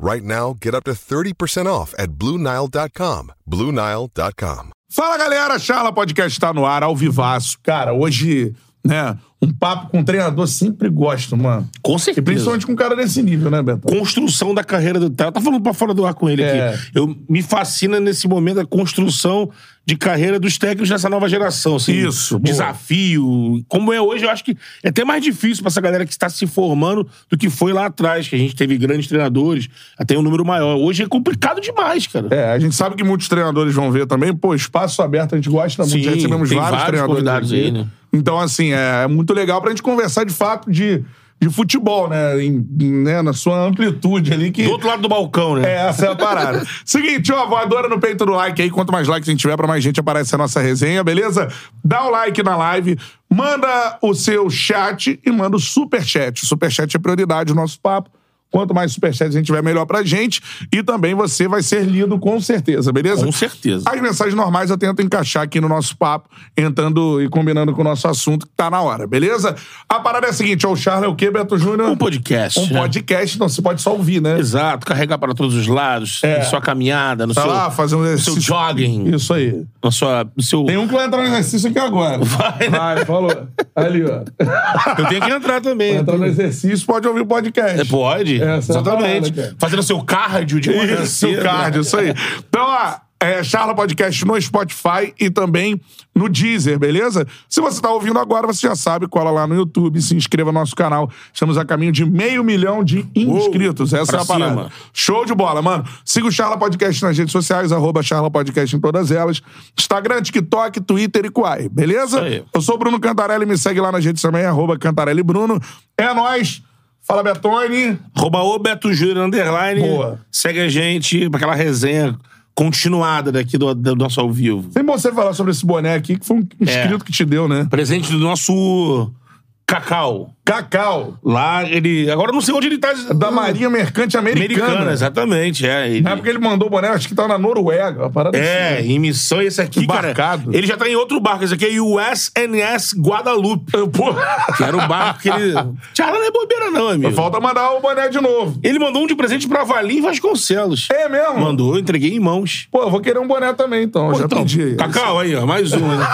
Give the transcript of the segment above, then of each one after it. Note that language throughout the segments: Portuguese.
Right now, get up to 30% off at BlueNile.com. BlueNile.com. Fala galera, Charla Podcast tá no ar, ao vivaço. Cara, hoje, né, um papo com um treinador sempre gosto, mano. Com E certeza. principalmente com um cara desse nível, né, Beto? Construção da carreira do. Tá tá falando pra fora do ar com ele É. aqui. Eu, me fascina nesse momento a construção de carreira dos técnicos dessa nova geração. Assim, Isso, boa. Desafio. Como é hoje, eu acho que é até mais difícil pra essa galera que está se formando do que foi lá atrás, que a gente teve grandes treinadores, até um número maior. Hoje é complicado demais, cara. É, a gente sabe que muitos treinadores vão ver também. Pô, espaço aberto, a gente gosta muito. Sim, Já recebemos vários, vários treinadores aqui. aí, né? Então, assim, é muito legal pra gente conversar de fato de, de futebol, né? Em- né? Na sua amplitude ali. Que... Do outro lado do balcão, né? É, essa é a parada. Seguinte, ó, voadora no peito do like aí. Quanto mais likes a gente tiver, pra mais gente aparece a nossa resenha, beleza? Dá o like na live, manda o seu chat e manda o superchat. O superchat é prioridade no nosso papo. Quanto mais superchat a gente tiver, melhor pra gente. E também você vai ser lido com certeza, beleza? Com certeza. As mensagens normais eu tento encaixar aqui no nosso papo, entrando e combinando com o nosso assunto, que tá na hora, beleza? A parada é a seguinte, ó, o Charles é o quê, Beto Júnior? Um podcast. Um né? podcast, então você pode só ouvir, né? Exato, carregar para todos os lados, É. sua caminhada, no Tá seu, lá, fazer um no exercício. seu jogging, Isso aí. na sua, no seu... Tem um que vai entrar no exercício aqui agora. Vai, né? Vai, falou. Ali, ó. Eu tenho que entrar também. Entrar no exercício, pode ouvir o podcast. É, pode, Essa é exatamente. parada, cara. Fazendo seu cardio de manhã Isso, cedo. cardio, isso aí. Então, ó, é, Charla Podcast no Spotify e também no Deezer, beleza? Se você tá ouvindo agora, você já sabe, cola lá no YouTube, se inscreva no nosso canal. Estamos a caminho de meio milhão de inscritos. Essa pra é a parada. cima. Show de bola, mano. Siga o Charla Podcast nas redes sociais, arroba Charla Podcast em todas elas. Instagram, TikTok, Twitter e Quai, beleza? Eu sou o Bruno Cantarelli, me segue lá nas redes também, arroba Cantarelli Bruno. É nóis. Fala, Betone. Arroba o Beto Júnior Underline. Boa. Segue a gente pra aquela resenha continuada daqui do, do nosso ao vivo. Sempre bom você falar sobre esse boné aqui, que foi um inscrito que te deu, né? Presente do nosso Cacau. Cacau, Lá, ele... Agora eu não sei onde ele tá... da Marinha Mercante Americana. Americana, exatamente. É, ele... Na época ele mandou o boné, acho que tá na Noruega. Uma parada É, assim. em missão. Esse aqui, cara, Embarcado. ele já tá em outro barco. Esse aqui é USNS Guadalupe. Pô, Que era o barco que ele... Charla não é bobeira não, amigo. falta mandar o boné de novo. Ele mandou um de presente pra Valim Vasconcelos. É mesmo? Mandou, eu entreguei em mãos. Pô, eu vou querer um boné também, então. Eu já Então, pedi. Cacau aí, ó, mais um. Né?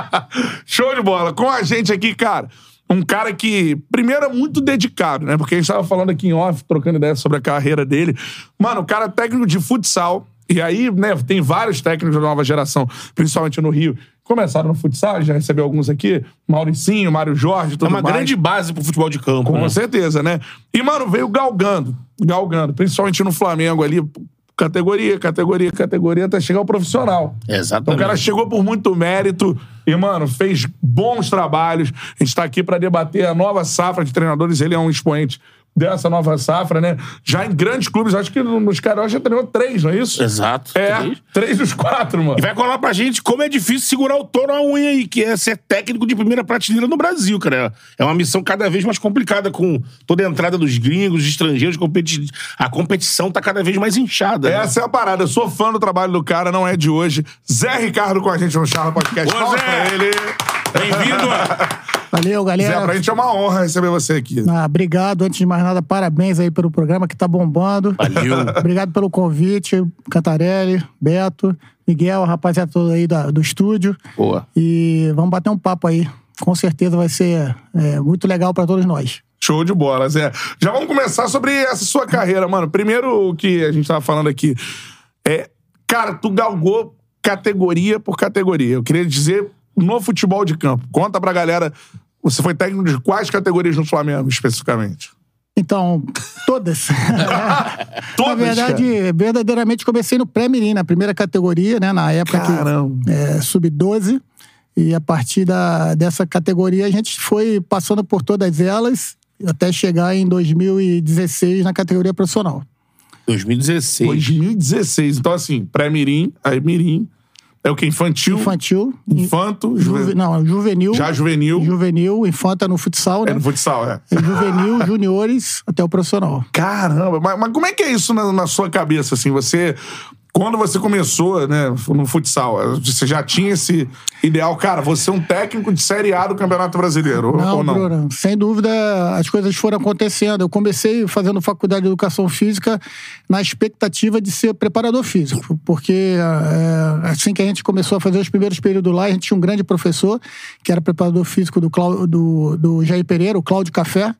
Show de bola. Com a gente aqui, cara, um cara que, primeiro, é muito dedicado, né? Porque a gente tava falando aqui em off, trocando ideia sobre a carreira dele. Mano, o cara é técnico de futsal. E aí, né, tem vários técnicos da nova geração, principalmente no Rio. Começaram no futsal, já recebeu alguns aqui. Mauricinho, Mário Jorge, tudo É uma mais. grande base pro futebol de campo. Com né? certeza, né? E, mano, veio galgando, galgando, principalmente no Flamengo ali, categoria, categoria, categoria, até chegar ao profissional. Então Exatamente. o cara chegou por muito mérito e, mano, fez bons trabalhos. A gente tá aqui pra debater a nova safra de treinadores, ele é um expoente dessa nova safra, né? Já em grandes clubes, acho que nos caras já treinou três, não é isso? Exato. É, Três. três dos quatro, mano. E vai colar pra gente como é difícil segurar o touro na unha aí, que é ser técnico de primeira prateleira no Brasil, cara. É uma missão cada vez mais complicada com toda a entrada dos gringos, dos estrangeiros. competi- A competição tá cada vez mais inchada. né? Essa é a parada. Eu sou fã do trabalho do cara, não é de hoje. Zé Ricardo com a gente no Charla Podcast. Palmas Zé! pra ele. Bem-vindo! Valeu, Zé, galera. pra gente é uma honra receber você aqui. Ah, obrigado. Antes de mais nada, parabéns aí pelo programa que tá bombando. Valeu. Obrigado pelo convite, Cantarelli, Beto, Miguel, a rapaziada toda aí da- do estúdio. Boa. E vamos bater um papo aí. Com certeza vai ser é, muito legal pra todos nós. Show de bola, Zé. Já vamos começar sobre essa sua carreira, mano. Primeiro, o que a gente tava falando aqui. É, cara, tu galgou categoria por categoria. Eu queria dizer no futebol de campo. Conta pra galera, você foi técnico de quais categorias no Flamengo, especificamente? Então, todas. Todas, na verdade, verdadeiramente comecei no pré-mirim, na primeira categoria, né? Na época Caramba. que é, sub-12. E a partir da, dessa categoria a gente foi passando por todas elas até chegar em 2016 na categoria profissional. 2016. 2016. Então, assim, pré-mirim, aí mirim. É o que? Infantil? Infantil. Infanto? Juve, não, juvenil. Já juvenil. Juvenil, infanta no futsal, né? É no futsal, é. Juvenil, juniores, até o profissional. Caramba, mas, mas como é que é isso na, na sua cabeça, assim? Você. Quando você começou, né, no futsal, você já tinha esse ideal, cara, você é um técnico de Série A do Campeonato Brasileiro, ou- Não, ou não? Bruno, sem dúvida as coisas foram acontecendo. Eu comecei fazendo faculdade de educação física na expectativa de ser preparador físico, porque é, assim que a gente começou a fazer os primeiros períodos lá, a gente tinha um grande professor que era preparador físico do, Clau- do, do Jair Pereira, o Cláudio Café.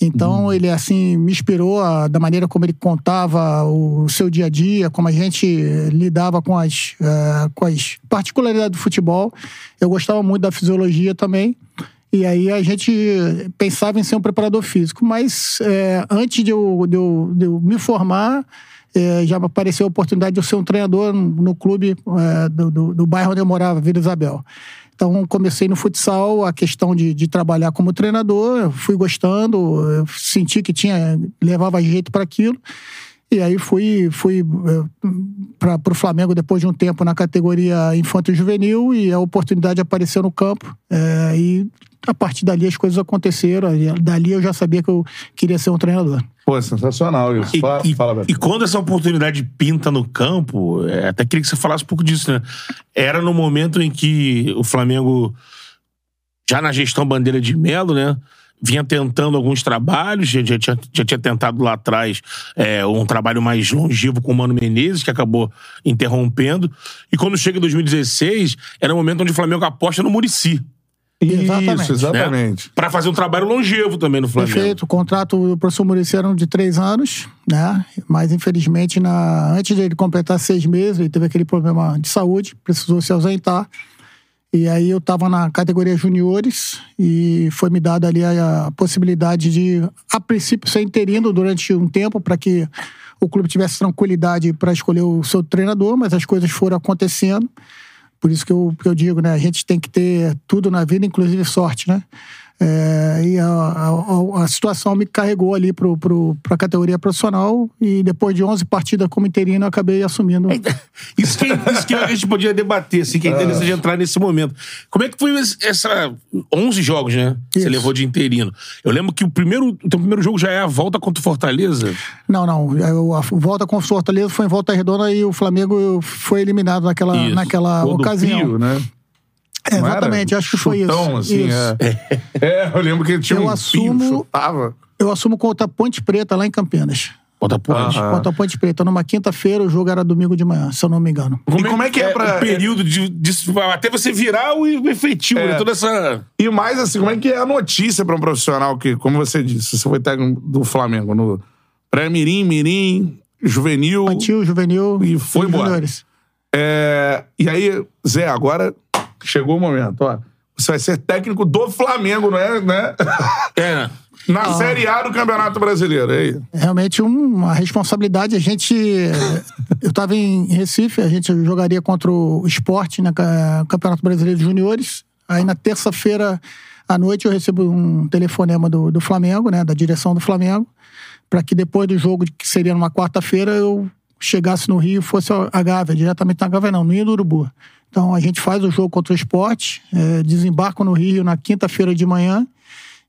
Então ele assim me inspirou a- da maneira como ele contava o seu dia a dia, como a gente lidava com as, eh, com as particularidades do futebol. Eu gostava muito da fisiologia também. E aí a gente pensava em ser um preparador físico. Mas eh, antes de eu, de eu- de eu me formar, eh, já apareceu a oportunidade de eu ser um treinador no, no clube eh, do, do, do bairro onde eu morava, Vila Isabel. Então, comecei no futsal, a questão de, de trabalhar como treinador, fui gostando, senti que tinha, levava jeito para aquilo. E aí fui, fui para o Flamengo depois de um tempo na categoria infanto juvenil e a oportunidade apareceu no campo. é, e a partir dali as coisas aconteceram. e Dali eu já sabia que eu queria ser um treinador. Pô, sensacional isso. E, fala, e- fala, e quando essa oportunidade pinta no campo, é, até queria que você falasse um pouco disso, né? Era no momento em que o Flamengo, já na gestão Bandeira de Melo, né? Vinha tentando alguns trabalhos, já, já tinha, já tinha tentado lá atrás é, um trabalho mais longevo com o Mano Menezes, que acabou interrompendo. E quando chega em 2016, era o momento onde o Flamengo aposta no Murici. Exatamente. Isso, exatamente. Para fazer um trabalho longevo também no Flamengo. Perfeito. O contrato do professor Muricy era de três anos, né? Mas infelizmente, na... antes de ele completar seis meses, ele teve aquele problema de saúde, precisou se ausentar. E aí eu estava na categoria juniores e foi me dada ali a, a possibilidade de, a princípio, ser interino durante um tempo para que o clube tivesse tranquilidade para escolher o seu treinador, mas as coisas foram acontecendo. Por isso que eu, que eu digo, né? A gente tem que ter tudo na vida, inclusive sorte, né? É, e a, a- a situação me carregou ali pro, pro, pra categoria profissional e depois de 11 partidas como interino eu acabei assumindo. Isso que, isso que a gente podia debater, assim, que é interessante de entrar nesse momento. Como é que foi essa. 11 jogos, né? que Você Isso. levou de interino. Eu lembro que o primeiro. O teu primeiro jogo já é a volta contra o Fortaleza. Não, não. Eu- a volta com o Fortaleza foi em volta redonda e o Flamengo foi eliminado naquela, Isso. naquela ocasião. Pio, né? É, exatamente, acho que foi isso. Chutão, assim, Isso. é. É, eu lembro que ele tinha Eu um assumo- pio, chutava. Eu assumo contra a Ponte Preta lá em Campinas. Bota ponte. Aham. Contra a Ponte Preta. Numa quinta-feira, o jogo era domingo de manhã, se eu não me engano. E como é que é pra- O período de, de- Até você virar o efetivo, É. né? Toda essa. E mais assim, como é que é a notícia pra um profissional que, como você disse, você foi técnico do Flamengo no pré-mirim, mirim, juvenil. Infantil, juvenil E foi embora. É, e aí, Zé, agora chegou o momento, ó. Você vai ser técnico do Flamengo, não é? Né? É. Na Série A do Campeonato Brasileiro. é Aí. realmente um- uma responsabilidade. A gente. Eu estava em Recife, a gente jogaria contra o Esporte no Campeonato Brasileiro de Juniores. Aí na terça-feira à noite eu recebo um telefonema do, do Flamengo, né, da direção do Flamengo, para que depois do jogo, que seria numa quarta-feira, eu chegasse no Rio fosse a Gávea, diretamente na Gávea, não, no Rio do Urubu. Então a gente faz o jogo contra o Esporte, eh, desembarco no Rio na quinta-feira de manhã.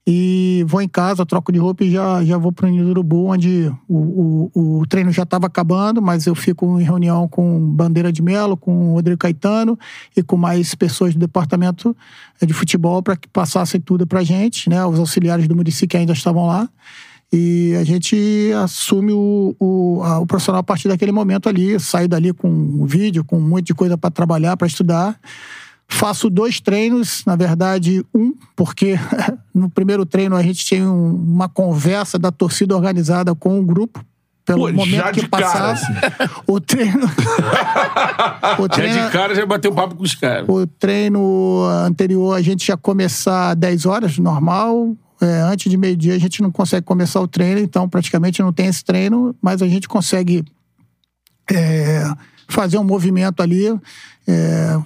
E vou em casa, troco de roupa e já, já vou para o Ninho do Urubu, onde o, o, o treino já estava acabando, mas eu fico em reunião com Bandeira de Melo, com Rodrigo Caetano e com mais pessoas do departamento eh, de futebol para que passassem tudo para a gente, né? Os auxiliares do município que ainda estavam lá. E a gente assume o, o, a- o profissional a partir daquele momento ali, saio dali com um vídeo, com um monte de coisa para trabalhar, para estudar. Faço dois treinos, na verdade, um, porque no primeiro treino a gente tinha um- uma conversa da torcida organizada com o grupo pelo Pô, momento já que passava. assim. O treino. o Já treino, de cara já bateu papo com os caras. o treino anterior a gente ia começar 10 horas, normal. É, antes de meio-dia a gente não consegue começar o treino, então praticamente não tem esse treino, mas a gente consegue é, fazer um movimento ali. é,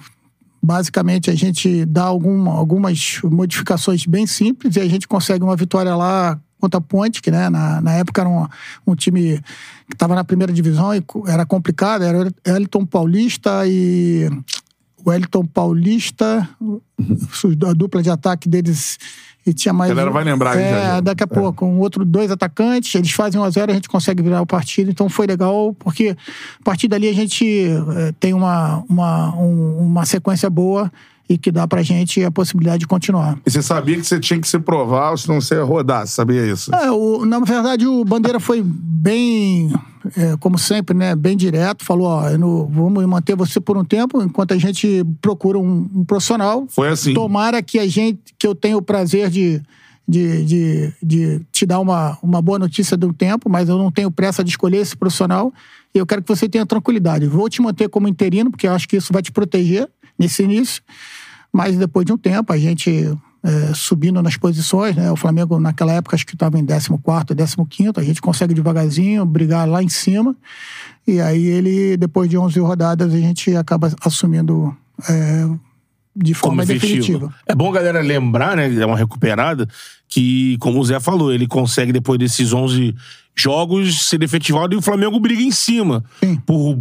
basicamente a gente dá algum, algumas modificações bem simples e a gente consegue uma vitória lá contra a Ponte, que né, na, na época era um, um time que estava na primeira divisão e era complicado, era Elton Paulista e o Elton Paulista, a dupla de ataque deles e tinha mais. A galera vai lembrar É, já, daqui a pouco, um outro dois atacantes, eles fazem 1 a 0 a gente consegue virar o partido. Então foi legal, porque a partir dali a gente eh, tem uma, uma, um- uma sequência boa e que dá pra gente a possibilidade de continuar. E você sabia que você tinha que se provar, senão você ia rodar, você sabia isso? É, o- na verdade, o Bandeira foi bem, é, como sempre, né, bem direto. Falou: ó, não- vamos manter você por um tempo enquanto a gente procura um, um profissional. Foi assim. Tomara que a gente, que eu tenha o prazer de, de, de, de te dar uma, uma boa notícia do tempo, mas eu não tenho pressa de escolher esse profissional. E eu quero que você tenha tranquilidade. Vou te manter como interino, porque eu acho que isso vai te proteger nesse início. Mas depois de um tempo, a gente é, subindo nas posições, né? O Flamengo, naquela época, acho que estava em 14, 15, a gente consegue devagarzinho brigar lá em cima. E aí ele, depois de 11 rodadas, a gente acaba assumindo é, de forma definitiva. É bom galera lembrar, né? É uma recuperada, que, como o Zé falou, ele consegue, depois desses 11 jogos, ser efetivado e o Flamengo briga em cima. Sim. Por,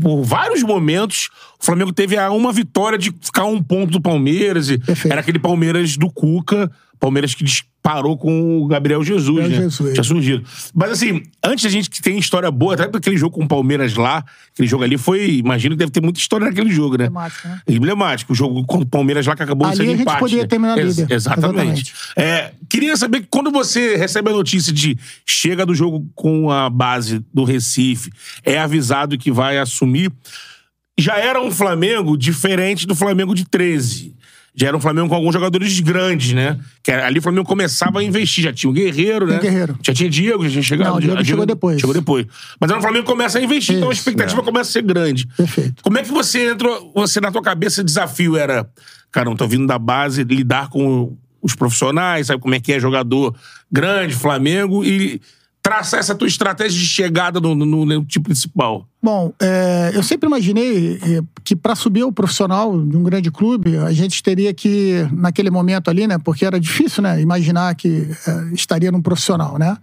por vários momentos, o Flamengo teve a uma vitória de ficar um ponto do Palmeiras. E Perfeito. era aquele Palmeiras do Cuca, Palmeiras que disparou com o Gabriel Jesus, Gabriel né? Jesus. Tinha surgido. Mas assim, antes a gente que tem história boa, até aquele jogo com o Palmeiras lá, aquele jogo ali foi. Imagino que deve ter muita história naquele jogo, né? Emblemático, né? Emblemático. O jogo contra o Palmeiras lá que acabou Ali sendo a gente empate. poderia né? terminar Ex- líder. Exatamente. Exatamente. É, queria saber que quando você recebe a notícia de chega do jogo com a base do Recife, é avisado que vai assumir, já era um Flamengo diferente do Flamengo de 13. Já era um Flamengo com alguns jogadores grandes, né? Que ali o Flamengo começava a investir. Já tinha o Guerreiro, né? Tem Guerreiro. Já tinha Diego, já tinha chegado. Não, o Diego a chegou depois. Chegou depois. Mas era um Flamengo que começa a investir, então a Isso, expectativa começa a ser grande. Perfeito. Como é que você entrou, você na tua cabeça o desafio era, cara, não tô vindo da base, lidar com os profissionais, sabe como é que é jogador grande, Flamengo, e traçar essa tua estratégia de chegada no, no, no time principal? Bom, é, eu sempre imaginei é, que para subir o profissional de um grande clube, a gente teria que, naquele momento ali, né? Porque era difícil, né? Imaginar que é, estaria num profissional, né?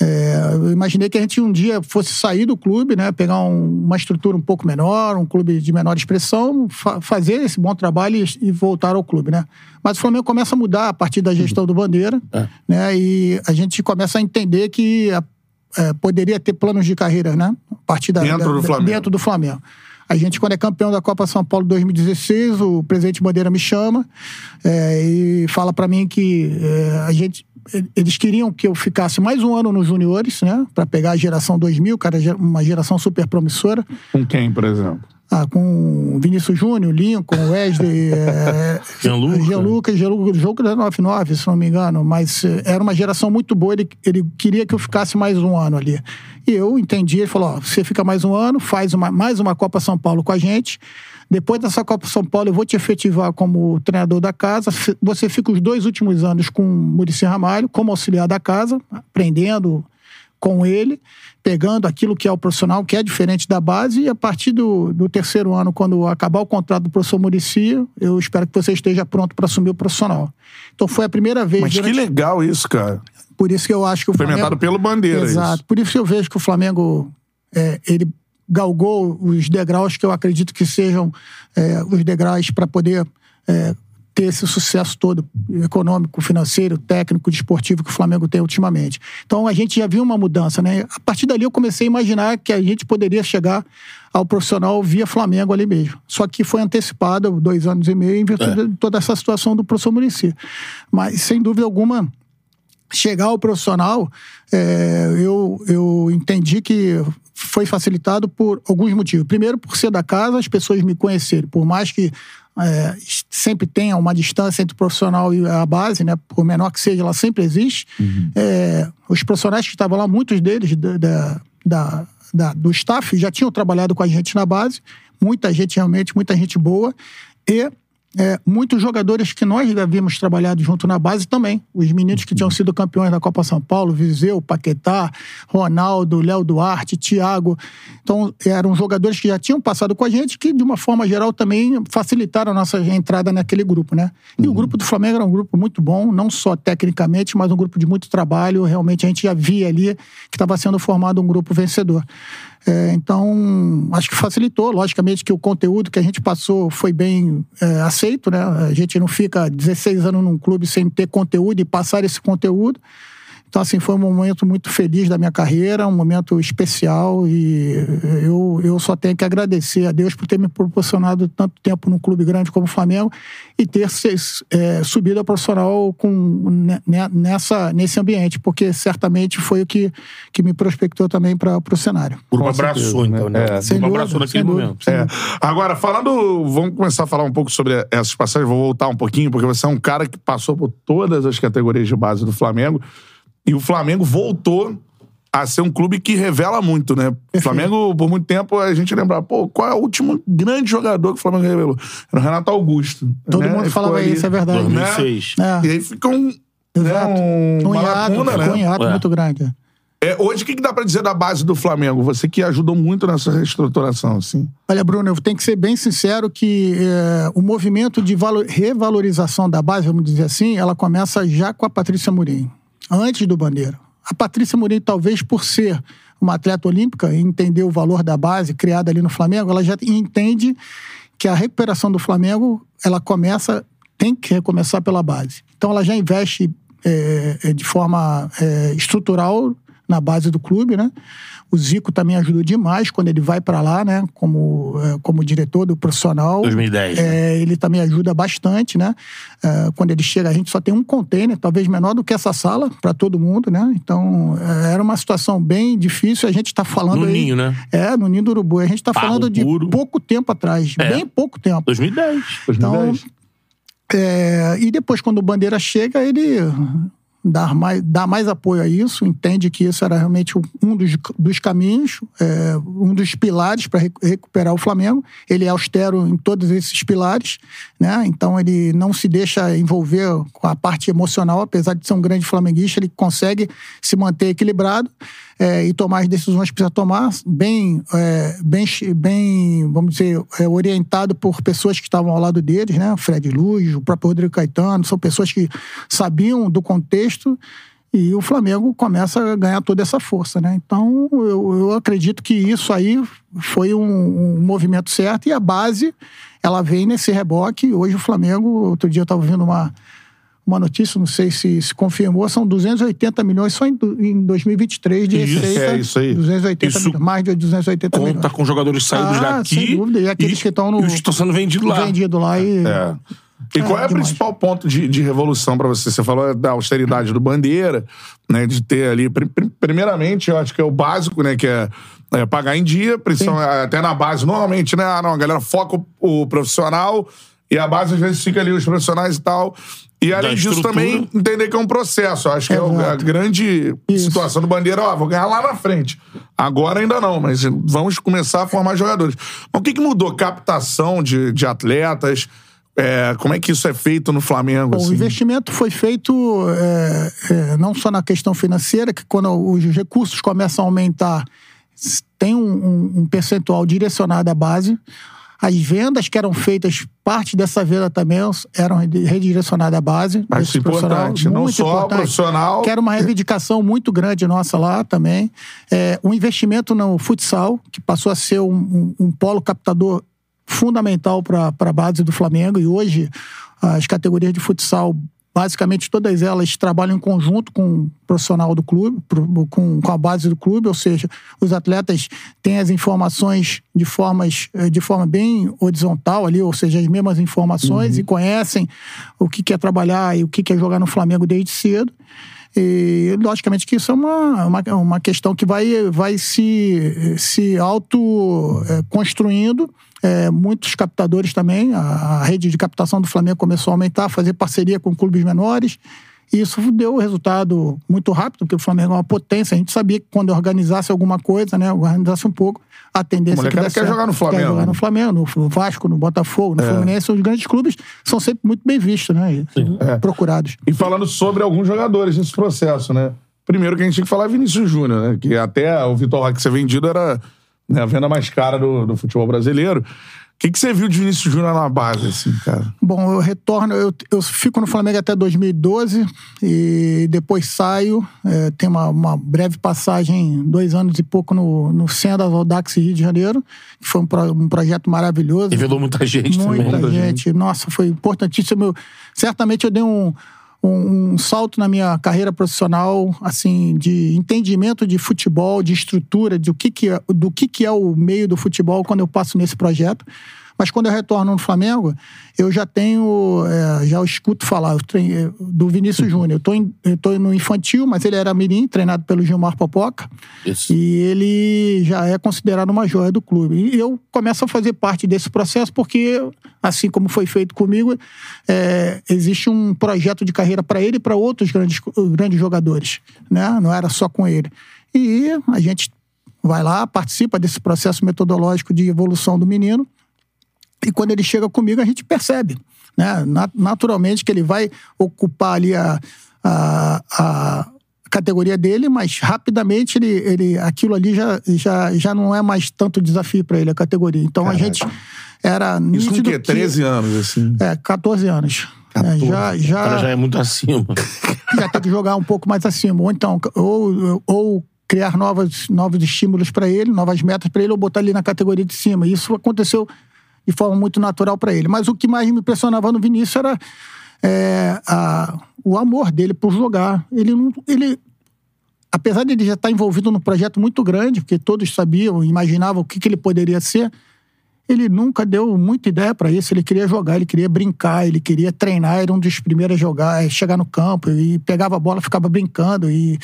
É, eu imaginei que a gente um dia fosse sair do clube, né? Pegar um- uma estrutura um pouco menor, um clube de menor expressão, fa- fazer esse bom trabalho e, e voltar ao clube, né? Mas o Flamengo começa a mudar a partir da gestão do Bandeira, né? E a gente começa a entender que a- é, poderia ter planos de carreira, né? A partir da, Dentro da- do Flamengo. Dentro do Flamengo. A gente, quando é campeão da Copa São Paulo 2016, o presidente Bandeira me chama é, e fala pra mim que é, a gente, eles queriam que eu ficasse mais um ano nos juniores, né? Pra pegar a geração 2000, cara, uma geração super promissora. Com quem, por exemplo? Ah, com Vinícius Júnior, Lincoln, Wesley, é, Gianluca. Gianluca, Gianluca, jogo da 99, se não me engano, mas eh, era uma geração muito boa, ele, ele queria que eu ficasse mais um ano ali. E eu entendi, ele falou, ó, você fica mais um ano, faz uma, mais uma Copa São Paulo com a gente, depois dessa Copa São Paulo eu vou te efetivar como treinador da casa, você fica os dois últimos anos com o Muricy Ramalho, como auxiliar da casa, aprendendo com ele, pegando aquilo que é o profissional, que é diferente da base, e a partir do, do terceiro ano, quando acabar o contrato do professor Murici, eu espero que você esteja pronto para assumir o profissional. Então foi a primeira vez. Mas que durante- legal isso, cara. Por isso que eu acho que o Flamengo... pelo Bandeira, Exato. isso. Por isso que eu vejo que o Flamengo, é, ele galgou os degraus que eu acredito que sejam é, os degraus para poder é, ter esse sucesso todo econômico, financeiro, técnico, desportivo que o Flamengo tem ultimamente. Então a gente já viu uma mudança, né? A partir dali eu comecei a imaginar que a gente poderia chegar ao profissional via Flamengo ali mesmo. Só que foi antecipado dois anos e meio em virtude de toda essa situação do professor Muricy. Mas sem dúvida alguma chegar ao profissional, é, eu, eu entendi que foi facilitado por alguns motivos. Primeiro, por ser da casa, as pessoas me conhecerem. Por mais que é, sempre tenha uma distância entre o profissional e a base, né? Por menor que seja, ela sempre existe. É, os profissionais que estavam lá, muitos deles da, da, da, da, do staff já tinham trabalhado com a gente na base, muita gente realmente, muita gente boa, e é, muitos jogadores que nós já havíamos trabalhado junto na base também. Os meninos que tinham sido campeões da Copa São Paulo, Viseu, Paquetá, Ronaldo, Léo Duarte, Thiago. Então, eram jogadores que já tinham passado com a gente, que, de uma forma geral, também facilitaram a nossa entrada naquele grupo, né? E o grupo do Flamengo era um grupo muito bom, não só tecnicamente, mas um grupo de muito trabalho. Realmente, a gente já via ali que estava sendo formado um grupo vencedor. É, então, acho que facilitou. Logicamente que o conteúdo que a gente passou foi bem é, aceito, né? A gente não fica 16 anos num clube sem ter conteúdo e passar esse conteúdo. Então, assim, foi um momento muito feliz da minha carreira, um momento especial e eu, eu só tenho que agradecer a Deus por ter me proporcionado tanto tempo num clube grande como o Flamengo e ter é, subido a profissional com, nessa, nesse ambiente, porque certamente foi o que, que me prospectou também para o cenário. O grupo abraçou, então, né? É. O grupo abraçou naquele momento. É. Agora, falando, vamos começar a falar um pouco sobre essas passagens, vou voltar um pouquinho, porque você é um cara que passou por todas as categorias de base do Flamengo. E o Flamengo voltou a ser um clube que revela muito, né? O Flamengo, por muito tempo, a gente lembra, pô, qual é o último grande jogador que o Flamengo revelou? Era o Renato Augusto. Todo né? mundo falava ali, isso, é verdade. 2006. Né? É. E aí fica um. Exato. Né, um, um hiato, lacuna, né? um hiato É. muito grande. É, hoje, o que, que dá pra dizer da base do Flamengo? Você que ajudou muito nessa reestruturação, assim. Olha, Bruno, eu tenho que ser bem sincero que é, o movimento de valo- revalorização da base, vamos dizer assim, ela começa já com a Patrícia Mourinho, antes do Bandeira. A Patrícia Mourinho, talvez por ser uma atleta olímpica e entender o valor da base criada ali no Flamengo, ela já entende que a recuperação do Flamengo, ela começa, tem que recomeçar pela base. Então ela já investe é, de forma é, estrutural na base do clube, né? O Zico também ajudou demais quando ele vai para lá, né? Como, é, como diretor do profissional. 2010, né? É, ele também ajuda bastante, né? É, quando ele chega, a gente só tem um container, talvez menor do que essa sala, para todo mundo, né? Então, é, era uma situação bem difícil. A gente está falando No aí. Ninho, né? É, no Ninho do Urubu. A gente está falando de puro. pouco tempo atrás, É. bem pouco tempo. 2010. Então, 2010. é, e depois, quando o Bandeira chega, ele dá mais, dá mais apoio a isso, entende que isso era realmente um dos, dos caminhos, é, um dos pilares para recuperar o Flamengo. Ele é austero em todos esses pilares, né? então ele não se deixa envolver com a parte emocional, apesar de ser um grande flamenguista, ele consegue se manter equilibrado é, e tomar as decisões que precisa tomar, bem, é, bem, bem vamos dizer, é, orientado por pessoas que estavam ao lado deles, né? Fred Luz, o próprio Rodrigo Caetano, são pessoas que sabiam do contexto e o Flamengo começa a ganhar toda essa força, né? Então, eu, eu acredito que isso aí foi um, um movimento certo e a base, ela vem nesse reboque. Hoje o Flamengo, outro dia eu estava vendo uma, uma notícia, não sei se se confirmou, são 280 milhões só em, em 2023 de Isso, receita. é isso aí. 280 Isso milhões, mais de 280 milhões. Conta com jogadores saídos Ah, daqui. sem dúvida. E aqueles que estão no- E os que estão sendo vendidos lá. Vendido lá e... É. E qual é o principal ponto de, de revolução pra você? Você falou da austeridade do Bandeira, né? De ter ali. prim- prim- Primeiramente, eu acho que é o básico, né? Que é, é pagar em dia, principal- até na base, normalmente, né? Ah, não, a galera foca o, o profissional e a base às vezes fica ali os profissionais e tal. E além disso, estrutura. também entender que é um processo. Acho que é o- a grande Isso. situação do Bandeira, ó, vou ganhar lá na frente. Agora ainda não, mas vamos começar a formar jogadores. Mas o que, que mudou? Captação de, de atletas? É, como é que isso é feito no Flamengo? Bom, o assim? investimento foi feito é, é, não só na questão financeira, que quando os recursos começam a aumentar, tem um, um- um percentual direcionado à base. As vendas que eram feitas, parte dessa venda também eram redi- redirecionadas à base. Desse profissional, importante. Não só importante. profissional. Que era uma reivindicação muito grande nossa lá também. É, um investimento no futsal, que passou a ser um, um- um polo captador fundamental para a base do Flamengo. E hoje, as categorias de futsal, basicamente todas elas trabalham em conjunto com o profissional do clube, com, a base do clube, ou seja, os atletas têm as informações de, formas, eh, de forma bem horizontal ali, ou seja, as mesmas informações e conhecem o que quer trabalhar e o que quer jogar no Flamengo desde cedo. E, logicamente, que isso é uma, uma, uma questão que vai, vai se, se auto-construindo. É, muitos captadores também, a, a rede de captação do Flamengo começou a aumentar, fazer parceria com clubes menores. E isso deu resultado muito rápido, porque o Flamengo é uma potência. A gente sabia que quando organizasse alguma coisa, né, organizasse um pouco, a tendência O é que desse quer certo. jogar no Flamengo, Quer jogar né? no Flamengo, no Vasco, no Botafogo, no É. Fluminense. Os grandes clubes são sempre muito bem vistos, né? e É. Procurados. E falando sobre alguns jogadores nesse processo, né? Primeiro que a gente tinha que falar é Vinícius Júnior, né? Que até o Vitor Roque ser vendido era né, a venda mais cara do, do futebol brasileiro. O que, que você viu de Vinícius Júnior na base, assim, cara? Bom, eu retorno, eu, eu fico no Flamengo até 2012 e depois saio. É, tem uma, uma breve passagem, dois anos e pouco, no, no Sendas Audax Rio de Janeiro, que foi um, pro- um projeto maravilhoso. Revelou muita gente Muita também. gente. Nossa, foi importantíssimo. Eu- certamente eu dei um, um, um salto na minha carreira profissional, assim, de entendimento de futebol, de estrutura, do que, que, é, do que, que é o meio do futebol quando eu passo nesse projeto. Mas quando eu retorno no Flamengo, eu já tenho, é, já escuto falar eu treinei- do Vinícius Júnior. Eu tô no infantil, mas ele era mirim, treinado pelo Gilmar Popoca. Isso. E ele já é considerado uma joia do clube. E eu começo a fazer parte desse processo porque, assim como foi feito comigo, é, existe um projeto de carreira para ele e para outros grandes, grandes jogadores. Né? Não era só com ele. E a gente vai lá, participa desse processo metodológico de evolução do menino. E quando ele chega comigo, a gente percebe, né? Na- Naturalmente que ele vai ocupar ali a, a, a categoria dele, mas rapidamente ele, ele, aquilo ali já, já, já não é mais tanto desafio para ele, a categoria. Então a gente era Isso com o nítido quê? que- 13 anos, assim. É, 14 anos. É, já, O cara já já, é muito acima. já tem que jogar um pouco mais acima. Ou então, ou, ou criar novos, novos estímulos para ele, novas metas para ele, ou botar ele na categoria de cima. Isso aconteceu de forma muito natural para ele. Mas o que mais me impressionava no Vinícius era é, a- o amor dele por jogar. Ele não. Ele, apesar de ele já estar envolvido num projeto muito grande, porque todos sabiam, imaginavam o que, que ele poderia ser, ele nunca deu muita ideia para isso. Ele queria jogar, ele queria brincar, ele queria treinar, era um dos primeiros a jogar, chegar no campo e pegava a bola, ficava brincando e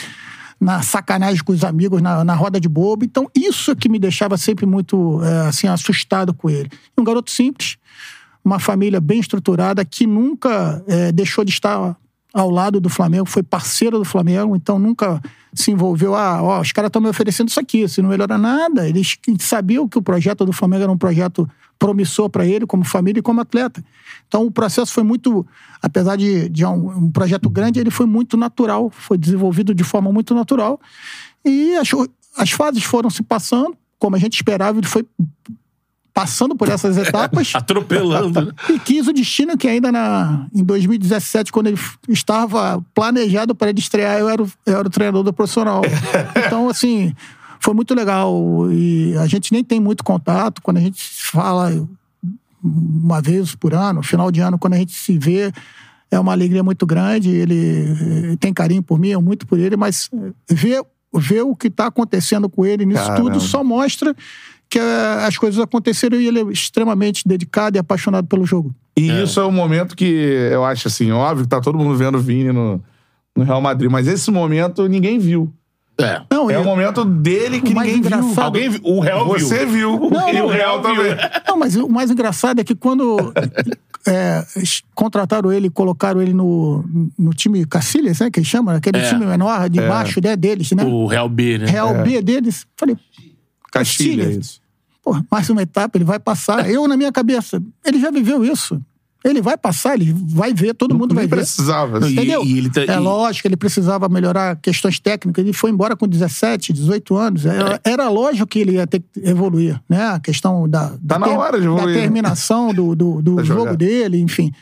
na sacanagem com os amigos, na, na roda de bobo. Então, isso que me deixava sempre muito é, assim assustado com ele. Um garoto simples, uma família bem estruturada que nunca é, deixou de estar ao lado do Flamengo, foi parceiro do Flamengo, então nunca se envolveu. Ah, ó, os caras estão me oferecendo isso aqui, se não melhora nada. Eles sabiam que o projeto do Flamengo era um projeto promissor para ele, como família e como atleta. Então o processo foi muito, apesar de, de um, um projeto grande, ele foi muito natural, foi desenvolvido de forma muito natural. E as, as fases foram se passando, como a gente esperava, ele foi passando por essas etapas. Atropelando. E quis o destino que ainda na, em 2017, quando ele estava planejado para ele estrear, eu era, o- eu era o treinador do profissional. Então, assim, foi muito legal. E a gente nem tem muito contato. Quando a gente fala uma vez por ano, final de ano, quando a gente se vê, é uma alegria muito grande. Ele eh, tem carinho por mim, eu muito por ele, mas eh, ver, ver o que está acontecendo com ele nisso Caramba. tudo só mostra que eh, as coisas aconteceram e ele é extremamente dedicado e apaixonado pelo jogo. E isso é um momento que eu acho assim, óbvio que tá todo mundo vendo o Vini no, no Real Madrid, mas esse momento ninguém viu. É. Não, É o momento dele que ninguém viu. engraçado- Alguém viu? O Real viu. Você viu. Não, e não, o Real também. Não, mas o mais engraçado é que quando é, contrataram ele, colocaram ele no, no time Cacilhas, né? Que eles chamam, aquele É. time menor, de baixo né, deles, né? O Real B, né? Real B deles. Falei, Castilha, Castilhas. Pô, mais uma etapa, ele vai passar. Eu, na minha cabeça, ele já viveu isso. Ele vai passar, ele vai ver, todo mundo vai Nem ver. precisava. assim. E- Entendeu? e ele tá- é e- lógico, ele precisava melhorar questões técnicas. Ele foi embora com 17, 18 anos. Era, era lógico que ele ia ter que evoluir, né? A questão da, da, Tá na hora de evoluir, da né? terminação do, do, do jogo jogar. dele, enfim.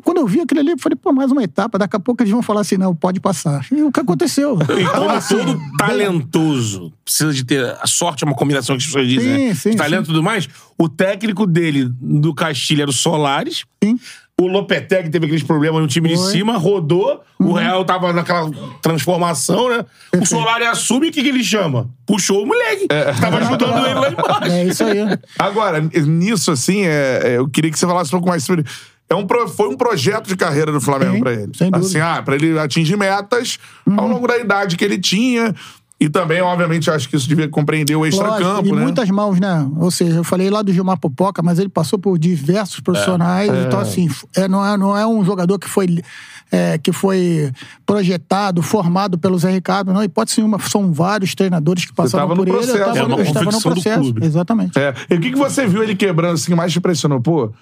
Quando eu vi aquilo ali, eu falei, pô, mais uma etapa. Daqui a pouco eles vão falar assim, não, pode passar. E o que aconteceu? E Então, como assim, todo talentoso precisa de ter. A sorte é uma combinação que as pessoas dizem, Sim, né? sim, De talento e tudo mais. O técnico dele, do Castilho, era o Solares. Sim. O Lopetegui teve aqueles problemas no time de Foi. Uhum. cima, rodou. O Real tava naquela transformação, né? O Solari assume e o que, que ele chama? Puxou o moleque. Tava ajudando ele lá embaixo. É isso aí. Agora, nisso, assim, é, é, eu queria que você falasse um pouco mais sobre. É um foi um projeto de carreira do Flamengo pra ele. sem dúvida. Uhum. Assim, ah, pra ele atingir metas ao longo da idade que ele tinha. E também, obviamente, acho que isso devia compreender o extra-campo, e né? muitas mãos, né? Ou seja, eu falei lá do Gilmar Popoca, mas ele passou por diversos profissionais. Então, assim, é, não, é, não é um jogador que foi, é, que foi projetado, formado pelo Zé Ricardo, não. Hipótese nenhuma, são vários treinadores que passaram no por ele. processo. Eu tava, É uma eu estava no processo. Exatamente. É. E o que, que você viu ele quebrando assim que mais te impressionou? Pô,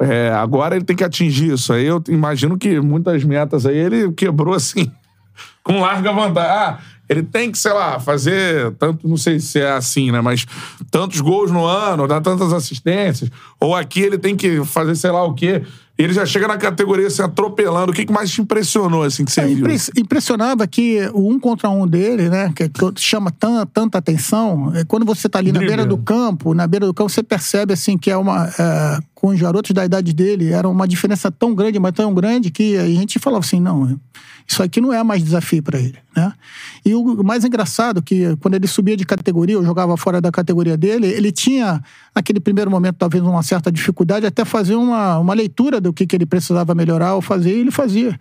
é, agora ele tem que atingir isso. Aí eu imagino que muitas metas aí ele quebrou assim, com larga vantagem. Ah, ele tem que, sei lá, fazer tanto, não sei se é assim, né? Mas tantos gols no ano, dar tantas assistências. Ou aqui ele tem que fazer sei lá o quê. Ele já chega na categoria assim, atropelando. O que, que mais te impressionou, assim, que você É, viu? impre- impressionava que o um contra um dele, né, que, chama tan- tanta atenção, é quando você tá ali na Drible. beira do campo, na beira do campo, você percebe assim que é uma é, com os garotos da idade dele, era uma diferença tão grande, mas tão grande que a gente falava assim, não, isso aqui não é mais desafio para ele, né? E o mais engraçado é que quando ele subia de categoria, ou jogava fora da categoria dele, ele tinha naquele primeiro momento talvez uma certa dificuldade até fazer uma, uma leitura do que, que ele precisava melhorar ou fazer, e ele fazia.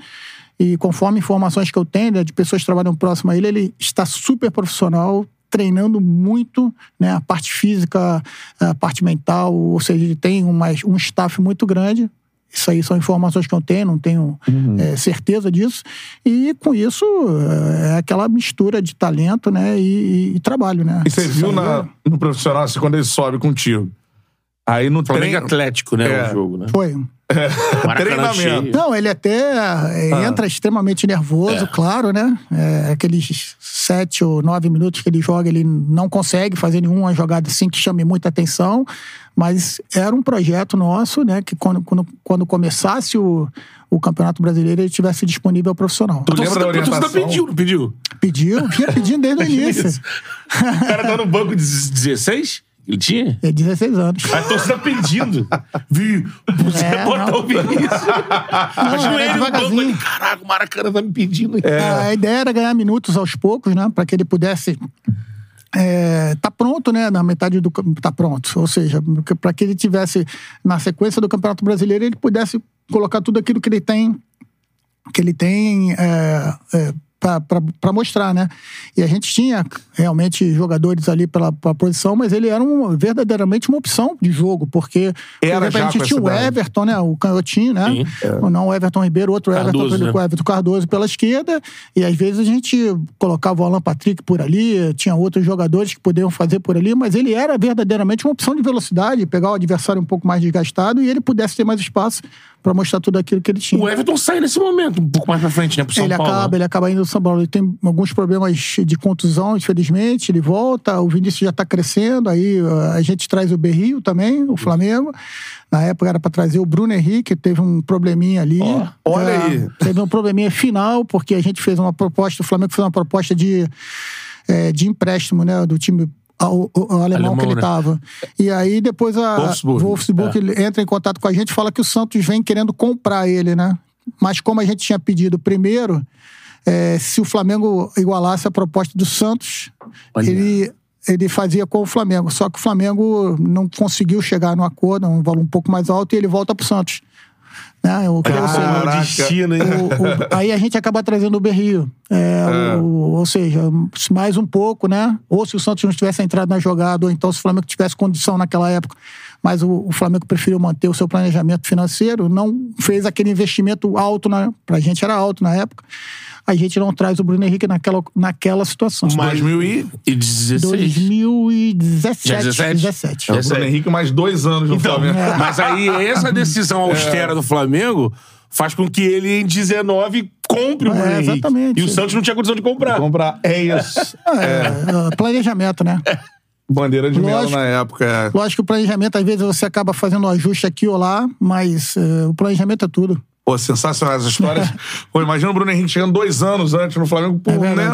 E conforme informações que eu tenho né, de pessoas que trabalham próximo a ele, ele está super profissional, treinando muito, né, a parte física, a parte mental, ou seja, ele tem uma, um staff muito grande. Isso aí são informações que eu tenho, não tenho é, certeza disso. E com isso é aquela mistura de talento, né, e, e trabalho, né? E você viu na- no profissional, assim, quando ele sobe contigo. Aí no Flamengo treino. Atlético, né? É. O jogo, né? Foi. Maracanã treinamento. cheio. Não, ele até é, Ah. entra extremamente nervoso, claro, né? É, aqueles sete ou nove minutos que ele joga, ele não consegue fazer nenhuma jogada assim que chame muita atenção. Mas era um projeto nosso, né? Que quando, quando, quando começasse o, o Campeonato Brasileiro, ele estivesse disponível ao profissional. Tu lembra da orientação? pediu, não pediu? Pediu, vinha pedindo desde o início. O cara tá no banco de 16? Ele tinha? É 16 anos. A torcida pedindo. Vi, você É, botar não. o Vinícius. Ele no banco ali. Caraca, o Maracanã tá me pedindo. A ideia era ganhar minutos aos poucos, né? Para que ele pudesse é, tá pronto, né? Na metade do tá pronto, ou seja, para que ele tivesse na sequência do Campeonato Brasileiro ele pudesse colocar tudo aquilo que ele tem que ele tem é, é, para mostrar, né? E a gente tinha realmente jogadores ali pela, pela posição, mas ele era um, verdadeiramente uma opção de jogo, porque por Era exemplo, já a gente tinha o. Everton, né? O canhotinho, né? Sim. Ou Não o Everton Ribeiro, outro Cardoso, Everton, né? o Everton Cardoso pela esquerda, e às vezes a gente colocava o Alan Patrick por ali, tinha outros jogadores que podiam fazer por ali, mas ele era verdadeiramente uma opção de velocidade, pegar o adversário um pouco mais desgastado e ele pudesse ter mais espaço para mostrar tudo aquilo que ele tinha. O Everton sai nesse momento, um pouco mais pra frente, né? Pro São ele Paulo. acaba, ele acaba indo São Paulo. Ele tem alguns problemas de contusão, infelizmente. Ele volta, o Vinícius já tá crescendo. Aí uh, a gente traz o Berrio também, o Flamengo. Na época era para trazer o Bruno Henrique, teve um probleminha ali. olha É, aí. Teve um probleminha final, porque a gente fez uma proposta, o Flamengo fez uma proposta de, é, de empréstimo, né, do time. ao- ao- ao alemão, Alemão, que ele né? tava. E aí depois a Wolfsburg. Wolfsburg ele entra em contato com a gente e fala que o Santos vem querendo comprar ele, né? Mas como a gente tinha pedido primeiro, é, se o Flamengo igualasse a proposta do Santos, Olha. ele, ele fazia com o Flamengo. Só que o Flamengo não conseguiu chegar no acordo, um valor um pouco mais alto, e ele volta pro Santos. Né? O, Caraca. O destino, hein? o- o- aí a gente acaba trazendo o Berrio. É, o- ou seja, mais um pouco, né? Ou se o Santos não tivesse entrado na jogada, ou então se o Flamengo tivesse condição naquela época. Mas o, o Flamengo preferiu manter o seu planejamento financeiro, não fez aquele investimento alto, na, pra gente era alto na época. A gente não traz o Bruno Henrique naquela, naquela situação. Mas- 2000 e... E 16. 2017. Já 17? 17. É, o Bruno Henrique mais dois anos no Então, Flamengo. mas aí essa decisão austera do Flamengo faz com que ele, em 19, compre o É, Bruno Henrique. exatamente. E o Santos não tinha condição de comprar. Comprar. É isso. É, planejamento, né? Bandeira de mel Lógico. na época. É. Lógico que o planejamento, às vezes, você acaba fazendo um ajuste aqui ou lá, mas eh, o planejamento é tudo. Pô, sensacional as histórias. Pô, imagina o Bruno Henrique chegando dois anos antes no Flamengo, por É né?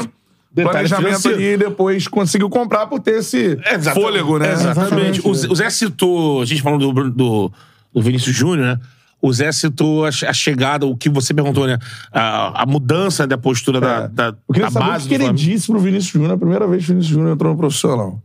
Detalhe Planejamento financeiro. ali e depois conseguiu comprar por ter esse Exatamente. fôlego, né? Exatamente. O Zé- o Zé citou, a gente falando do, do, do Vinícius Júnior, né? O Zé citou a, a chegada, o que você perguntou, né? A, a mudança da postura da, da, Eu queria da saber o base que do ele disse pro Vinícius Júnior, a primeira vez que o Vinícius Júnior entrou no profissional.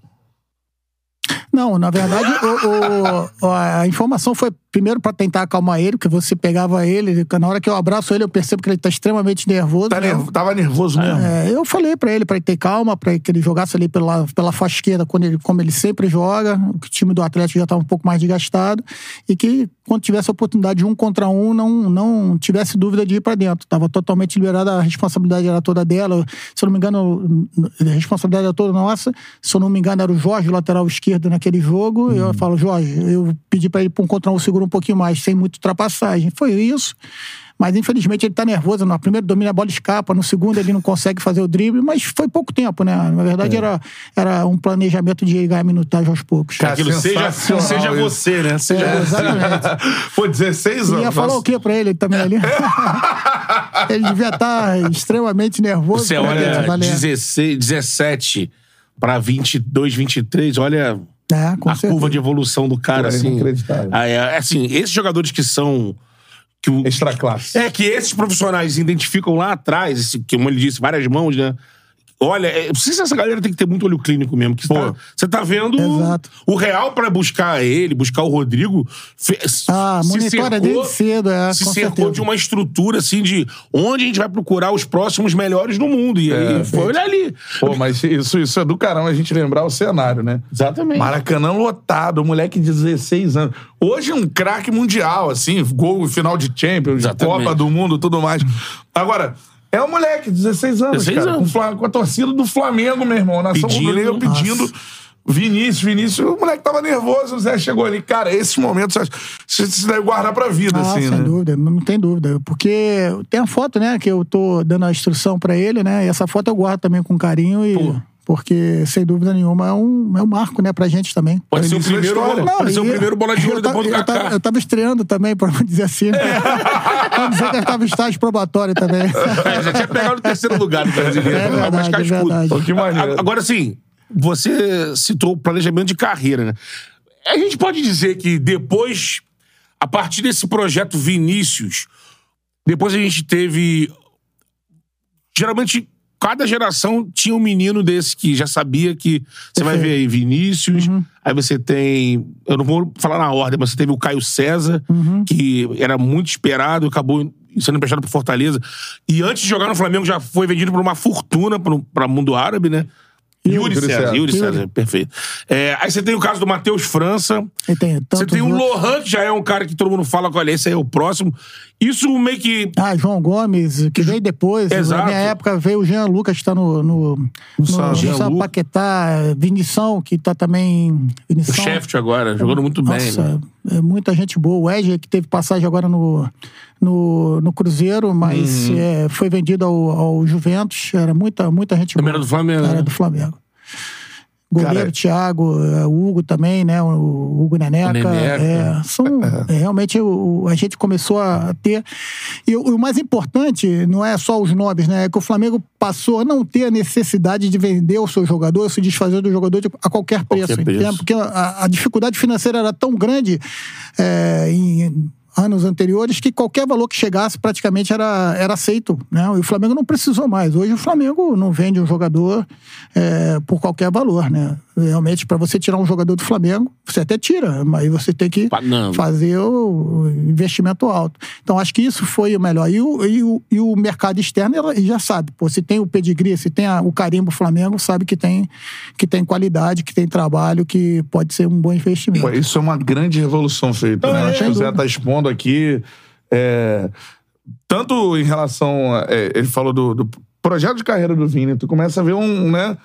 Não, na verdade, o- o- a informação foi primeiro pra tentar acalmar ele, porque você pegava ele, na hora que eu abraço ele, eu percebo que ele tá extremamente nervoso. Tá né? tava nervoso mesmo. É, eu falei pra ele ele ter calma, pra que ele jogasse ali pela, pela faixa esquerda, quando ele, como ele sempre joga, o time do Atlético já tava um pouco mais desgastado, e que quando tivesse a oportunidade de um contra um, não, não tivesse dúvida de ir pra dentro. Tava totalmente liberada, a responsabilidade era toda dela. Se eu não me engano, a responsabilidade era toda nossa. Se eu não me engano, era o Jorge, lateral esquerdo naquele jogo. Uhum. Eu falo, Jorge, eu pedi pra ele pra um contra um segura um pouquinho mais, sem muita ultrapassagem. Foi isso. Mas infelizmente ele tá nervoso. No primeiro domínio a bola escapa, no segundo ele não consegue fazer o drible, mas foi pouco tempo, né? Na É. verdade era, era um planejamento de ganhar minutagem aos poucos. Cara, Aquilo seja, sensacional seja isso. você, né? Seja É, você. exatamente. Pô, 16 E anos. ia falar o que pra ele também ali? ele devia estar extremamente nervoso. Você olha dentro, Valério. 16, 17 pra 22, 23, olha É, com a certeza. curva de evolução do cara, Pô, é assim. inacreditável. Ah, é, assim, esses jogadores que são. Que o, Extra classe. é, que esses profissionais identificam lá atrás, esse, que, como ele disse, várias mãos, né? Olha, é, sei se essa galera tem que ter muito olho clínico mesmo. que Você tá, tá vendo Exato. o real pra buscar ele, buscar o Rodrigo. fe- Ah, se monitora desde cedo, é, Se cercou certeza. de uma estrutura, assim, de onde a gente vai procurar os próximos melhores no mundo. E aí É, foi olhar ali. Pô, mas isso, isso é do caramba a gente lembrar o cenário, né? Exatamente. Maracanã lotado, moleque de 16 anos. Hoje um craque mundial, assim, gol final de Champions, Exatamente. Copa do Mundo, tudo mais. Agora, é um moleque, 16 anos, 16 cara, anos. Com, com a torcida do Flamengo, meu irmão. Nação rubro-negra pedindo. Vinícius, Vinícius, o moleque tava nervoso, o Zé chegou ali. Cara, esses momentos você você deve guardar pra vida, Ah, assim, sem né? dúvida, não tem dúvida. Porque tem a foto, né, que eu tô dando a instrução pra ele, né? E essa foto eu guardo também com carinho e. Porque, sem dúvida nenhuma, é um, é um marco, né, pra gente também. Pode ser o primeiro, história. bola- pode ser o primeiro bola de ouro eu tava- depois do eu tava, eu tava estreando também, pra não dizer assim. Né? pra dizer que eu tava em estágio probatório também. É, já tinha pegado o terceiro lugar do brasileiro. É Tava mais verdade, é verdade. Que maneiro. Agora, assim, você citou o planejamento de carreira, né? A gente pode dizer que depois, a partir desse projeto Vinícius, depois a gente teve. Geralmente, cada geração tinha um menino desse que já sabia que. Você vai ver aí Vinícius, aí você tem. Eu não vou falar na ordem, mas você teve o Caio César, que era muito esperado, acabou sendo emprestado pro Fortaleza. E antes de jogar no Flamengo já foi vendido por uma fortuna pro- pra mundo árabe, né? Yuri César. César, Yuri Yuri. César, perfeito. É, aí você tem o caso do Matheus França. E tem Você tem o. Lohan, que já é um cara que todo mundo fala, olha, esse aí é o próximo. Isso meio que. Ah, João Gomes, que veio depois. Exato. Na minha época veio o Jean Lucas, que tá no. No, no, Lu. Paquetá, Vinição, que tá também. O Vinição. Sheffield agora, jogando muito bem. Nossa, né? é muita gente boa. O Edger, que teve passagem agora no, no, no Cruzeiro, mas Uhum. é, foi vendido ao, ao Juventus. Era muita, muita gente Também boa. era do Flamengo, Era né? do Flamengo. Goleiro Cara, Thiago, é, o Hugo também, né? O Hugo Neneca. O Neneca. É, são, é, realmente o- a gente começou a ter. E o, o mais importante não é só os nomes, né? É que o Flamengo passou a não ter a necessidade de vender o seu jogador, se desfazer do jogador de- a qualquer preço. Qualquer preço. Porque a, a dificuldade financeira era tão grande é, em anos anteriores que qualquer valor que chegasse praticamente era, era aceito. Né? E o Flamengo não precisou mais. Hoje o Flamengo não vende um jogador é, por qualquer valor. Né? Realmente, para você tirar um jogador do Flamengo, você até tira, mas aí você tem que Pa- não. fazer o investimento alto. Então, acho que isso foi o melhor. E o, e o, e o mercado externo ela já sabe. Pô, se tem o pedigree, se tem a- o carimbo Flamengo, sabe que tem, que tem qualidade, que tem trabalho, que pode ser um bom investimento. Pô, isso é uma grande revolução feita. Né? é, Acho que o Zé está expondo aqui. é, tanto em relação. a- é, ele falou do, do projeto de carreira do Vini, tu começa a ver um né,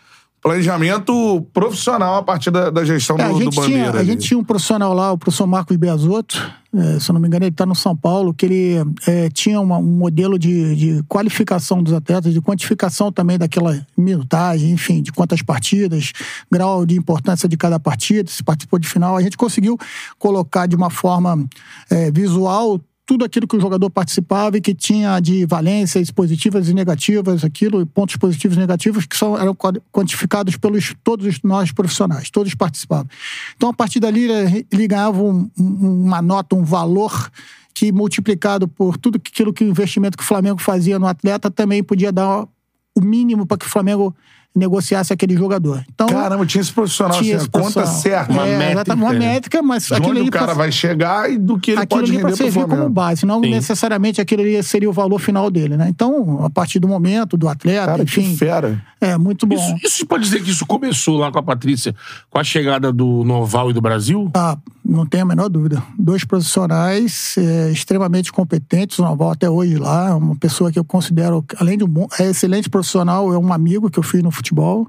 planejamento profissional a partir da, da gestão É, do, do gente tinha, Bandeira. a gente tinha um profissional lá, o professor Marcos Beazotto, é, se eu não me engano, ele está no São Paulo, que ele é, tinha uma- um modelo de, de qualificação dos atletas, de quantificação também daquela minutagem, enfim, de quantas partidas, grau de importância de cada partida, se participou de final. A gente conseguiu colocar de uma forma é, visual tudo aquilo que o jogador participava e que tinha de valências positivas e negativas, aquilo, e pontos positivos e negativos que são, eram qua- quantificados pelos todos nós profissionais, todos participavam. Então, a partir dali, ele, ganhava um- uma nota, um valor que, multiplicado por tudo aquilo que o investimento que o Flamengo fazia no atleta, também podia dar o mínimo para que o Flamengo negociasse aquele jogador. Então, Caramba, tinha esse profissional, tinha assim, esse a conta profissional. certa. Uma é, métrica, uma né? métrica, mas De aquilo onde ali o cara pra- vai chegar e do que ele aquilo pode ali para servir como base, não Sim. necessariamente aquilo ali seria o valor final dele, né? Então, a partir do momento do atleta, Cara, que enfim, fera. é muito bom. Isso, isso pode dizer que isso começou lá com a Patrícia, com a chegada do Noval e do Brasil? Ah, não tenho a menor dúvida. Dois profissionais é, extremamente competentes, o Naval até hoje lá, uma pessoa que eu considero, além de um bom, é excelente profissional, é um amigo que eu fiz no futebol.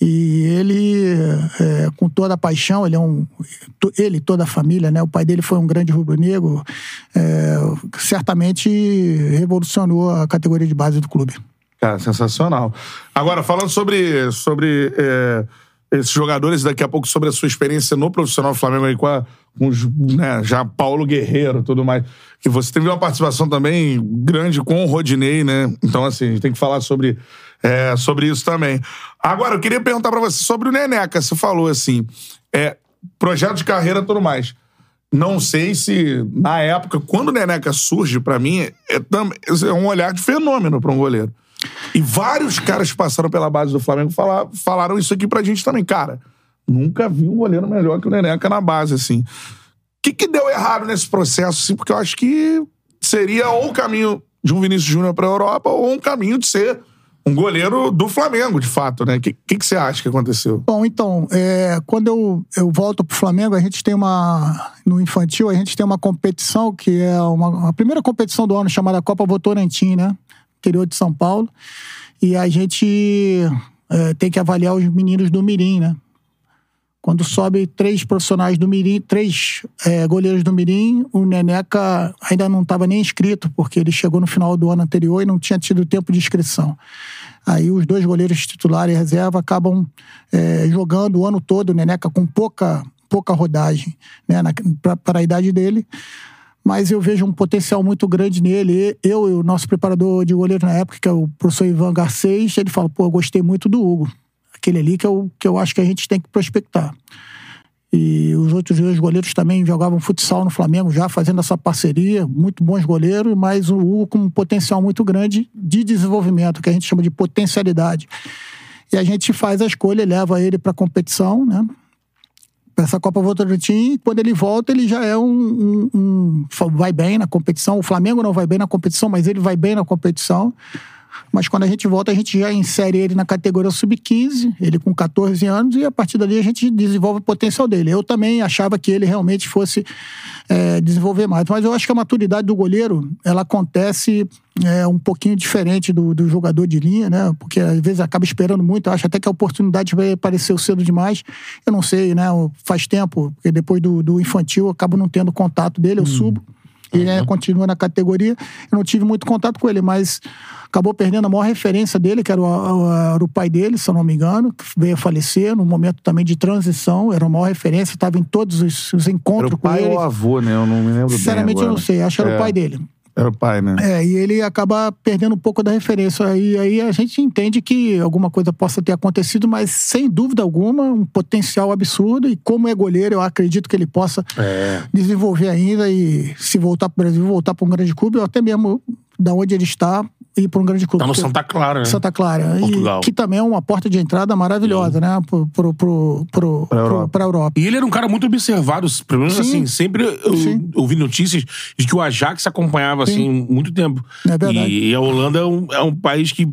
E ele, é, com toda a paixão, ele é um. Ele toda a família, né? O pai dele foi um grande rubro-negro, é, certamente revolucionou a categoria de base do clube. Cara, sensacional. Agora, falando sobre, sobre é, esses jogadores, daqui a pouco sobre a sua experiência no profissional Flamengo aí com, a, com os, né, já Paulo Guerreiro tudo mais. Que você teve uma participação também grande com o Rodinei, né? Então, assim, a gente tem que falar sobre, é, sobre isso também. Agora, eu queria perguntar pra você sobre o Neneca. Você falou assim, é, projeto de carreira tudo mais. Não sei se, na época, quando o Neneca surge, pra mim, é, é um olhar de fenômeno pra um goleiro. E vários caras que passaram pela base do Flamengo fala- falaram isso aqui pra gente também. Cara, nunca vi um goleiro melhor que o Neneca na base, assim. O que, que deu errado nesse processo, assim? Porque eu acho que seria ou o caminho de um Vinícius Júnior pra Europa ou um caminho de ser um goleiro do Flamengo, de fato, né? O que, que, que você acha que aconteceu? Bom, então, é, quando eu, eu volto pro Flamengo, a gente tem uma. No infantil, a gente tem uma competição que é uma, a primeira competição do ano chamada Copa Votorantim, né? Interior de São Paulo. E a gente é, tem que avaliar os meninos do Mirim, né? Quando sobe três profissionais do Mirim, três é, goleiros do Mirim, o Neneca ainda não estava nem inscrito, porque ele chegou no final do ano anterior e não tinha tido tempo de inscrição. Aí os dois goleiros titulares e reserva acabam é, jogando o ano todo, o Neneca com pouca, pouca rodagem né, para a idade dele. Mas eu vejo um potencial muito grande nele. Eu e o nosso preparador de goleiro na época, que é o professor Ivan Garcês, ele fala: pô, eu gostei muito do Hugo. Aquele ali que eu, que eu acho que a gente tem que prospectar. E os outros dois goleiros também jogavam futsal no Flamengo, já fazendo essa parceria, muito bons goleiros, mas o Hugo com um potencial muito grande de desenvolvimento, que a gente chama de potencialidade. E a gente faz a escolha, leva ele para a competição, né? Essa Copa Votorantim, quando ele volta, ele já é um, um, um. vai bem na competição. O Flamengo não vai bem na competição, mas ele vai bem na competição. Mas quando a gente volta, a gente já insere ele na categoria sub-15, ele com 14 anos, e a partir dali a gente desenvolve o potencial dele. Eu também achava que ele realmente fosse é, desenvolver mais. Mas eu acho que a maturidade do goleiro, ela acontece é, um pouquinho diferente do, do jogador de linha, né? Porque às vezes acaba esperando muito. Eu acho até que a oportunidade vai aparecer cedo demais. Eu não sei, né? Faz tempo, porque depois do, do infantil eu acabo não tendo contato dele, eu subo. Ele né, continua na categoria. Eu não tive muito contato com ele, mas acabou perdendo a maior referência dele, que era o, era o pai dele, se eu não me engano, que veio a falecer num momento também de transição. Era a maior referência, estava em todos os, os encontros Era o com pai ele. ou avô, né? Eu não me lembro Sinceramente, eu não sei. Acho que era É. o pai dele. Era o pai, né? É, e ele acaba perdendo um pouco da referência. E aí a gente entende que alguma coisa possa ter acontecido, mas sem dúvida alguma, um potencial absurdo. E como é goleiro, eu acredito que ele possa É. desenvolver ainda e se voltar para o Brasil, voltar para um grande clube, ou até mesmo da onde ele está, ir para um grande clube. Tá no Santa Clara, né? Santa Clara. Portugal. E que também é uma porta de entrada maravilhosa, né? Pro, pro, pro, Pra Europa. pra Europa. E ele era um cara muito observado, pelo menos Sim. assim, sempre eu Sim. ouvi notícias de que o Ajax acompanhava assim muito tempo. É verdade. E, a Holanda é um, é um país que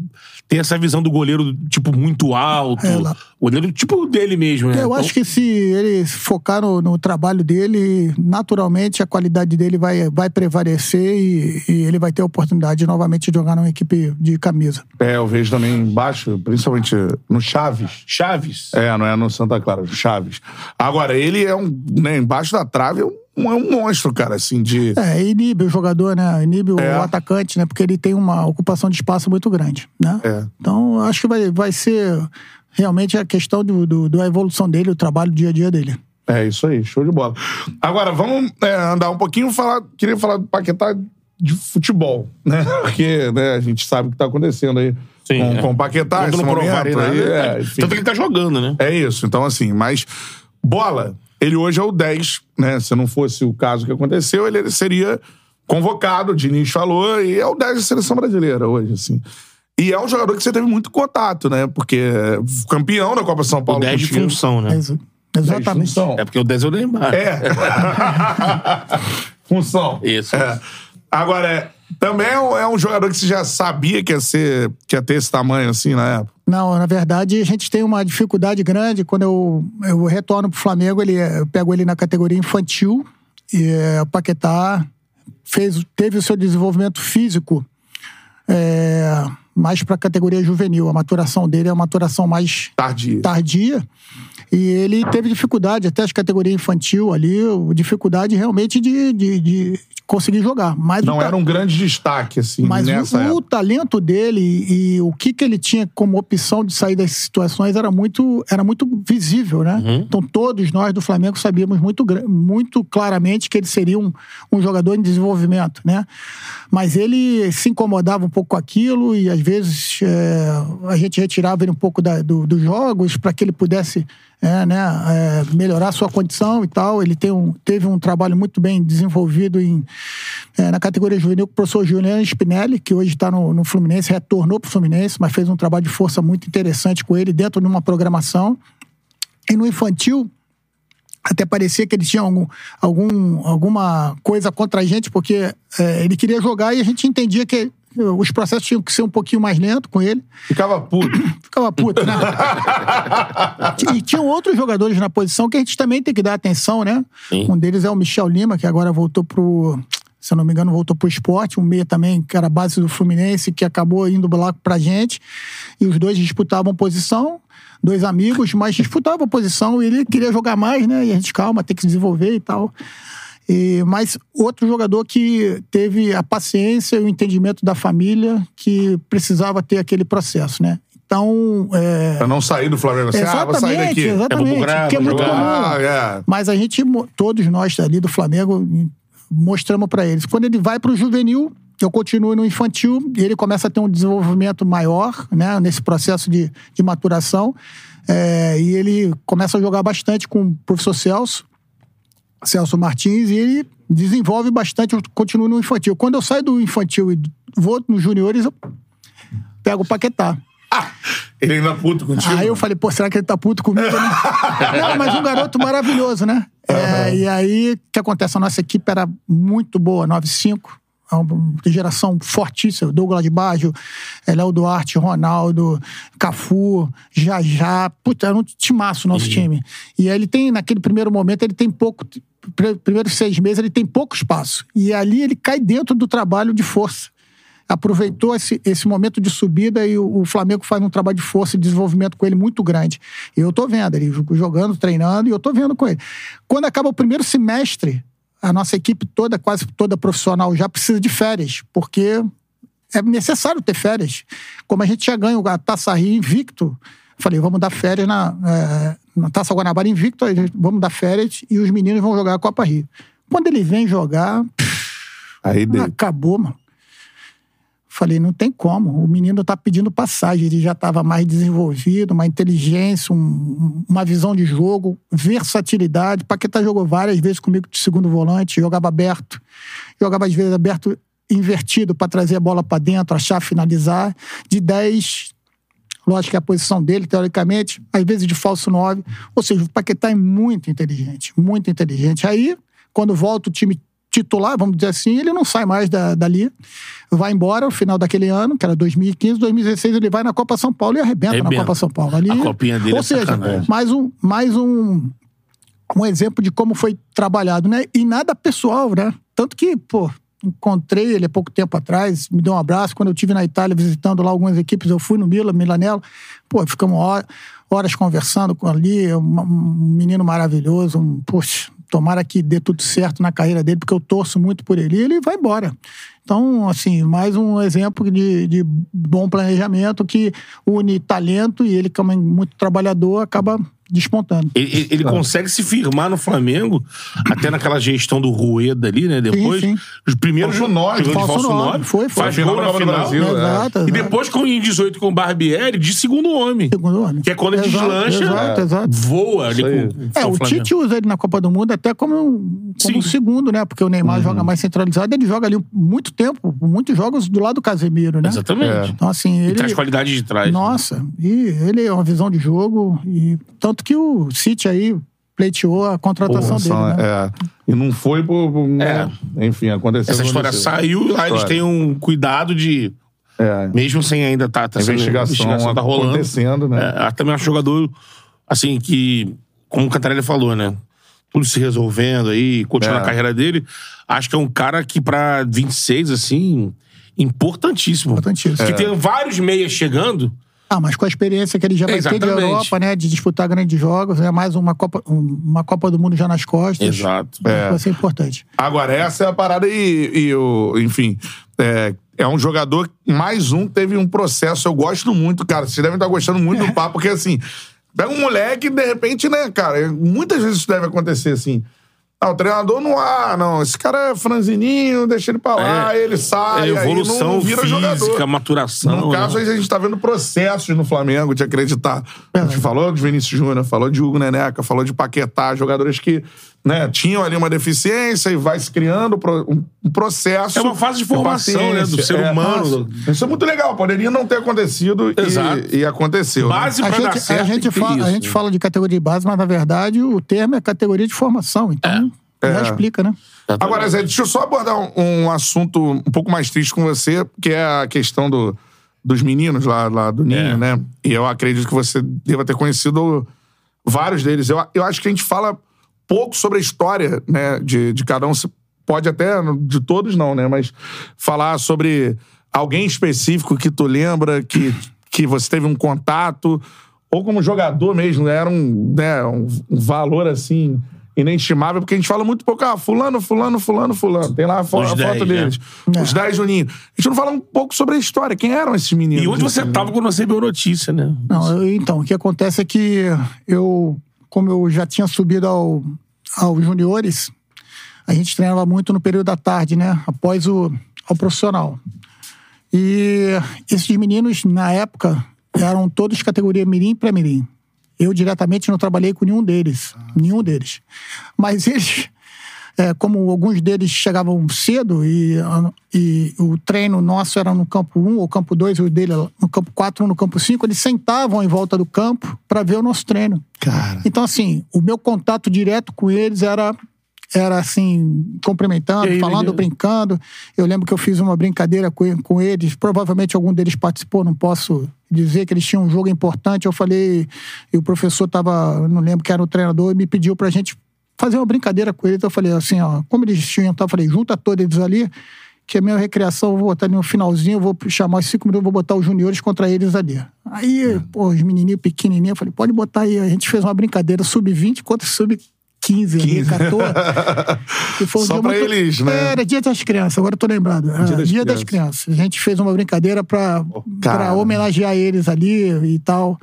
tem essa visão do goleiro, tipo, muito alto. É, lá- goleiro, tipo, dele mesmo, né? Eu acho que se ele focar no, no trabalho dele, naturalmente a qualidade dele vai, vai prevalecer e, e ele vai ter a oportunidade de novamente jogar numa equipe de camisa. É, eu vejo também embaixo, principalmente no Chaves. Chaves. É, não é no Santa Clara, no Chaves. Agora, ele é um. Né, embaixo da trave é um, é um monstro, cara, assim, de. É, inibe o jogador, né? Inibe o É. atacante, né? Porque ele tem uma ocupação de espaço muito grande, né? É. Então, acho que vai, vai ser realmente a questão do, do- da evolução dele, o trabalho, o dia a dia dele. É isso aí, show de bola. Agora, vamos é, andar um pouquinho, falar. Queria falar do Paquetá de futebol, né? Porque né, a gente sabe o que tá acontecendo aí Sim, com, é. com o Paquetá, esse não provarem momento. nada, aí, é, é. Tanto que ele tá jogando, né? É isso. Então, assim, mas bola, ele hoje é o 10, né? Se não fosse o caso que aconteceu, ele seria convocado, o Diniz falou, e é o 10 da seleção brasileira hoje, assim. E é um jogador que você teve muito contato, né? Porque é campeão da Copa São O Paulo. 10 de função, né? Ex- Exatamente. Função. É porque o 10 é o Neymar. É. função. Isso. É. Agora, é, também é um, é um jogador que você já sabia que ia, ser, que ia ter esse tamanho assim na época. Não, na verdade, a gente tem uma dificuldade grande. Quando eu, eu retorno pro Flamengo, ele, eu pego ele na categoria infantil. E é, o Paquetá fez, teve o seu desenvolvimento físico é, mais para a categoria juvenil. A maturação dele é uma maturação mais Tardio. tardia. E ele teve dificuldade, até as categorias infantil ali, dificuldade realmente de, de, de conseguir jogar. Mas Não era um grande destaque, assim, mas nessa o, o talento dele e o que, que ele tinha como opção de sair das situações era muito, era muito visível, né? Então todos nós do Flamengo sabíamos muito, muito claramente que ele seria um, um jogador em desenvolvimento, né? Mas ele se incomodava um pouco com aquilo e às vezes é, a gente retirava ele um pouco da- do- dos jogos para que ele pudesse é, né, é, melhorar sua condição e tal. Ele tem um, teve um trabalho muito bem desenvolvido em, é, na categoria juvenil com o professor Juliano Spinelli, que hoje está no, no Fluminense, retornou para o Fluminense, mas fez um trabalho de força muito interessante com ele dentro de uma programação. E no infantil, até parecia que ele tinha algum, algum, alguma coisa contra a gente, porque é, ele queria jogar e a gente entendia que os processos tinham que ser um pouquinho mais lento com ele. Ficava puto. Ficava puto, né? e tinham outros jogadores na posição que a gente também tem que dar atenção, né? Sim. Um deles é o Michel Lima, que agora voltou pro. Se eu não me engano, voltou pro esporte. Um meia também, que era base do Fluminense, que acabou indo lá pra gente. E os dois disputavam posição, dois amigos, mas disputavam posição e ele queria jogar mais, né? E a gente, calma, tem que se desenvolver e tal. E, mas outro jogador que teve a paciência e o entendimento da família que precisava ter aquele processo, né? Então, é, pra não sair do Flamengo assim, ah, vou sair exatamente, daqui. exatamente, É, que é Bravo, muito comum. Ah, é. Mas a gente, todos nós ali do Flamengo, mostramos pra eles. Quando ele vai pro juvenil, eu continuo no infantil e ele começa a ter um desenvolvimento maior, né, nesse processo de, de maturação. É, e ele começa a jogar bastante com o professor Celso, Celso Martins, e ele desenvolve bastante, eu continuo no infantil. Quando eu saio do infantil e vou nos juniores, eu pego o Paquetá. Ele ainda puto contigo. Aí eu falei, pô, será que ele tá puto comigo? Não, mas um garoto maravilhoso, né? É, e aí, o que acontece? A nossa equipe era muito boa, 9-5. É uma geração fortíssima. Douglas de Baggio, eh, Léo Duarte, Ronaldo, Cafu, Jajá. Puta, era um timaço o nosso time. E aí ele tem, naquele primeiro momento, ele tem pouco... pr- Primeiros seis meses, ele tem pouco espaço. E ali ele cai dentro do trabalho de força aproveitou esse, esse momento de subida e o, o Flamengo faz um trabalho de força e desenvolvimento com ele muito grande. E eu tô vendo ele jogando, treinando, e eu tô vendo com ele. Quando acaba o primeiro semestre, a nossa equipe toda, quase toda profissional, já precisa de férias, porque é necessário ter férias. Como a gente já ganha a Taça Rio invicto, falei, vamos dar férias na, eh, na Taça Guanabara invicto, vamos dar férias e os meninos vão jogar a Copa Rio. Quando ele vem jogar, Aí dele. Acabou, mano. Falei, não tem como. O menino tá pedindo passagem. Ele já estava mais desenvolvido, uma inteligência, um- uma visão de jogo, versatilidade. Paquetá jogou várias vezes comigo de segundo volante, jogava aberto. Jogava às vezes aberto invertido para trazer a bola para dentro, achar, finalizar. De 10, lógico que é a posição dele, teoricamente, às vezes de falso 9. Ou seja, o Paquetá é muito inteligente, muito inteligente. Aí, quando volta o time titular, vamos dizer assim, ele não sai mais da, dali, vai embora no final daquele ano, que era 2015, 2016, ele vai na Copa São Paulo e arrebenta, na Arrebenta. Copa São Paulo. Ali, A copinha dele Ou é seja, sacanagem. mais um, mais um, um exemplo de como foi trabalhado, né? E nada pessoal, né? Tanto que, pô, encontrei ele há pouco tempo atrás, me deu um abraço. Quando eu estive na Itália visitando lá algumas equipes, eu fui no Milan, Milanello. Pô, ficamos hor- horas conversando com ali, um, um menino maravilhoso. Um, poxa, tomara que dê tudo certo na carreira dele, porque eu torço muito por ele. E ele vai embora. Então, assim, mais um exemplo de, de bom planejamento que une talento e ele, como é muito trabalhador, acaba despontando. Ele, ele- ele consegue se firmar no Flamengo, até naquela gestão do Rueda ali, né? Depois, sim. os primeiros Falso nove, falso falso nove, foi, foi. faz gol na final. Brasil, é. Exato, E depois, com em 18 com o Barbieri, de segundo homem. Segundo ano. Que é quando ele Exato, deslancha, Exato, exato. voa ali com, É, o Flamengo. Tite usa ele na Copa do Mundo até como, um- Sim. como um segundo, né? Porque o Neymar joga mais centralizado, ele joga ali muito tempo, muitos jogos do lado do Casemiro, né? Exatamente. Então, assim, E ele. traz qualidade de trás. né? Nossa, e ele é uma visão de jogo, e tanto que o City aí pleiteou a contratação dele, Porra, né? é. E não foi por. por- né? Enfim, aconteceu. Essa história aconteceu. saiu, lá eles têm um cuidado de. É. Mesmo sem ainda estar tá, A sendo- investigação, tá rolando. acontecendo, né? É, também é um jogador, assim, que, como o Cantarelli falou, né? Tudo se resolvendo aí, continuando É. a carreira dele. Acho que é um cara que, pra 26, assim, importantíssimo. Importantíssimo. Que É. tem vários meias chegando. Ah, mas com a experiência que ele já vai ter de Exatamente. Europa, né? De disputar grandes jogos, é mais uma Copa, um- uma Copa do Mundo já nas costas. Exato. É. Vai ser importante. Agora, essa é a parada e, e o, enfim, é, é um jogador, mais um, teve um processo. Eu gosto muito, cara. Vocês devem estar gostando muito do papo, porque assim, pega um moleque, de repente, né, cara, muitas vezes isso deve acontecer assim. Ah, o treinador não, ah, não, esse cara é franzininho, deixa ele pra lá, É. ele sai, É aí evolução não vira física, jogador. maturação. No caso, né? a gente tá vendo processos no Flamengo de acreditar. A gente falou de Vinícius Júnior, falou de Hugo Neneca, falou de Paquetá, jogadores que né, tinham ali uma deficiência e vai se criando um processo. É uma fase de formação, né, do ser humano. Nossa, Isso é muito legal, poderia não ter acontecido e- e, aconteceu. né? Base A pra dar certo. a, gente fala, a isso. gente fala de categoria de base, mas na verdade o termo é categoria de formação. Então, já É. explica, né? Agora, Zé, deixa eu só abordar um, um assunto um pouco mais triste com você, que é a questão do, dos meninos lá, lá do Ninho, É. né? E eu acredito que você deva ter conhecido vários deles. Eu, eu acho que a gente fala pouco sobre a história, né, de, de cada um. Pode até, de todos não, né? Mas falar sobre alguém específico que tu lembra, que, que você teve um contato, ou como jogador mesmo, era um, né, um, valor assim inestimável, porque a gente fala muito pouco, ah, fulano, fulano, fulano, fulano. Tem lá a, fo a 10, foto né? deles. É. Os 10 do Ninho. A gente não fala um pouco sobre a história. Quem eram esses meninos? E onde você assim? tava quando você recebeu notícia, né? Não, eu- então, o que acontece é que eu, como eu já tinha subido ao, aos juniores, a gente treinava muito no período da tarde, né? Após o ao profissional. E esses meninos, na época, eram todos categoria mirim e pré-mirim. Eu diretamente não trabalhei com nenhum deles. Nenhum deles. Mas eles, é, como alguns deles chegavam cedo e, e o treino nosso era no campo 1 ou campo 2, o dele no campo 4 ou no campo 5, eles sentavam em volta do campo para ver o nosso treino. Cara. Então, assim, o meu contato direto com eles era, era assim, cumprimentando, aí, falando, menino? brincando. Eu lembro que eu fiz uma brincadeira com, com eles. Provavelmente algum deles participou, não posso dizer que eles tinham um jogo importante. Eu falei, e o professor estava, não lembro que era o treinador, e me pediu pra gente fazer uma brincadeira com eles. Eu falei assim, ó, como eles tinham, eu falei, junta todos eles ali, que a minha recreação eu vou botar ali no finalzinho, eu vou chamar os cinco minutos, vou botar os juniores contra eles ali. Aí, pô, os menininhos pequenininhos, eu falei, pode botar aí. A gente fez uma brincadeira sub-20 contra sub-15 ali, 14. E foi um Só dia pra muito- eles, né? É, Era dia das crianças, agora eu tô lembrado. Dia Dia, das das, crianças. A gente fez uma brincadeira pra, cara. pra homenagear eles ali e tal.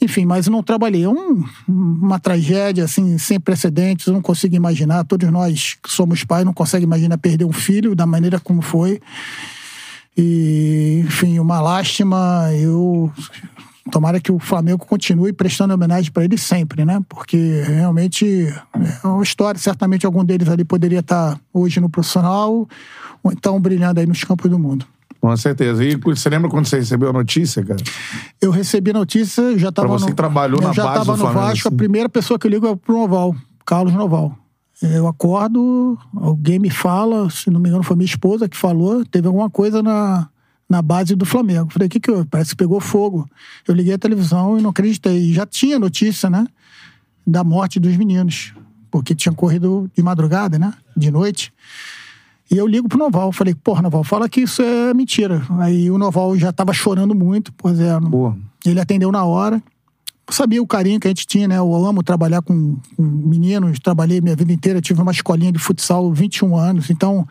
Enfim, mas não trabalhei. É um, uma tragédia, assim, sem precedentes. Eu não consigo imaginar. Todos nós que somos pais não conseguem imaginar perder um filho da maneira como foi. E, enfim, uma lástima. Eu. Tomara que o Flamengo continue prestando homenagem para eles sempre, né? Porque realmente é uma história. Certamente algum deles ali poderia estar hoje no profissional ou então brilhando aí nos campos do mundo. Com certeza. E você lembra quando você recebeu a notícia, cara? Eu recebi notícia, eu já estava Pra você no, que trabalhou na já base tava do no Flamengo, Vasco, assim. a primeira pessoa que eu ligo é pro Noval, Carlos Noval. Eu acordo, alguém me fala, se não me engano foi minha esposa que falou, teve alguma coisa na, na base do Flamengo. Falei, o que que eu, parece que pegou fogo. Eu liguei a televisão e não acreditei. E já tinha notícia, né, da morte dos meninos, porque tinha corrido de madrugada, né, de noite. E eu ligo pro Noval, falei, porra, Noval, fala que isso é mentira. Aí o Noval já tava chorando muito, pois é, Pô. ele atendeu na hora. Eu sabia o carinho que a gente tinha, né? Eu amo trabalhar com, com meninos, trabalhei minha vida inteira, tive uma escolinha de futsal 21 anos, então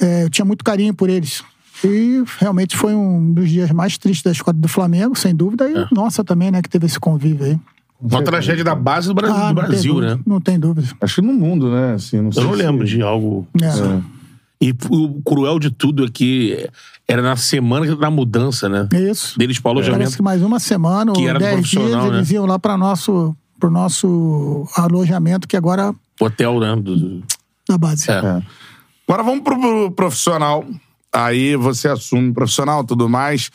é, eu tinha muito carinho por eles. E realmente foi um dos dias mais tristes da escola do Flamengo, sem dúvida, e nossa também, né, que teve esse convívio aí. Uma tragédia da base do, Bra- Ah, do Brasil, dúvida, né? Não tem dúvida. Acho que no mundo, né? Assim, não sei Eu não se- lembro de algo. É. E o cruel de tudo é que era na semana da mudança, né? É isso. Deles pro Parece alojamento. que mais uma semana Que ou era dez dias profissional, eles né? iam lá para nosso pro nosso alojamento que agora Hotel, né? Do- da base. É. Agora vamos pro, pro profissional. Aí você assume profissional tudo mais.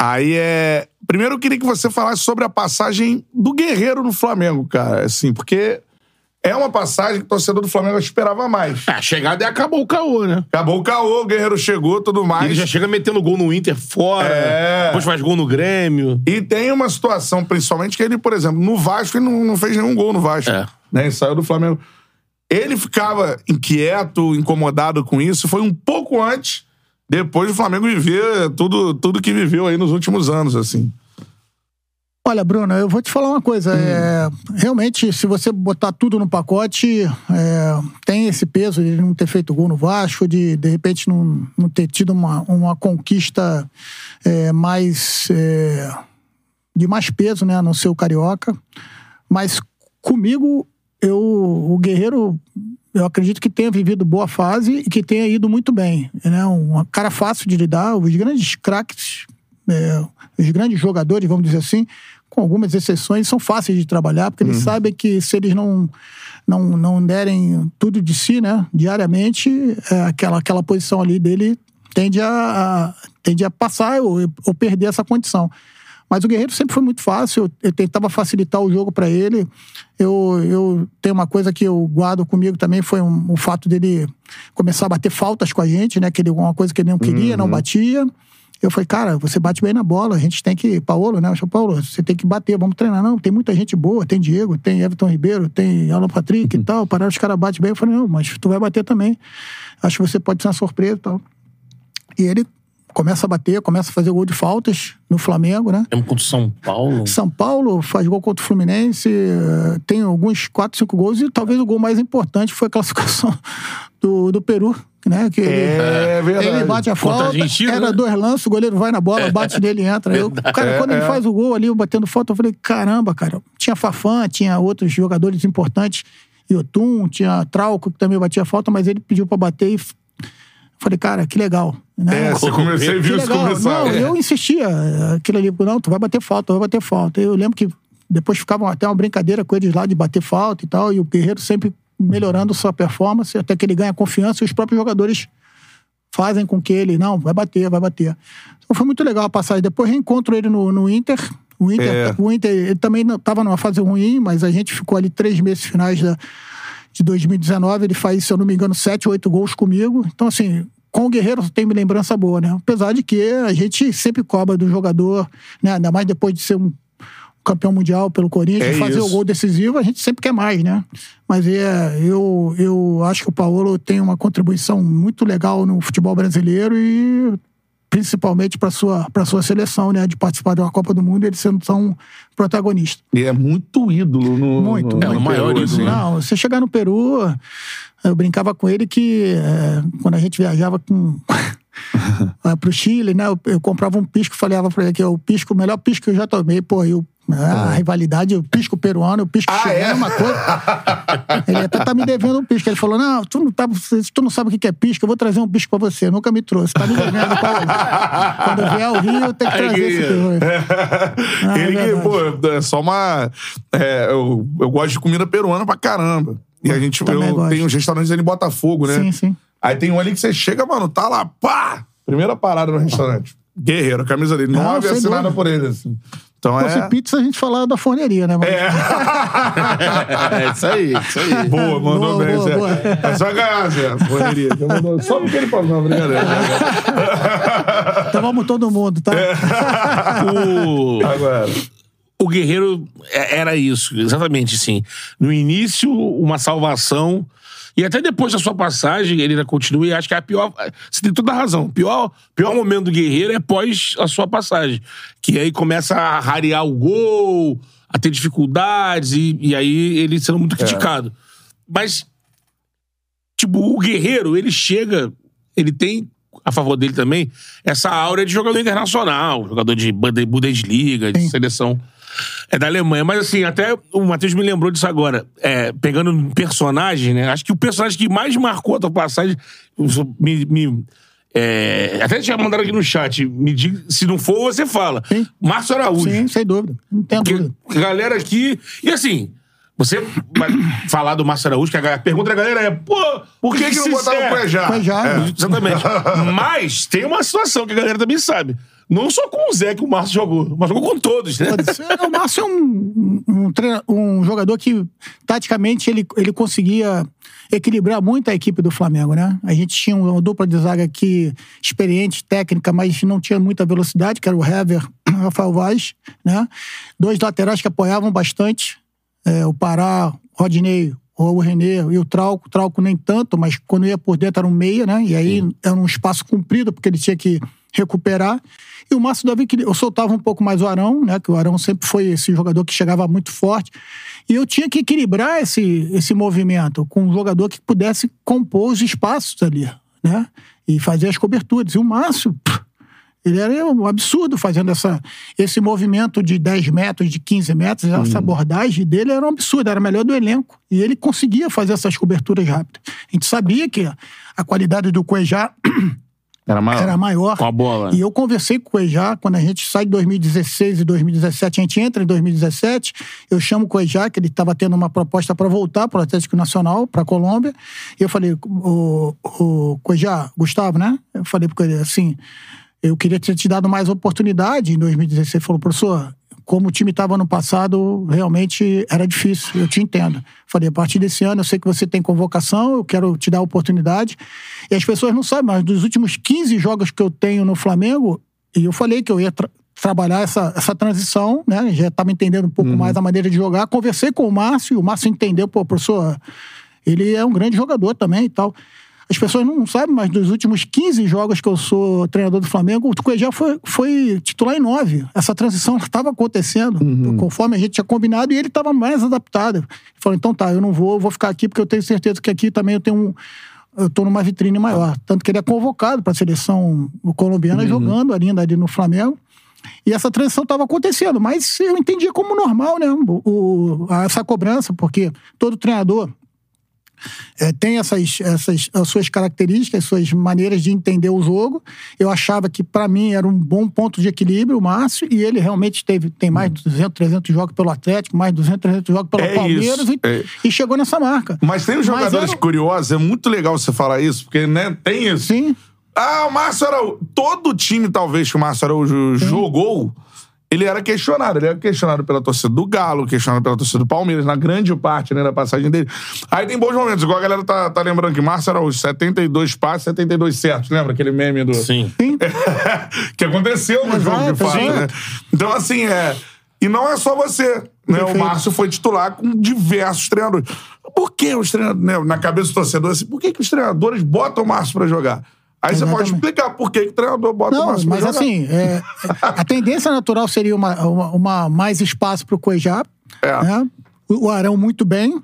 Aí é. Primeiro eu queria que você falasse sobre a passagem do Guerreiro no Flamengo, cara. Assim, porque é uma passagem que o torcedor do Flamengo esperava mais. É, a chegada e acabou o caô, né? Acabou o caô, o Guerreiro chegou, tudo mais. Ele já chega metendo gol no Inter fora, É. depois faz gol no Grêmio. E tem uma situação, principalmente, que ele, por exemplo, no Vasco, ele não, não fez nenhum gol no Vasco. É. Né? Ele saiu do Flamengo. Ele ficava inquieto, incomodado com isso. Foi um pouco antes, depois do Flamengo viver tudo, tudo que viveu aí nos últimos anos, assim. Olha, Bruno, eu vou te falar uma coisa. É, realmente, se você botar tudo no pacote, é, tem esse peso de não ter feito gol no Vasco, de de repente não, não ter tido uma, uma conquista é, mais. é, de mais peso né, no seu carioca. Mas comigo, eu, o Guerreiro, eu acredito que tenha vivido boa fase e que tenha ido muito bem. Né? Um cara fácil de lidar, os grandes craques é, os grandes jogadores, vamos dizer assim, com algumas exceções, são fáceis de trabalhar, porque eles sabem que se eles não, não, não derem tudo de si, né, diariamente, é, aquela, aquela posição ali dele tende a, a- tende a passar ou, ou perder essa condição. Mas o Guerreiro sempre foi muito fácil, eu, tentava facilitar o jogo para ele. Eu, eu tenho uma coisa que eu guardo comigo também, foi um- o fato dele começar a bater faltas com a gente, né? Que ele, uma coisa que ele não queria, não batia. Eu falei, cara, você bate bem na bola, a gente tem que. Paulo, né? Eu falei, Paulo, você tem que bater, vamos treinar. Não, tem muita gente boa, tem Diego, tem Everton Ribeiro, tem Alan Patrick e tal. Pararam, os caras batem bem. Eu falei, não, mas tu vai bater também. Acho que você pode ser uma surpresa e tal. E ele começa a bater, começa a fazer gol de faltas no Flamengo, né? Mesmo contra o São Paulo. São Paulo faz gol contra o Fluminense, tem alguns 4, 5 gols, e talvez o gol mais importante foi a classificação do, do Peru, né? Que ele, É verdade. ele bate a falta, Argentina, era né? dois lances, o goleiro vai na bola, bate nele e entra. Eu, cara, quando ele faz o gol ali, eu batendo falta, eu falei, caramba, cara. Tinha Fafã, tinha outros jogadores importantes, Yotun, tinha Trauco, que também batia falta, mas ele pediu pra bater e falei, cara, que legal. Né? É, você comecei, viu isso começar. Não, É. eu insistia. Aquilo ali, não, tu vai bater falta, tu vai bater falta. Eu lembro que depois ficava até uma brincadeira com eles lá de bater falta e tal, e o Guerreiro sempre melhorando sua performance, até que ele ganha confiança e os próprios jogadores fazem com que ele, não, vai bater, vai bater. Então foi muito legal a passagem. Depois reencontro ele no, no Inter. O Inter, É. o Inter ele também estava numa fase ruim, mas a gente ficou ali três meses finais da, de 2019. Ele faz, se eu não me engano, sete, oito gols comigo. Então, assim, com o Guerreiro tem lembrança boa, né? Apesar de que a gente sempre cobra do jogador, né? Ainda mais depois de ser um campeão mundial pelo Corinthians, É fazer isso. o gol decisivo, a gente sempre quer mais, né? Mas é, eu, eu acho que o Paulo tem uma contribuição muito legal no futebol brasileiro e principalmente para sua para sua seleção, né, de participar de uma Copa do Mundo, ele sendo tão protagonista. E é muito ídolo no. Muito, no, É, o no maior Peru, ídolo, assim. né? Não, você chegar no Peru, eu brincava com ele que é, quando a gente viajava com é, pro Chile, né? Eu, eu comprava um pisco, falava pra ele que é o pisco, o melhor pisco que eu já tomei, pô, eu a rivalidade, o pisco peruano, o pisco Ah, chileno é? é uma coisa. Ele até tá me devendo um pisco. Ele falou: Não, tu não, tá, tu não sabe o que é pisco, eu vou trazer um pisco pra você. Nunca me trouxe. Tá me devendo, Paulo. Quando eu vier ao Rio, eu tenho que trazer esse teu. Ah, é Ele verdade. pô, é só uma. é, eu, eu gosto de comida peruana pra caramba. E a gente, Também eu gosto. tenho uns restaurantes ali em Botafogo, né? Sim, sim. Aí tem um ali que você chega, mano, tá lá, pá! Primeira parada no restaurante. Guerreiro, a camisa dele. Nove sem assinada por ele, assim. Então Se fosse é. pizza, a gente falava da forneria, né? Mas... É isso aí, isso aí. Boa, mandou Boa, bem, boa, Zé. boa. É só ganhar, Zé. Mandou- Só porque ele falou, não, brincadeira. Então vamos todo mundo, tá? É. O, Agora. o Guerreiro é- era isso, exatamente assim. No início, uma salvação. E até depois da sua passagem, ele ainda continua e acho que é a pior. Você tem toda a razão. O pior, pior momento do Guerreiro é após a sua passagem. Que aí começa a rarear o gol, a ter dificuldades, e, e aí ele sendo muito criticado. Mas, tipo, o Guerreiro, ele chega, ele tem a favor dele também essa aura de jogador internacional, jogador de Bundesliga, de Sim. seleção. É da Alemanha, mas assim, até o Matheus me lembrou disso agora. É, pegando um personagem, né? Acho que o personagem que mais marcou a tua passagem. Me. me é, até já mandaram aqui no chat. Me diga, se não for, você fala. Sim. Márcio Araújo. Sim, sem dúvida. Não tem dúvida. galera aqui. E assim. Você vai falar do Márcio Araújo, que a pergunta da galera é, pô, Por que, que não botaram o Cuejá? Cuejá, É. né? Exatamente. Mas tem uma situação que a galera também sabe. Não só com o Zé que o Márcio jogou, mas jogou com todos, né? Ser. O Márcio é um, um, treina- um jogador que, taticamente, ele, ele conseguia equilibrar muito a equipe do Flamengo, né? A gente tinha uma dupla de zaga aqui experiente, técnica, mas não tinha muita velocidade, que era o Hever e o Rafael Vaz, né? Dois laterais que apoiavam bastante. É, o Pará, o Rodinei, o René e o Trauco. O Trauco nem tanto, mas quando ia por dentro era um meia, né? E aí era um espaço comprido, porque ele tinha que recuperar. E o Márcio Davi, que eu soltava um pouco mais o Arão, né? Que o Arão sempre foi esse jogador que chegava muito forte. E eu tinha que equilibrar esse, esse movimento com um jogador que pudesse compor os espaços ali, né? E fazer as coberturas. E o Márcio, pff, ele era um absurdo fazendo essa, esse movimento de 10 metros, de 15 metros. Essa abordagem dele era um absurdo, era melhor do elenco. E ele conseguia fazer essas coberturas rápidas. A gente sabia que a qualidade do Cuejá Era maior. era maior. Com a bola. E eu conversei com o Cuejá, quando a gente sai de 2016 e 2017, a gente entra em 2017, eu chamo o Cuejá, que ele estava tendo uma proposta para voltar para o Atlético Nacional, para a Colômbia, e eu falei, o, o Cuejá, Gustavo, né? Eu falei para ele assim, eu queria ter te dado mais oportunidade em 2016. Ele falou, professor, como o time estava no passado, realmente era difícil, eu te entendo. Falei, a partir desse ano eu sei que você tem convocação, eu quero te dar a oportunidade. E as pessoas não sabem, mas dos últimos 15 jogos que eu tenho no Flamengo, e eu falei que eu ia tra- trabalhar essa, essa transição, né? Já estava entendendo um pouco mais a maneira de jogar. Conversei com o Márcio, e o Márcio entendeu, pô, professor, ele é um grande jogador também e tal. As pessoas não sabem, mas dos últimos 15 jogos que eu sou treinador do Flamengo, o Cuejá foi, foi titular em nove. Essa transição estava acontecendo, conforme a gente tinha combinado, e ele estava mais adaptado. Ele falou, então tá, eu não vou, vou ficar aqui, porque eu tenho certeza que aqui também eu tenho um. Eu tô numa vitrine maior. Tanto que ele é convocado para a seleção colombiana, jogando ainda ali no Flamengo. E essa transição estava acontecendo, mas eu entendia como normal, né? O, o- essa cobrança, porque todo treinador é, tem essas, essas as suas características, suas maneiras de entender o jogo. Eu achava que, para mim, era um bom ponto de equilíbrio, o Márcio, e ele realmente teve, tem mais de 200, 300 jogos pelo Atlético, mais de 200, 300 jogos pelo É Palmeiras, e, é. e chegou nessa marca. Mas tem Mas jogadores era- curiosos, é muito legal você falar isso, porque né, tem isso. Sim, Ah, o Márcio Araújo. Todo time, talvez, que o Márcio Araújo jogou, ele era questionado. Ele era questionado pela torcida do Galo, questionado pela torcida do Palmeiras, na grande parte né, da passagem dele. Aí tem bons momentos, igual a galera tá, tá lembrando que Márcio Araújo, 72 passes, 72 certos. Lembra aquele meme do. Sim. sim. que aconteceu no Exato, jogo, de fato, né? Então, assim, é. E não é só você. Né? O. Márcio foi titular com diversos treinadores. Por que os treinadores, né, na cabeça do torcedor, assim, por que, que os treinadores botam o Márcio pra jogar? Aí você pode Exatamente. explicar por que, que o treinador bota o Não, Márcio pra mas assim, é, a tendência natural seria uma, uma, uma mais espaço para o Cuejá. É. Né? O o Arão muito bem.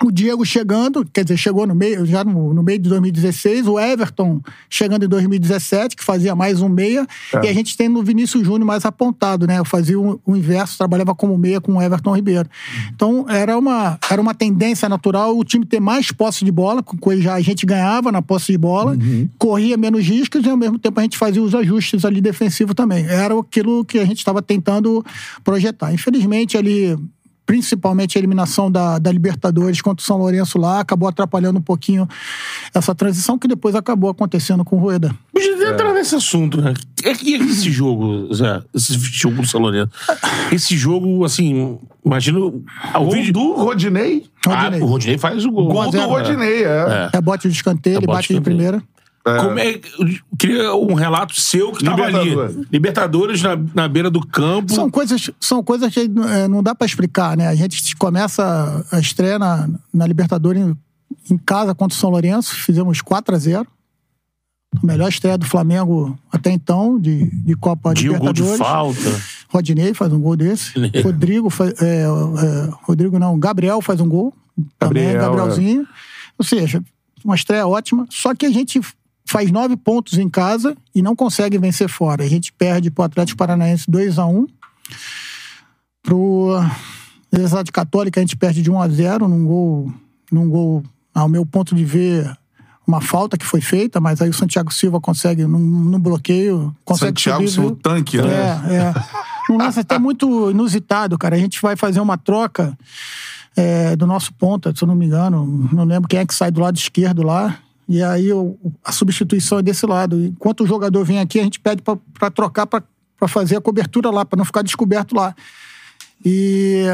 O Diego chegando, quer dizer, chegou no meio, já no, no meio de 2016. O Everton chegando em 2017, que fazia mais um meia. É. E a gente tem no Vinícius Júnior mais apontado, né? Eu fazia o, o inverso, trabalhava como meia com o Everton Ribeiro. Então, era uma, era uma tendência natural o time ter mais posse de bola, com o já a gente ganhava na posse de bola, Uhum. corria menos riscos e, ao mesmo tempo, a gente fazia os ajustes ali defensivos também. Era aquilo que a gente estava tentando projetar. Infelizmente, ali principalmente a eliminação da, da Libertadores contra o São Lourenço lá, acabou atrapalhando um pouquinho essa transição que depois acabou acontecendo com o Rueda. Deixa eu entrar nesse assunto, né? É que esse jogo, Zé, esse jogo do São Lourenço, esse jogo, assim, imagino... O Gol vídeo... do Rodinei. Ah, Rodinei. o Rodinei faz o gol. Gol do Rodinei, é. É bote de escanteio, É ele bote bate de de primeira. Como é, eu queria um relato seu que estava ali. Libertadores. Libertadores na, na beira do campo. São coisas, são coisas que é, não dá pra explicar, né? A gente começa a estreia na, na Libertadores em, em casa contra o São Lourenço, fizemos 4 a 0 a melhor estreia do Flamengo até então, de, de Copa de um gol de Libertadores. falta. Rodinei faz um gol desse. Rodrigo, fa- é, é, Rodrigo não, Gabriel faz um gol. Também, Gabriel, Gabrielzinho. Ou seja, uma estreia ótima. Só que a gente faz nove pontos em casa e não consegue vencer fora. A gente perde pro Atlético Paranaense 2 a 1 Pro Universidade Católica, a gente perde de 1 a 0 num gol, num gol, ao meu ponto de ver, uma falta que foi feita, mas aí o Santiago Silva consegue, num, num bloqueio, consegue Santiago subir, Silva, o tanque, né? É, é. Um lance até muito inusitado, cara. A gente vai fazer uma troca é, do nosso ponta, se eu não me engano. Não lembro quem é que sai do lado esquerdo lá. E aí o- a substituição é desse lado. Enquanto o jogador vem aqui, a gente pede pra trocar pra fazer a cobertura lá, pra não ficar descoberto lá. E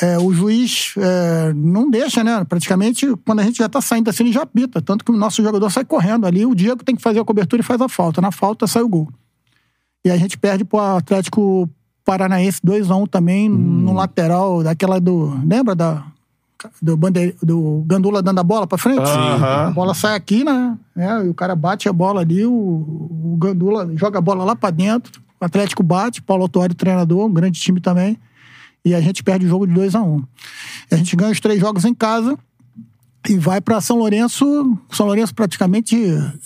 é, o juiz é, não deixa, né? Praticamente, quando a gente já tá saindo assim, ele já apita. Tanto que o nosso jogador sai correndo ali. O Diego tem que fazer a cobertura e faz a falta. Na falta, sai o gol. E a gente perde pro Atlético Paranaense 2x1 também, no lateral daquela do. Lembra da. Do, bande... do Gandula dando a bola pra frente? A bola sai aqui, né? É, e o cara bate a bola ali, o, o Gandula joga a bola lá pra dentro, o Atlético bate, Paulo Autuário treinador, um grande time também. E a gente perde o jogo de 2 a 1 um. A gente ganha os três jogos em casa e vai pra São Lourenço. São Lourenço praticamente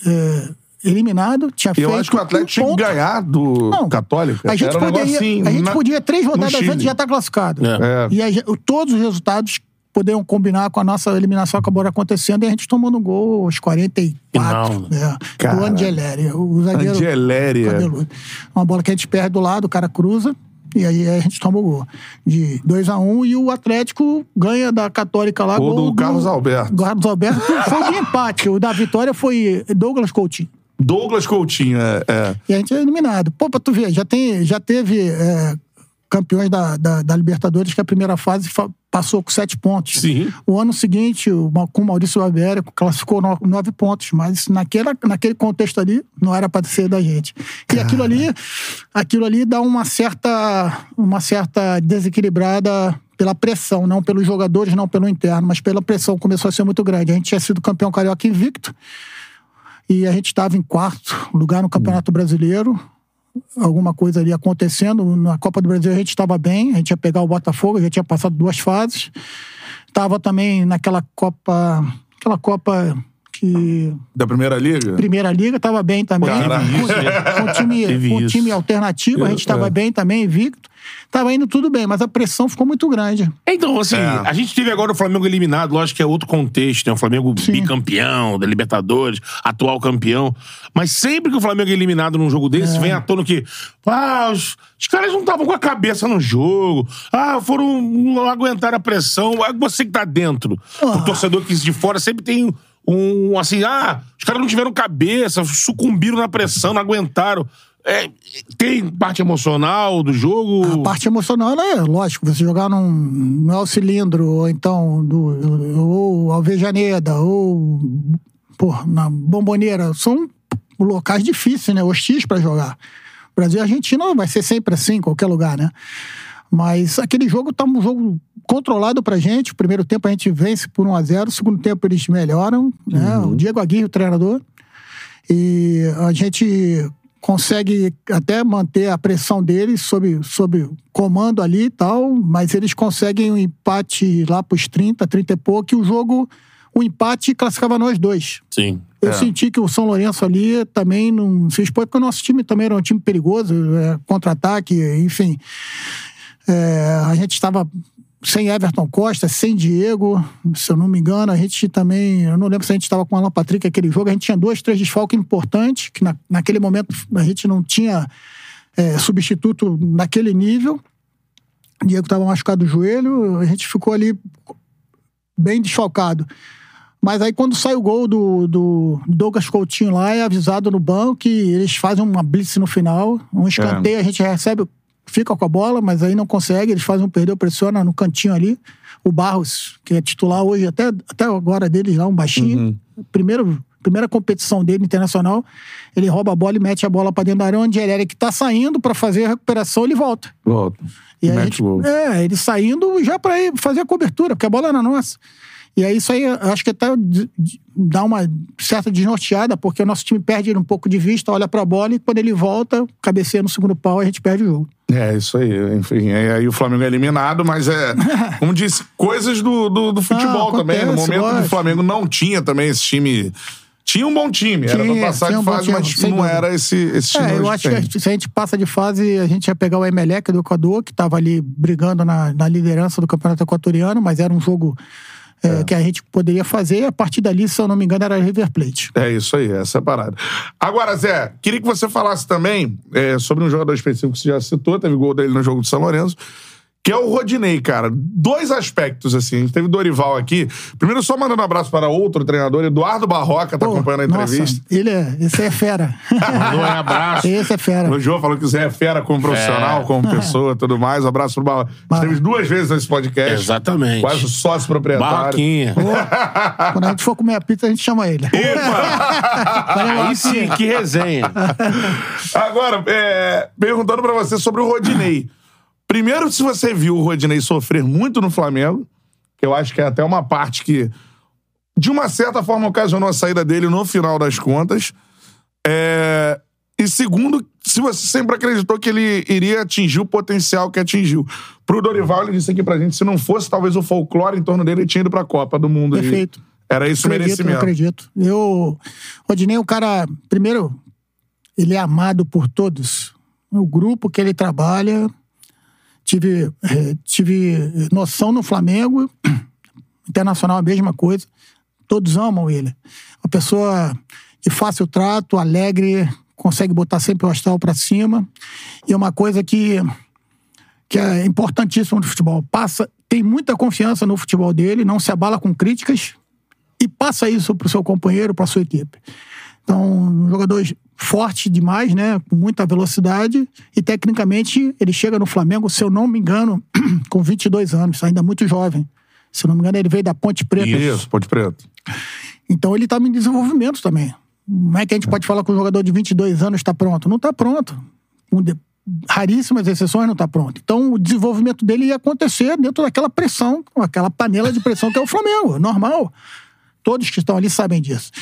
é, eliminado. Tinha eu feito acho que o Atlético um tinha que ganhar do Não, Católica. A gente, Era um poderia, negócio assim, a gente na- podia, três rodadas antes, já estar classificado. É. E a todos os resultados poderiam combinar com a nossa eliminação acabou acontecendo e a gente tomando um gol aos 44. Final, É, Cara. do Angeleri. O zagueiro. Angeléria. cabeludo. Uma bola que a gente perde do lado, o cara cruza. E aí a gente toma o gol. De 2x1 e o Atlético ganha da Católica lá. Gol do Carlos Alberto. Carlos Alberto foi de empate. O da vitória foi Douglas Coutinho. Douglas Coutinho, é. é. E a gente é eliminado. Pô, pra tu ver, já, tem, já teve é, campeões da, da, da Libertadores que a primeira fase fa- passou com sete pontos. Sim. O ano seguinte, o, com o Maurício Barbieri, classificou no- nove pontos. Mas naquela, naquele contexto ali, não era para ser da gente. E aquilo ali, aquilo ali dá uma certa, uma certa desequilibrada pela pressão, não pelos jogadores, não pelo interno, mas pela pressão começou a ser muito grande. A gente tinha sido campeão carioca invicto e a gente estava em quarto lugar no Campeonato Brasileiro. Alguma coisa ali acontecendo. Na Copa do Brasil a gente estava bem, a gente ia pegar o Botafogo, já tinha passado duas fases. Estava também naquela Copa. Aquela Copa que. Da Primeira Liga? Primeira Liga, estava bem também. Caraca. Com, com time, com time alternativo, a gente estava É. bem também, invicto. Estava indo tudo bem, mas a pressão ficou muito grande. Então, assim, É. a gente teve agora o Flamengo eliminado, lógico que é outro contexto, né? O Flamengo Sim. bicampeão da Libertadores, atual campeão. Mas sempre que o Flamengo é eliminado num jogo desse, vem à tona que. Ah, os, os caras não estavam com a cabeça no jogo. Ah, foram. não aguentaram a pressão. Ah, Você que tá dentro. O Ah. torcedor que de fora sempre tem um. Assim, ah, os caras não tiveram cabeça, sucumbiram na pressão, não aguentaram. É, tem parte emocional do jogo. A parte emocional, é lógico, você jogar num, no El Cilindro, ou então do, ou Alvejaneda, ou pô, na Bomboneira, são locais difíceis, né? Hostis pra jogar. Brasil e Argentina vai ser sempre assim, em qualquer lugar, né? Mas aquele jogo tá um jogo controlado pra gente. O primeiro tempo a gente vence por 1 a 0 o segundo tempo eles melhoram, né? O Diego Aguirre, o treinador. E a gente consegue até manter a pressão deles sob, sob comando ali e tal, mas eles conseguem um empate lá pros 30, 30 e pouco, e o jogo, o empate classificava nós dois. Sim. Eu É. senti que o São Lourenço ali também não se expôs, porque o nosso time também era um time perigoso, é, contra-ataque, enfim. É, a gente estava sem Everton Costa, sem Diego, se eu não me engano, a gente também, eu não lembro se a gente estava com o Alan Patrick aquele jogo, a gente tinha dois, três desfalques importantes, que na, naquele momento a gente não tinha é, substituto naquele nível. Diego estava machucado do joelho, a gente ficou ali bem desfalcado. Mas aí quando sai o gol do, do Douglas Coutinho lá, é avisado no banco que eles fazem uma blitz no final, um escanteio, a gente recebe, fica com a bola, mas aí não consegue, eles fazem um perdeu, pressiona no cantinho ali. O Barros, que é titular hoje, até, até agora deles lá, um baixinho, primeiro, primeira competição dele internacional, ele rouba a bola e mete a bola pra dentro da área, onde ele que tá saindo pra fazer a recuperação, ele volta. Volta. E a gente, é, ele saindo já pra ir fazer a cobertura, porque a bola era nossa. E aí isso aí, eu acho que até dá uma certa desnorteada, porque o nosso time perde um pouco de vista, olha pra bola e quando ele volta, cabeceia no segundo pau, a gente perde o jogo. É, isso aí. Enfim, aí, o Flamengo é eliminado, mas é, como disse, coisas do, do, do futebol Ah, também. No momento que o. Flamengo não tinha também esse time Tinha um bom time, era pra Tinha, passar tinha de um fase, time, mas não dúvida. era esse, esse time É, eu acho tem. que se a gente passa de fase, a gente ia pegar o Emelec do Equador, que estava ali brigando na, na liderança do campeonato equatoriano, mas era um jogo é, que a gente poderia fazer. E a partir dali, se eu não me engano, era River Plate. É isso aí, essa é a parada. Agora, Zé, queria que você falasse também é, sobre um jogador específico que você já citou, teve gol dele no jogo do São Lourenço, que é o Rodinei, cara. Dois aspectos, assim. A gente teve Dorival aqui. Primeiro, só mandando um abraço para outro treinador, Eduardo Barroca, tá Pô, acompanhando a nossa, entrevista. ele é, esse é fera. Mandou um abraço. esse é fera. O João falou que o Zé é fera como profissional, É. como pessoa e tudo mais. Um abraço pro Barroca. Esteve duas vezes nesse podcast. Exatamente. Quase sócio proprietário. Barraquinha. Quando a gente for comer a pizza, a gente chama ele. Aí sim, que resenha. Agora, é, perguntando pra você sobre o Rodinei. Primeiro, se você viu o Rodinei sofrer muito no Flamengo, que eu acho que é até uma parte que, de uma certa forma, ocasionou a saída dele no final das contas. É, E segundo, se você sempre acreditou que ele iria atingir o potencial que atingiu. Pro Dorival, ele disse aqui pra gente, se não fosse talvez o folclore em torno dele, ele tinha ido pra Copa do Mundo. E Perfeito. Era isso o acredito, eu merecimento. acredito. Eu, Rodinei um cara, primeiro, ele é amado por todos. O grupo que ele trabalha, tive, eh, tive noção no Flamengo, internacional a mesma coisa. Todos amam ele. Uma pessoa de fácil trato, alegre, consegue botar sempre o astral pra cima. E é uma coisa que que é importantíssimo no futebol. Passa, tem muita confiança no futebol dele, não se abala com críticas e passa isso pro seu companheiro, pra sua equipe. Então, um jogador forte demais, né? Com muita velocidade e tecnicamente ele chega no Flamengo, se eu não me engano, com 22 anos, ainda muito jovem. Se eu não me engano, ele veio da Ponte Preta. Isso, Ponte Preto. Então ele está em desenvolvimento também. Como é que a gente pode falar que um jogador de 22 anos está pronto? Não está pronto. Com de- raríssimas exceções não está pronto. Então o desenvolvimento dele ia acontecer dentro daquela pressão, aquela panela de pressão que é o Flamengo, normal. Todos que estão ali sabem disso.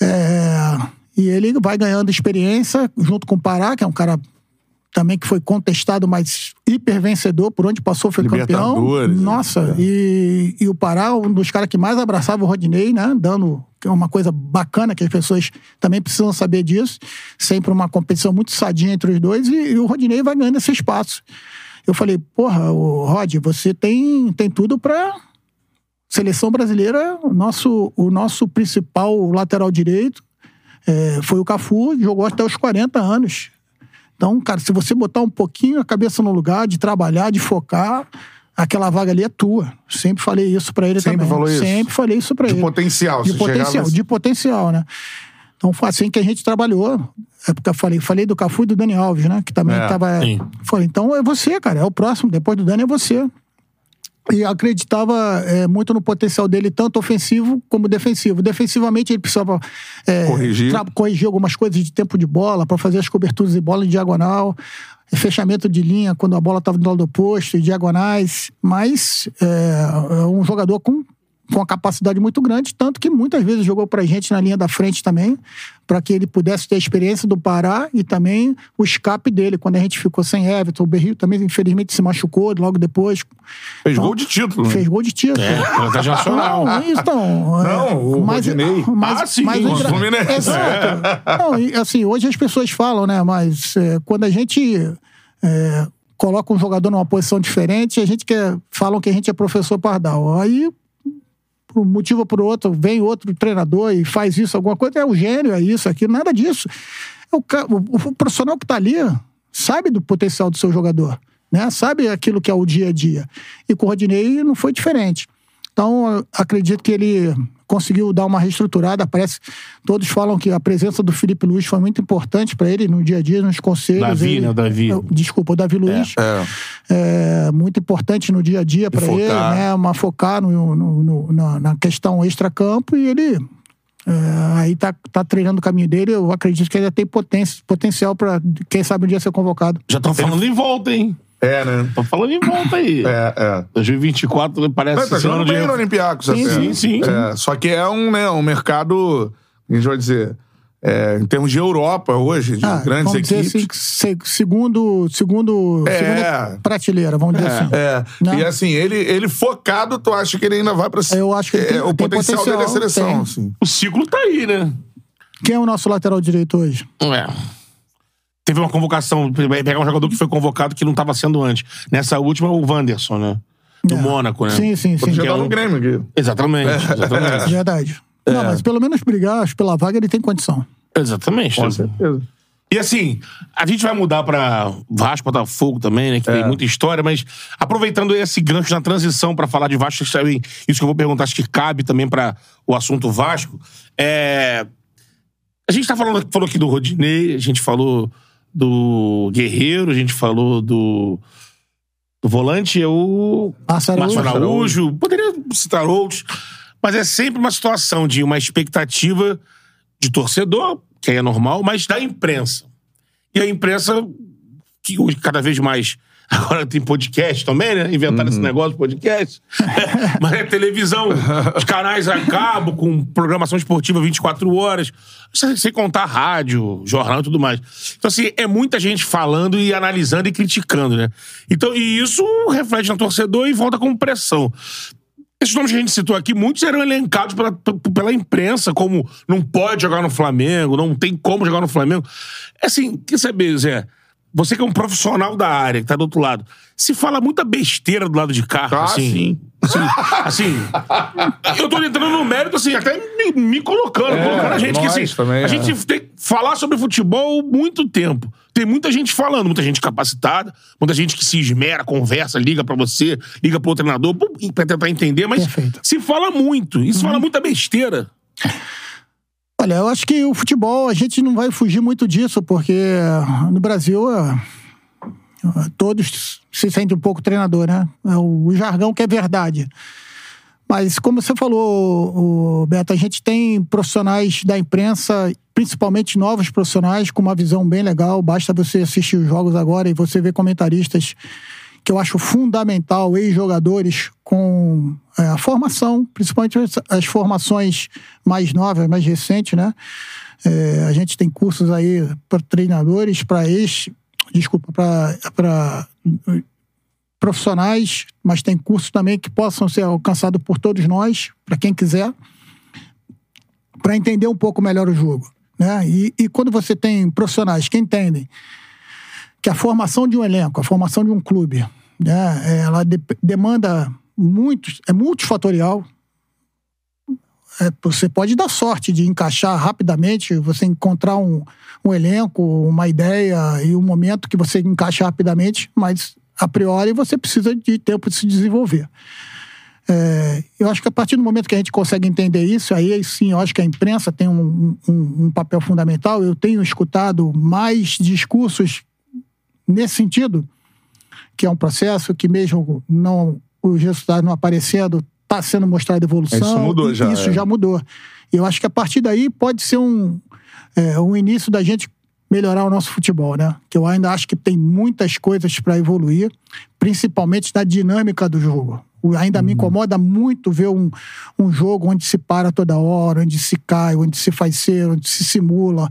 É, E ele vai ganhando experiência junto com o Pará, que é um cara também que foi contestado, mas hiper vencedor, por onde passou foi campeão. Libertadores, Nossa, e, e o Pará, um dos caras que mais abraçava o Rodinei, né? Dando que é uma coisa bacana que as pessoas também precisam saber disso. Sempre uma competição muito sadia entre os dois, e, e o Rodinei vai ganhando esse espaço. Eu falei, porra, o Rod, você tem, tem tudo pra seleção brasileira, o nosso, o nosso principal lateral direito é, foi o Cafu, jogou até os 40 anos. Então, cara, se você botar um pouquinho a cabeça no lugar, de trabalhar, de focar, aquela vaga ali é tua. Sempre falei isso pra ele Sempre também. falou isso? Sempre falei isso pra De ele. potencial. De potencial, chegava- de potencial, né? Então foi assim que a gente trabalhou. É porque eu falei, falei do Cafu e do Dani Alves, né? Que também É, tava. sim. Falei, então é você, cara, é o próximo. Depois do Dani é você. E acreditava é, muito no potencial dele, tanto ofensivo como defensivo. Defensivamente, ele precisava é, Corrigir. corrigir algumas coisas de tempo de bola, para fazer as coberturas de bola em diagonal, fechamento de linha quando a bola estava do lado oposto, e diagonais. Mas é, é um jogador com, com uma capacidade muito grande, tanto que muitas vezes jogou pra gente na linha da frente também, para que ele pudesse ter a experiência do Pará e também o escape dele, quando a gente ficou sem Everton. O Berrio também, infelizmente, se machucou logo depois. Fez Então, gol de título. né? Fez gol de título. É, Atlético Nacional. Não, isso não. Não, o Rodinei. Mas, Ah, sim, mas o Fluminense. Exato. Não, e, assim, hoje as pessoas falam, né? Mas é, quando a gente é, coloca um jogador numa posição diferente, a gente quer, falam que a gente é professor Pardal. Aí, por um motivo por outro, vem outro treinador e faz isso, alguma coisa, é o gênio, é isso, aquilo, nada disso. É o, o- o profissional que está ali sabe do potencial do seu jogador, né? Sabe aquilo que é o dia a dia. E com o Rodinei não foi diferente. Então, acredito que ele conseguiu dar uma reestruturada. Parece, todos falam que a presença do Felipe Luiz foi muito importante para ele no dia a dia, nos conselhos. Davi, ele, né, o Davi. Desculpa, o Davi Luiz. É. É, muito importante no dia a dia para ele, né? Uma focar no, no- no- na, na questão extra-campo e ele é, aí tá, tá treinando o caminho dele. Eu acredito que ele ainda tem potência, potencial para, quem sabe, um dia ser convocado. Já estão falando em volta, hein? É, né? Estão falando em volta aí. É, é. 2024 parece Não, tá ser ano jogando de... bem no Olympiacos Sim, até. sim, sim. É, só que é um, né, um mercado, a gente vai dizer, é, em termos de Europa hoje, de Ah, grandes vamos dizer equipes. assim, se- segundo, segundo, É. segunda prateleira, vamos dizer assim. É, Né? e assim, ele, ele focado, tu acha que ele ainda vai pra Eu acho que ele é, tem- o tem potencial, dele é a potencial, seleção, assim. O ciclo tá aí, né? Quem é o nosso lateral direito hoje? É. Teve uma convocação, pegar um jogador que foi convocado que não estava sendo antes. Nessa última, o Wanderson, né? Do É. Mônaco, né? Sim, sim, sim. Já Que é tá um- no Grêmio aqui. Exatamente, exatamente. Verdade. É. Não, mas pelo menos brigar acho, pela vaga ele tem condição. exatamente. Com certeza. E assim, a gente vai mudar pra Vasco, Botafogo também, né? Que É. tem muita história, mas aproveitando esse gancho na transição pra falar de Vasco, isso que eu vou perguntar, acho que cabe também pra o assunto Vasco. É... A gente tá falando, falou aqui do Rodinei, a gente falou do Guerreiro, a gente falou do. do volante, é o. Márcio Araújo. Araújo, poderia citar outros, mas é sempre uma situação de uma expectativa de torcedor, que aí é normal, mas da imprensa. E a imprensa, que hoje cada vez mais. Agora tem podcast também, né? Inventaram esse negócio de podcast. Mas é televisão, os canais a cabo, com programação esportiva 24 horas, sem, contar rádio, jornal e tudo mais. Então, assim, é muita gente falando e analisando e criticando, né? Então, e isso reflete no torcedor e volta com pressão. Esses nomes que a gente citou aqui, muitos eram elencados pela, pela imprensa, como não pode jogar no Flamengo, não tem como jogar no Flamengo. Assim, quer saber, Zé? Você que é um profissional da área, que tá do outro lado, se fala muita besteira do lado de cá, Ah, assim. sim. Assim, assim, eu tô entrando no mérito, assim, até me, me colocando, colocando a gente que, assim, também, a é. gente tem que falar sobre futebol muito tempo. Tem muita gente falando, muita gente capacitada, muita gente que se esmera, conversa, liga pra você, liga pro treinador, pra tentar entender, mas Perfeito. se fala muito, e se fala muita besteira. Olha, eu acho que o futebol, a gente não vai fugir muito disso, porque no Brasil é, todos se sentem um pouco treinador, né? É o, jargão que é verdade. Mas, como você falou, Beto, a gente tem profissionais da imprensa, principalmente novos profissionais, com uma visão bem legal. Basta você assistir os jogos agora e você ver comentaristas que eu acho fundamental, ex-jogadores com é, a formação, principalmente as, as formações mais novas, mais recentes, né? É, a gente tem cursos aí para treinadores, para ex, desculpa, para profissionais, mas tem cursos também que possam ser alcançados por todos nós, para quem quiser, para entender um pouco melhor o jogo. Né? E, e quando você tem profissionais que entendem que a formação de um elenco, a formação de um clube, né, ela de- demanda muitos, é multifatorial. É, você pode dar sorte de encaixar rapidamente, você encontrar um, um elenco, uma ideia e um momento que você encaixa rapidamente, mas a priori você precisa de tempo de se desenvolver. É, eu acho que a partir do momento que a gente consegue entender isso, aí sim, eu acho que a imprensa tem um, um- um papel fundamental. Eu tenho escutado mais discursos nesse sentido, que é um processo que mesmo não os resultados não aparecendo, está sendo mostrada evolução. Isso mudou já, Isso é. já mudou. E eu acho que a partir daí pode ser um, é, um início da gente melhorar o nosso futebol, né? Que eu ainda acho que tem muitas coisas para evoluir, principalmente na dinâmica do jogo. Ainda me incomoda muito ver um, um jogo onde se para toda hora, onde se cai, onde se faz ser, onde se simula.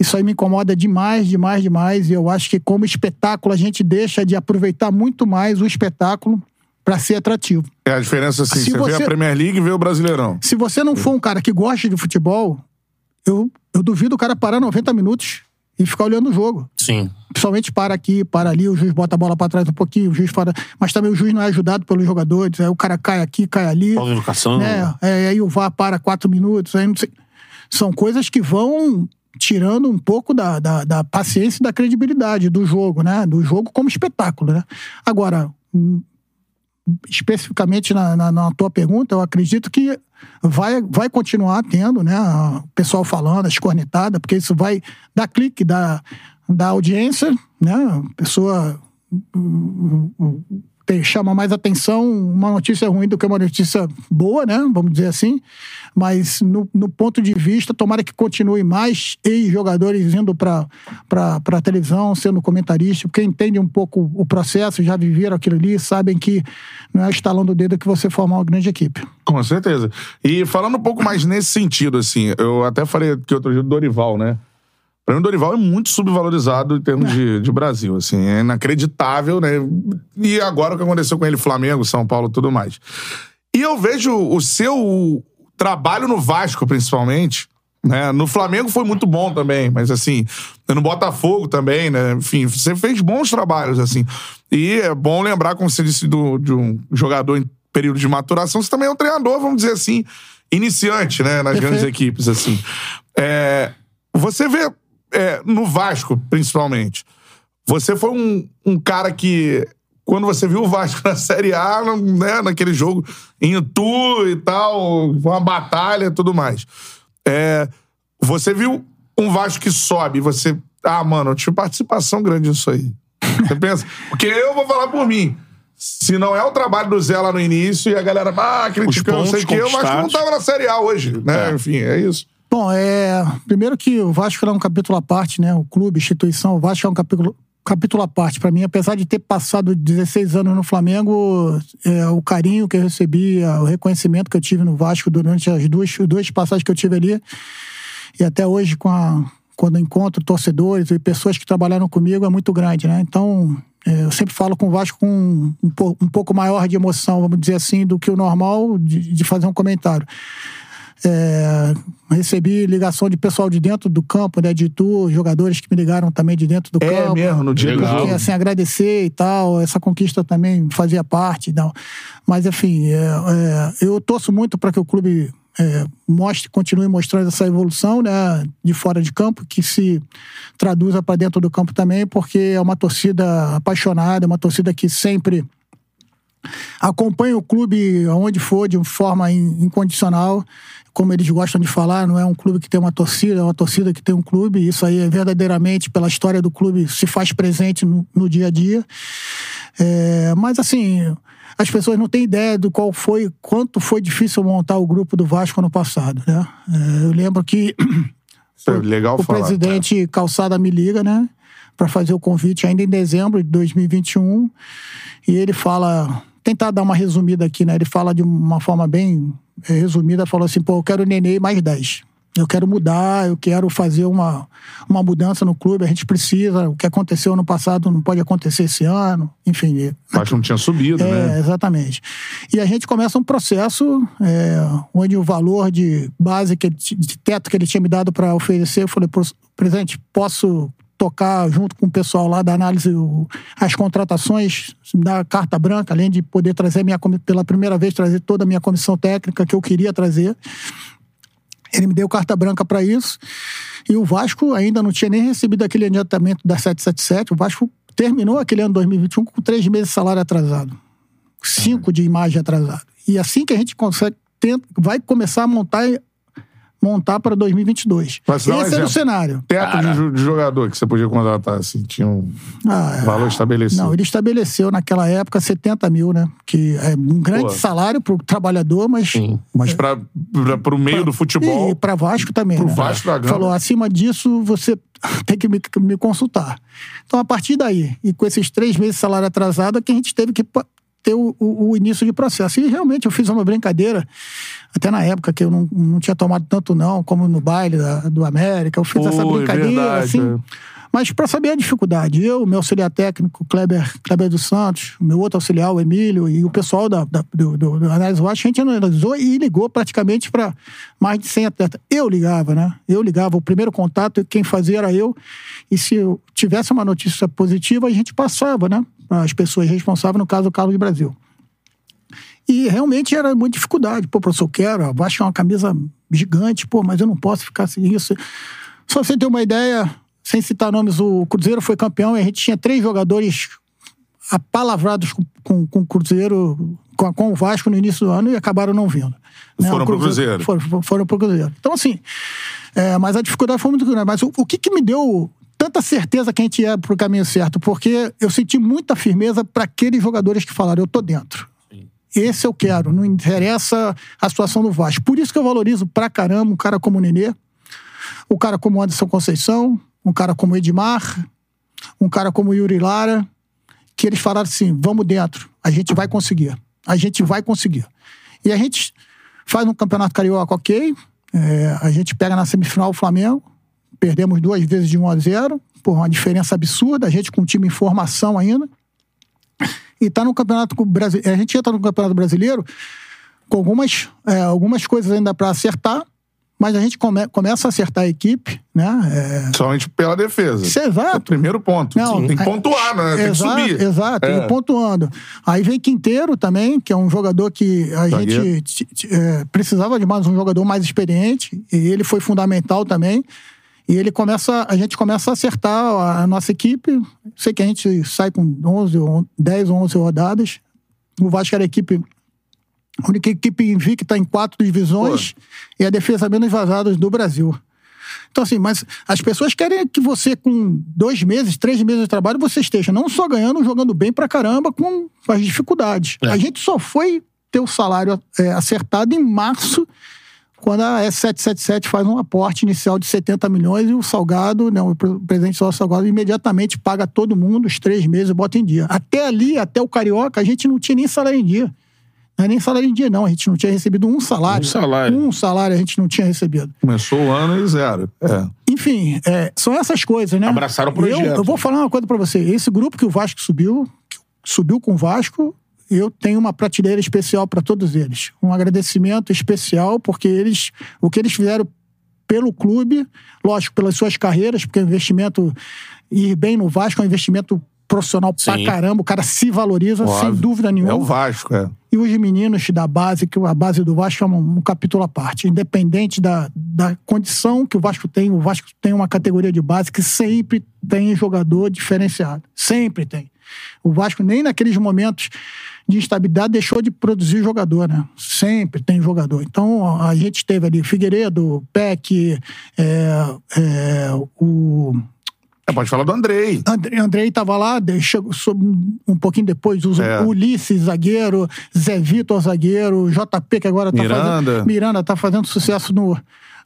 Isso aí me incomoda demais, demais, demais. E eu acho que, como espetáculo, a gente deixa de aproveitar muito mais o espetáculo para ser atrativo. É a diferença assim, Se você, vê a Premier League e vê o Brasileirão. Se você não for um cara que gosta de futebol, eu, eu duvido o cara parar 90 minutos e ficar olhando o jogo. Sim. Principalmente para aqui, para ali, o juiz bota a bola para trás um pouquinho, o juiz para. Mas também o juiz não é ajudado pelos jogadores. Aí o cara cai aqui, cai ali. Falta de educação. né? É, aí o VAR para quatro minutos. Aí não sei. São coisas que vão tirando um pouco da, da, da paciência e da credibilidade do jogo, né? Do jogo como espetáculo, né? Agora, hum, especificamente na, na, na tua pergunta, eu acredito que vai, vai continuar tendo, né? O pessoal falando, as cornetadas, porque isso vai dar clique, dar, dar audiência, né? A pessoa. Chama mais atenção uma notícia ruim do que uma notícia boa, né? Vamos dizer assim. Mas no, no ponto de vista, tomara que continue mais ex-jogadores indo para a televisão, sendo comentarista, porque entende um pouco o processo, já viveram aquilo ali, sabem que não é estalando o dedo que você formar uma grande equipe. Com certeza. E falando um pouco mais nesse sentido, assim, eu até falei que outro dia do Dorival, né? Pra mim, o Dorival é muito subvalorizado em termos de, de Brasil, assim, é inacreditável, né? E agora o que aconteceu com ele, Flamengo, São Paulo e tudo mais. E eu vejo o seu trabalho no Vasco, principalmente, né? No Flamengo foi muito bom também, mas assim, no Botafogo também, né? Enfim, você fez bons trabalhos, assim. E é bom lembrar, como você disse, do, de um jogador em período de maturação, você também é um treinador, vamos dizer assim, iniciante, né? Nas grandes equipes, assim. É, você vê é, no Vasco, principalmente, você foi um, um cara que, quando você viu o Vasco na Série A, né, naquele jogo em Itu e tal, foi uma batalha e tudo mais. É, você viu um Vasco que sobe, você. Ah, mano, eu tive participação grande nisso aí. Você pensa? Porque eu vou falar por mim. Se não é o trabalho do Zé lá no início e a galera, ah, criticando, não sei o eu acho que não tava na Série A hoje, né? É. Enfim, é isso. Bom, é. Primeiro que o Vasco é um capítulo à parte, né? O clube, instituição, o Vasco é um capítulo, capítulo à parte para mim. Apesar de ter passado 16 anos no Flamengo, é, o carinho que eu recebi, o reconhecimento que eu tive no Vasco durante as duas, duas passagens que eu tive ali, e até hoje com a, quando encontro torcedores e pessoas que trabalharam comigo, é muito grande, né? Então, é, eu sempre falo com o Vasco com um, um, pouco maior de emoção, vamos dizer assim, do que o normal de, de fazer um comentário. É, recebi ligação de pessoal de dentro do campo, né, de tu, jogadores que me ligaram também de dentro do é campo. É mesmo, no dia jogo. assim, agradecer e tal, essa conquista também fazia parte. Não. Mas, enfim, é, é, eu torço muito para que o clube é, mostre, continue mostrando essa evolução né, de fora de campo, que se traduza para dentro do campo também, porque é uma torcida apaixonada, é uma torcida que sempre acompanha o clube aonde for de forma incondicional como eles gostam de falar, não é um clube que tem uma torcida, é uma torcida que tem um clube. Isso aí é verdadeiramente, pela história do clube, se faz presente no, no dia a dia. É, mas assim, as pessoas não têm ideia do qual foi, quanto foi difícil montar o grupo do Vasco no passado. Né? É, eu lembro que é legal o falar, presidente Calçada me liga, né? Para fazer o convite ainda em dezembro de 2021. E ele fala. Tentar dar uma resumida aqui, né? Ele fala de uma forma bem resumida, falou assim: pô, eu quero Nenê mais 10. Eu quero mudar, eu quero fazer uma, uma mudança no clube, a gente precisa. O que aconteceu ano passado não pode acontecer esse ano, enfim. Acho que não tinha subido, é, né? Exatamente. E a gente começa um processo é, onde o valor de base, que, de teto que ele tinha me dado para oferecer, eu falei, presidente, posso tocar junto com o pessoal lá da análise as contratações, da carta branca, além de poder trazer minha pela primeira vez trazer toda a minha comissão técnica que eu queria trazer. Ele me deu carta branca para isso. E o Vasco ainda não tinha nem recebido aquele adiantamento da 777. O Vasco terminou aquele ano 2021 com três meses de salário atrasado. Cinco de imagem atrasado. E assim que a gente consegue, vai começar a montar montar para 2022. Esse um era o cenário. Teto de, de, jogador que você podia contratar, assim, tinha um ah, valor estabelecido. Não, ele estabeleceu naquela época 70 mil, né? Que é um grande Pô. salário para o trabalhador, mas... Sim, mas para o meio pra, do futebol... E para Vasco também, Para né? Vasco da Gama. Falou, acima disso, você tem que me, me, consultar. Então, a partir daí, e com esses três meses de salário atrasado, é que a gente teve que ter o, o, o, início de processo. E realmente eu fiz uma brincadeira, até na época que eu não, não tinha tomado tanto não, como no baile da, do América, eu fiz essa brincadeira, verdade, assim. É. Mas para saber a dificuldade, eu, meu auxiliar técnico, Kleber, Kleber dos Santos, meu outro auxiliar, o Emílio, e o pessoal da, da do, do, do Análise Watch, a gente analisou e ligou praticamente para mais de 100 atletas. Eu ligava, né? Eu ligava, o primeiro contato, quem fazia era eu. E se eu tivesse uma notícia positiva, a gente passava, né? As pessoas responsáveis, no caso, o Carlos Brasil. E realmente era muita dificuldade. Pô, professor, eu quero, que é uma camisa gigante, pô, mas eu não posso ficar sem isso. Só você ter uma ideia, sem citar nomes, o Cruzeiro foi campeão e a gente tinha três jogadores apalavrados com, com, com o Cruzeiro, com, com, o Vasco no início do ano e acabaram não vindo. Né? Foram para o Cruzeiro. Foram, foram para o Cruzeiro. Então, assim, é, mas a dificuldade foi muito grande. Mas o, o que, que me deu tanta certeza que a gente ia pro caminho certo, porque eu senti muita firmeza para aqueles jogadores que falaram, eu tô dentro. Esse eu quero, não interessa a situação do Vasco. Por isso que eu valorizo pra caramba um cara como o Nenê, um cara como o Anderson Conceição, um cara como o Edmar, um cara como o Yuri Lara, que eles falaram assim: vamos dentro, a gente vai conseguir. A gente vai conseguir. E a gente faz um campeonato carioca ok, é, a gente pega na semifinal o Flamengo, perdemos duas vezes de 1 a 0 por uma diferença absurda, a gente com um time em formação ainda. E tá no Campeonato Brasileiro. A gente entra no Campeonato Brasileiro com algumas, é, algumas coisas ainda para acertar, mas a gente come, começa a acertar a equipe, né? É... Somente pela defesa. Isso é exato. É o primeiro ponto. Não, tem que é- pontuar, né? Tem exato, que subir. Exato, É. e pontuando. Aí vem Quinteiro também, que é um jogador que a Zagueiro. gente é, precisava de mais um jogador mais experiente, e ele foi fundamental também. E ele começa, a gente começa a acertar a, nossa equipe. Sei que a gente sai com 11, ou 10 ou 11 rodadas. O Vasco era a equipe, a única equipe invicta em quatro divisões e a defesa menos vazada do Brasil. Então, assim, mas as pessoas querem que você, com dois meses, três meses de trabalho, você esteja não só ganhando, jogando bem pra caramba com as dificuldades. É. A gente só foi ter o salário é, acertado em março, quando a S777 faz um aporte inicial de 70 milhões e o Salgado, né, o pre- presidente Sócio Salgado, imediatamente paga todo mundo os três meses e bota em dia. Até ali, até o Carioca, a gente não tinha nem salário em dia. Não é nem salário em dia, não. A gente não tinha recebido um salário. Um salário. Um salário a gente não tinha recebido. Começou o ano e zero. É. Enfim, é, são essas coisas, né? Abraçaram o projeto. Eu, eu vou falar uma coisa pra você. Esse grupo que o Vasco subiu, que subiu com o Vasco, eu tenho uma prateleira especial pra todos eles. Um agradecimento especial, porque eles, o que eles fizeram pelo clube, lógico, pelas suas carreiras, porque o investimento, ir bem no Vasco é um investimento profissional pra Sim. caramba, o cara se valoriza, sem Óbvio. dúvida nenhuma. É o Vasco, é. E os meninos da base, que a base do Vasco é um, um capítulo à parte. Independente da, da condição que o Vasco tem, o Vasco tem uma categoria de base que sempre tem jogador diferenciado. Sempre tem. O Vasco, nem naqueles momentos de instabilidade, deixou de produzir jogador, né? Sempre tem jogador. Então, a gente teve ali Figueiredo, Peck, é, é, o É, Pode falar do Andrei. Andrei, Andrei tava lá, chegou um pouquinho depois, o É. Ulisses, zagueiro, Zé Vitor, zagueiro, JP, que agora tá Miranda. fazendo. Miranda tá fazendo sucesso no.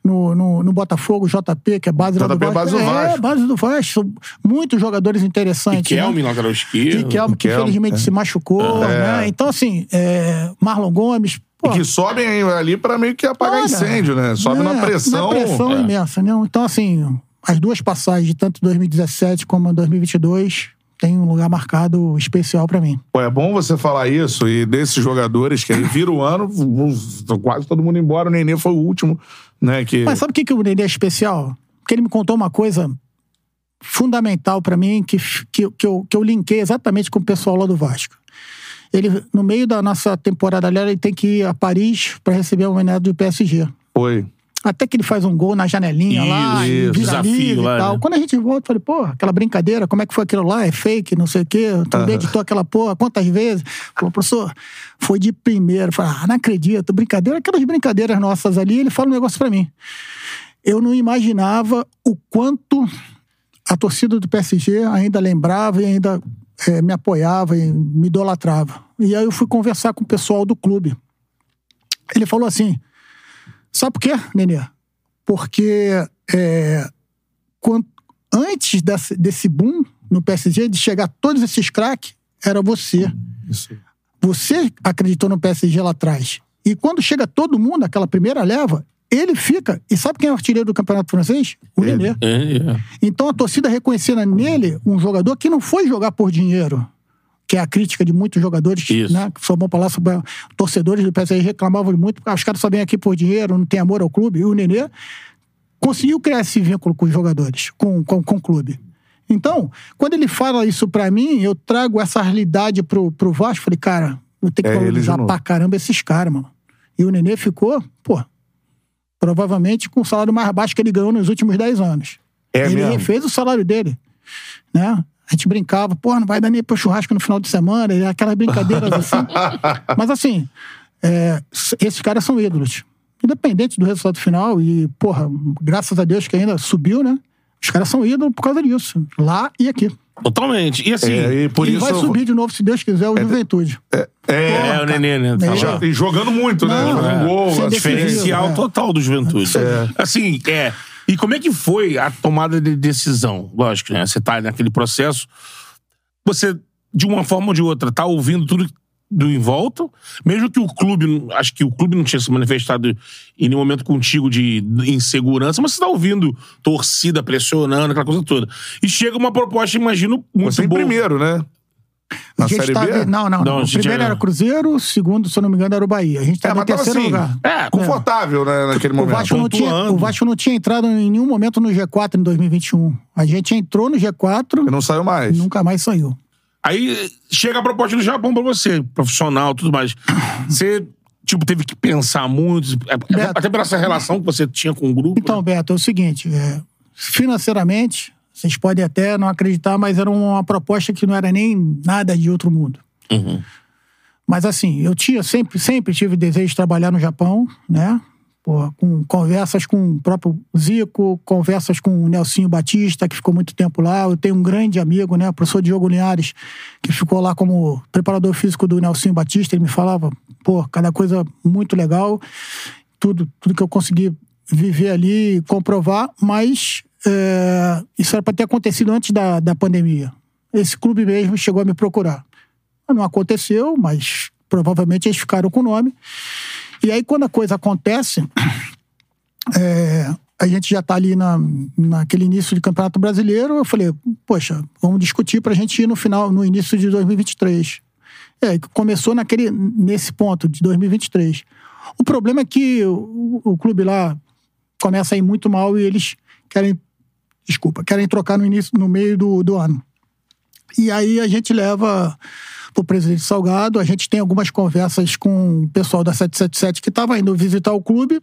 No, no, no Botafogo, JP, que é base lá do JP é Vasco. base do É, Vasco. base do Vasco. Muitos jogadores E interessantes. Kelme, né? lateral esquerdo. E Kelme, que infelizmente é. se machucou, né? Então, assim, é, Marlon Gomes. Pô, Que sobem ali pra meio que apagar Olha, incêndio, né? Sobe é, na pressão. Uma pressão É. imensa, né? Então, assim, as duas passagens, de tanto 2017 como 2022, tem um lugar marcado especial pra mim. Pô, é bom você falar isso e desses jogadores que aí vira o ano, quase todo mundo embora. O Nenê foi o último, né? Que... Mas sabe o que, que o Nenê é especial? Porque ele me contou uma coisa fundamental pra mim, que, que, que, eu, que eu linkei exatamente com o pessoal lá do Vasco. Ele, no meio da nossa temporada ali, ele tem que ir a Paris pra receber a homenagem do PSG. Foi. Até que ele faz um gol na janelinha lá, Isso, e desafio lá, e tal. né? Quando a gente volta, eu falei, pô, aquela brincadeira, como é que foi aquilo lá? É fake, não sei o quê. Tu Aham. editou aquela porra, quantas vezes? Falou, professor, foi de primeiro. Falei, ah, não acredito, brincadeira. Aquelas brincadeiras nossas ali, ele fala um negócio pra mim. Eu não imaginava o quanto a torcida do PSG ainda lembrava e ainda eh, me apoiava e me idolatrava. E aí eu fui conversar com o pessoal do clube. Ele falou assim: sabe por quê, Nenê? Porque é, quan- antes desse, desse boom no PSG, de chegar todos esses craques, era você. Isso. Você acreditou no PSG lá atrás. E quando chega todo mundo, aquela primeira leva, ele fica. E sabe quem é o artilheiro do Campeonato Francês? O Ele. Nenê. É, é. Então a torcida reconhecendo nele um jogador que não foi jogar por dinheiro. Que é a crítica de muitos jogadores, Isso. né? Que só vão falar sobre torcedores do PSG reclamavam muito, porque ah, os caras só vêm aqui por dinheiro, não tem amor ao clube. E o Nenê conseguiu criar esse vínculo com os jogadores, com, com, com o clube. Então, quando ele fala isso pra mim, eu trago essa realidade pro, pro Vasco. Falei, cara, eu tenho que É valorizar pra caramba esses caras, mano. E o Nenê ficou, pô, provavelmente com o salário mais baixo que ele ganhou nos últimos 10 anos. É ele mesmo? refez o salário dele. Né? A gente brincava, pô, não vai dar nem pro churrasco no final de semana, e aquelas brincadeiras assim. Mas assim, é, esses caras são ídolos. Independente do resultado final, e, porra, graças a Deus que ainda subiu, né? Os caras são ídolos por causa disso. Lá e aqui. Totalmente. E assim. É, e por e isso. vai subir de novo, se Deus quiser, o Juventude. É, É, o Nenê, né? É. Tá já- e jogando muito, né? Não, Jogando é. gol, assistência. Diferencial É. total do Juventude. Assim, é. E como é que foi a tomada de decisão? Lógico, né? Você tá naquele processo. Você, de uma forma ou de outra, tá ouvindo tudo do em volta, mesmo que o clube, acho que o clube não tinha se manifestado em nenhum momento contigo de insegurança, mas você tá ouvindo torcida pressionando, aquela coisa toda. E chega uma proposta, imagino, muito Você boa. primeiro, né? Na A gente Série tá- B? Não, não, Não, não. a O primeiro é- era Cruzeiro, o segundo, se eu não me engano, era o Bahia. A gente É, tá mas em tava terceiro assim, lugar. é, confortável, né, naquele O momento. Vasco, não tinha, o Vasco não tinha entrado em nenhum momento no G4 em 2021. A gente entrou no G4 E não saiu mais. e nunca mais saiu. Aí chega a proposta do Japão pra você, profissional, tudo mais. Você, tipo, teve que pensar muito, até, Beto. até pela essa relação que você tinha com o grupo. Então, né? Beto, é o seguinte: é, financeiramente, vocês podem até não acreditar, mas era uma proposta que não era nem nada de outro mundo. Uhum. Mas assim, eu tinha sempre, sempre tive desejo de trabalhar no Japão, né? Pô, com conversas com o próprio Zico, conversas com o Nelsinho Batista, que ficou muito tempo lá. Eu tenho um grande amigo, né? O professor Diogo Linhares, que ficou lá como preparador físico do Nelsinho Batista. Ele me falava, pô, cada coisa muito legal. Tudo, tudo que eu consegui viver ali e comprovar, mas é, isso era para ter acontecido antes da, da pandemia. Esse clube mesmo chegou a me procurar. Não aconteceu, mas provavelmente eles ficaram com o nome. E aí, quando a coisa acontece, é, a gente já está ali na, naquele início de Campeonato Brasileiro. Eu falei, poxa, vamos discutir para a gente ir no final, no início de 2023. É, começou naquele, nesse ponto de 2023. O problema é que o, o clube lá começa a ir muito mal e eles querem, desculpa, querem trocar no início, no meio do, do ano. E aí a gente leva para o presidente Salgado, a gente tem algumas conversas com o pessoal da 777 que estava indo visitar o clube,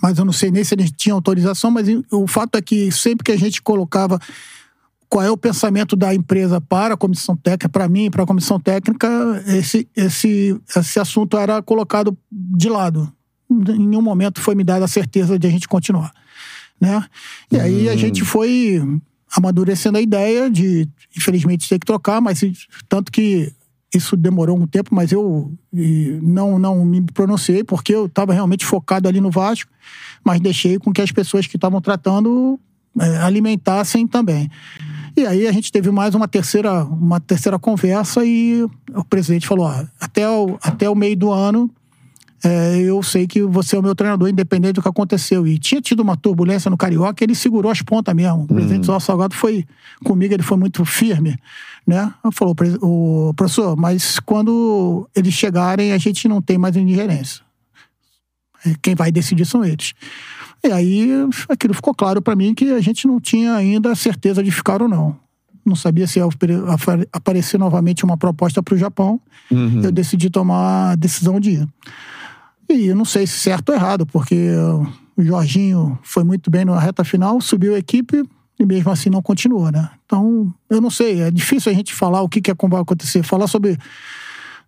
mas eu não sei nem se eles tinham autorização, mas o fato é que sempre que a gente colocava qual é o pensamento da empresa para a comissão técnica, para mim, para a comissão técnica, esse, esse, esse assunto era colocado de lado. Em nenhum momento foi me dada a certeza de a gente continuar. Né? E aí a gente foi amadurecendo a ideia de, infelizmente, ter que trocar, mas tanto que isso demorou um tempo, mas eu não, não me pronunciei, porque eu estava realmente focado ali no Vasco, mas deixei com que as pessoas que estavam tratando é, alimentassem também. E aí a gente teve mais uma terceira, uma terceira conversa e o presidente falou: ó, até, o, até o meio do ano é, eu sei que você é o meu treinador, independente do que aconteceu. E tinha tido uma turbulência no Carioca, ele segurou as pontas mesmo. O presidente uhum. Salgado foi comigo, ele foi muito firme, né? Falou, o professor, mas quando eles chegarem, a gente não tem mais ingerência. Quem vai decidir são eles. E aí aquilo ficou claro para mim que a gente não tinha ainda certeza de ficar ou não. Não sabia se ia aparecer novamente uma proposta para o Japão. Uhum. Eu decidi tomar a decisão de ir. E eu não sei se certo ou errado, porque o Jorginho foi muito bem na reta final, subiu a equipe e mesmo assim não continuou, né? Então, eu não sei, é difícil a gente falar o que, que vai acontecer. Falar sobre,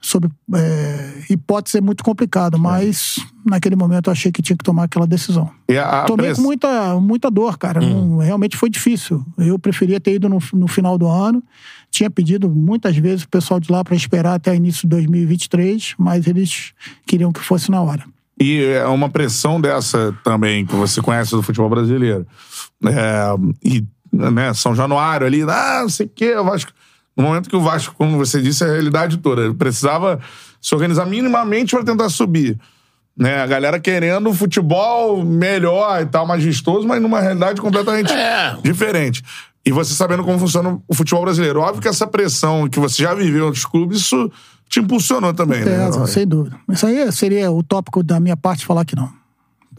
sobre é, hipótese é muito complicado, mas é. naquele momento eu achei que tinha que tomar aquela decisão. A, a Tomei com muita, muita dor, cara. Hum. Não, realmente foi difícil. Eu preferia ter ido no, no final do ano. Tinha pedido muitas vezes o pessoal de lá para esperar até início de 2023, mas eles queriam que fosse na hora. E é uma pressão dessa também, que você conhece do futebol brasileiro. É, e né, São Januário ali, ah, não sei o quê, Vasco. No momento que o Vasco, como você disse, é a realidade toda. Ele precisava se organizar minimamente para tentar subir. Né, a galera querendo um futebol melhor e tal, mais vistoso, mas numa realidade completamente é. diferente. E você sabendo como funciona o futebol brasileiro. Óbvio que essa pressão que você já viveu em outros clubes, isso te impulsionou também, Pesa, né? sem dúvida. Isso aí seria o tópico da minha parte falar que não.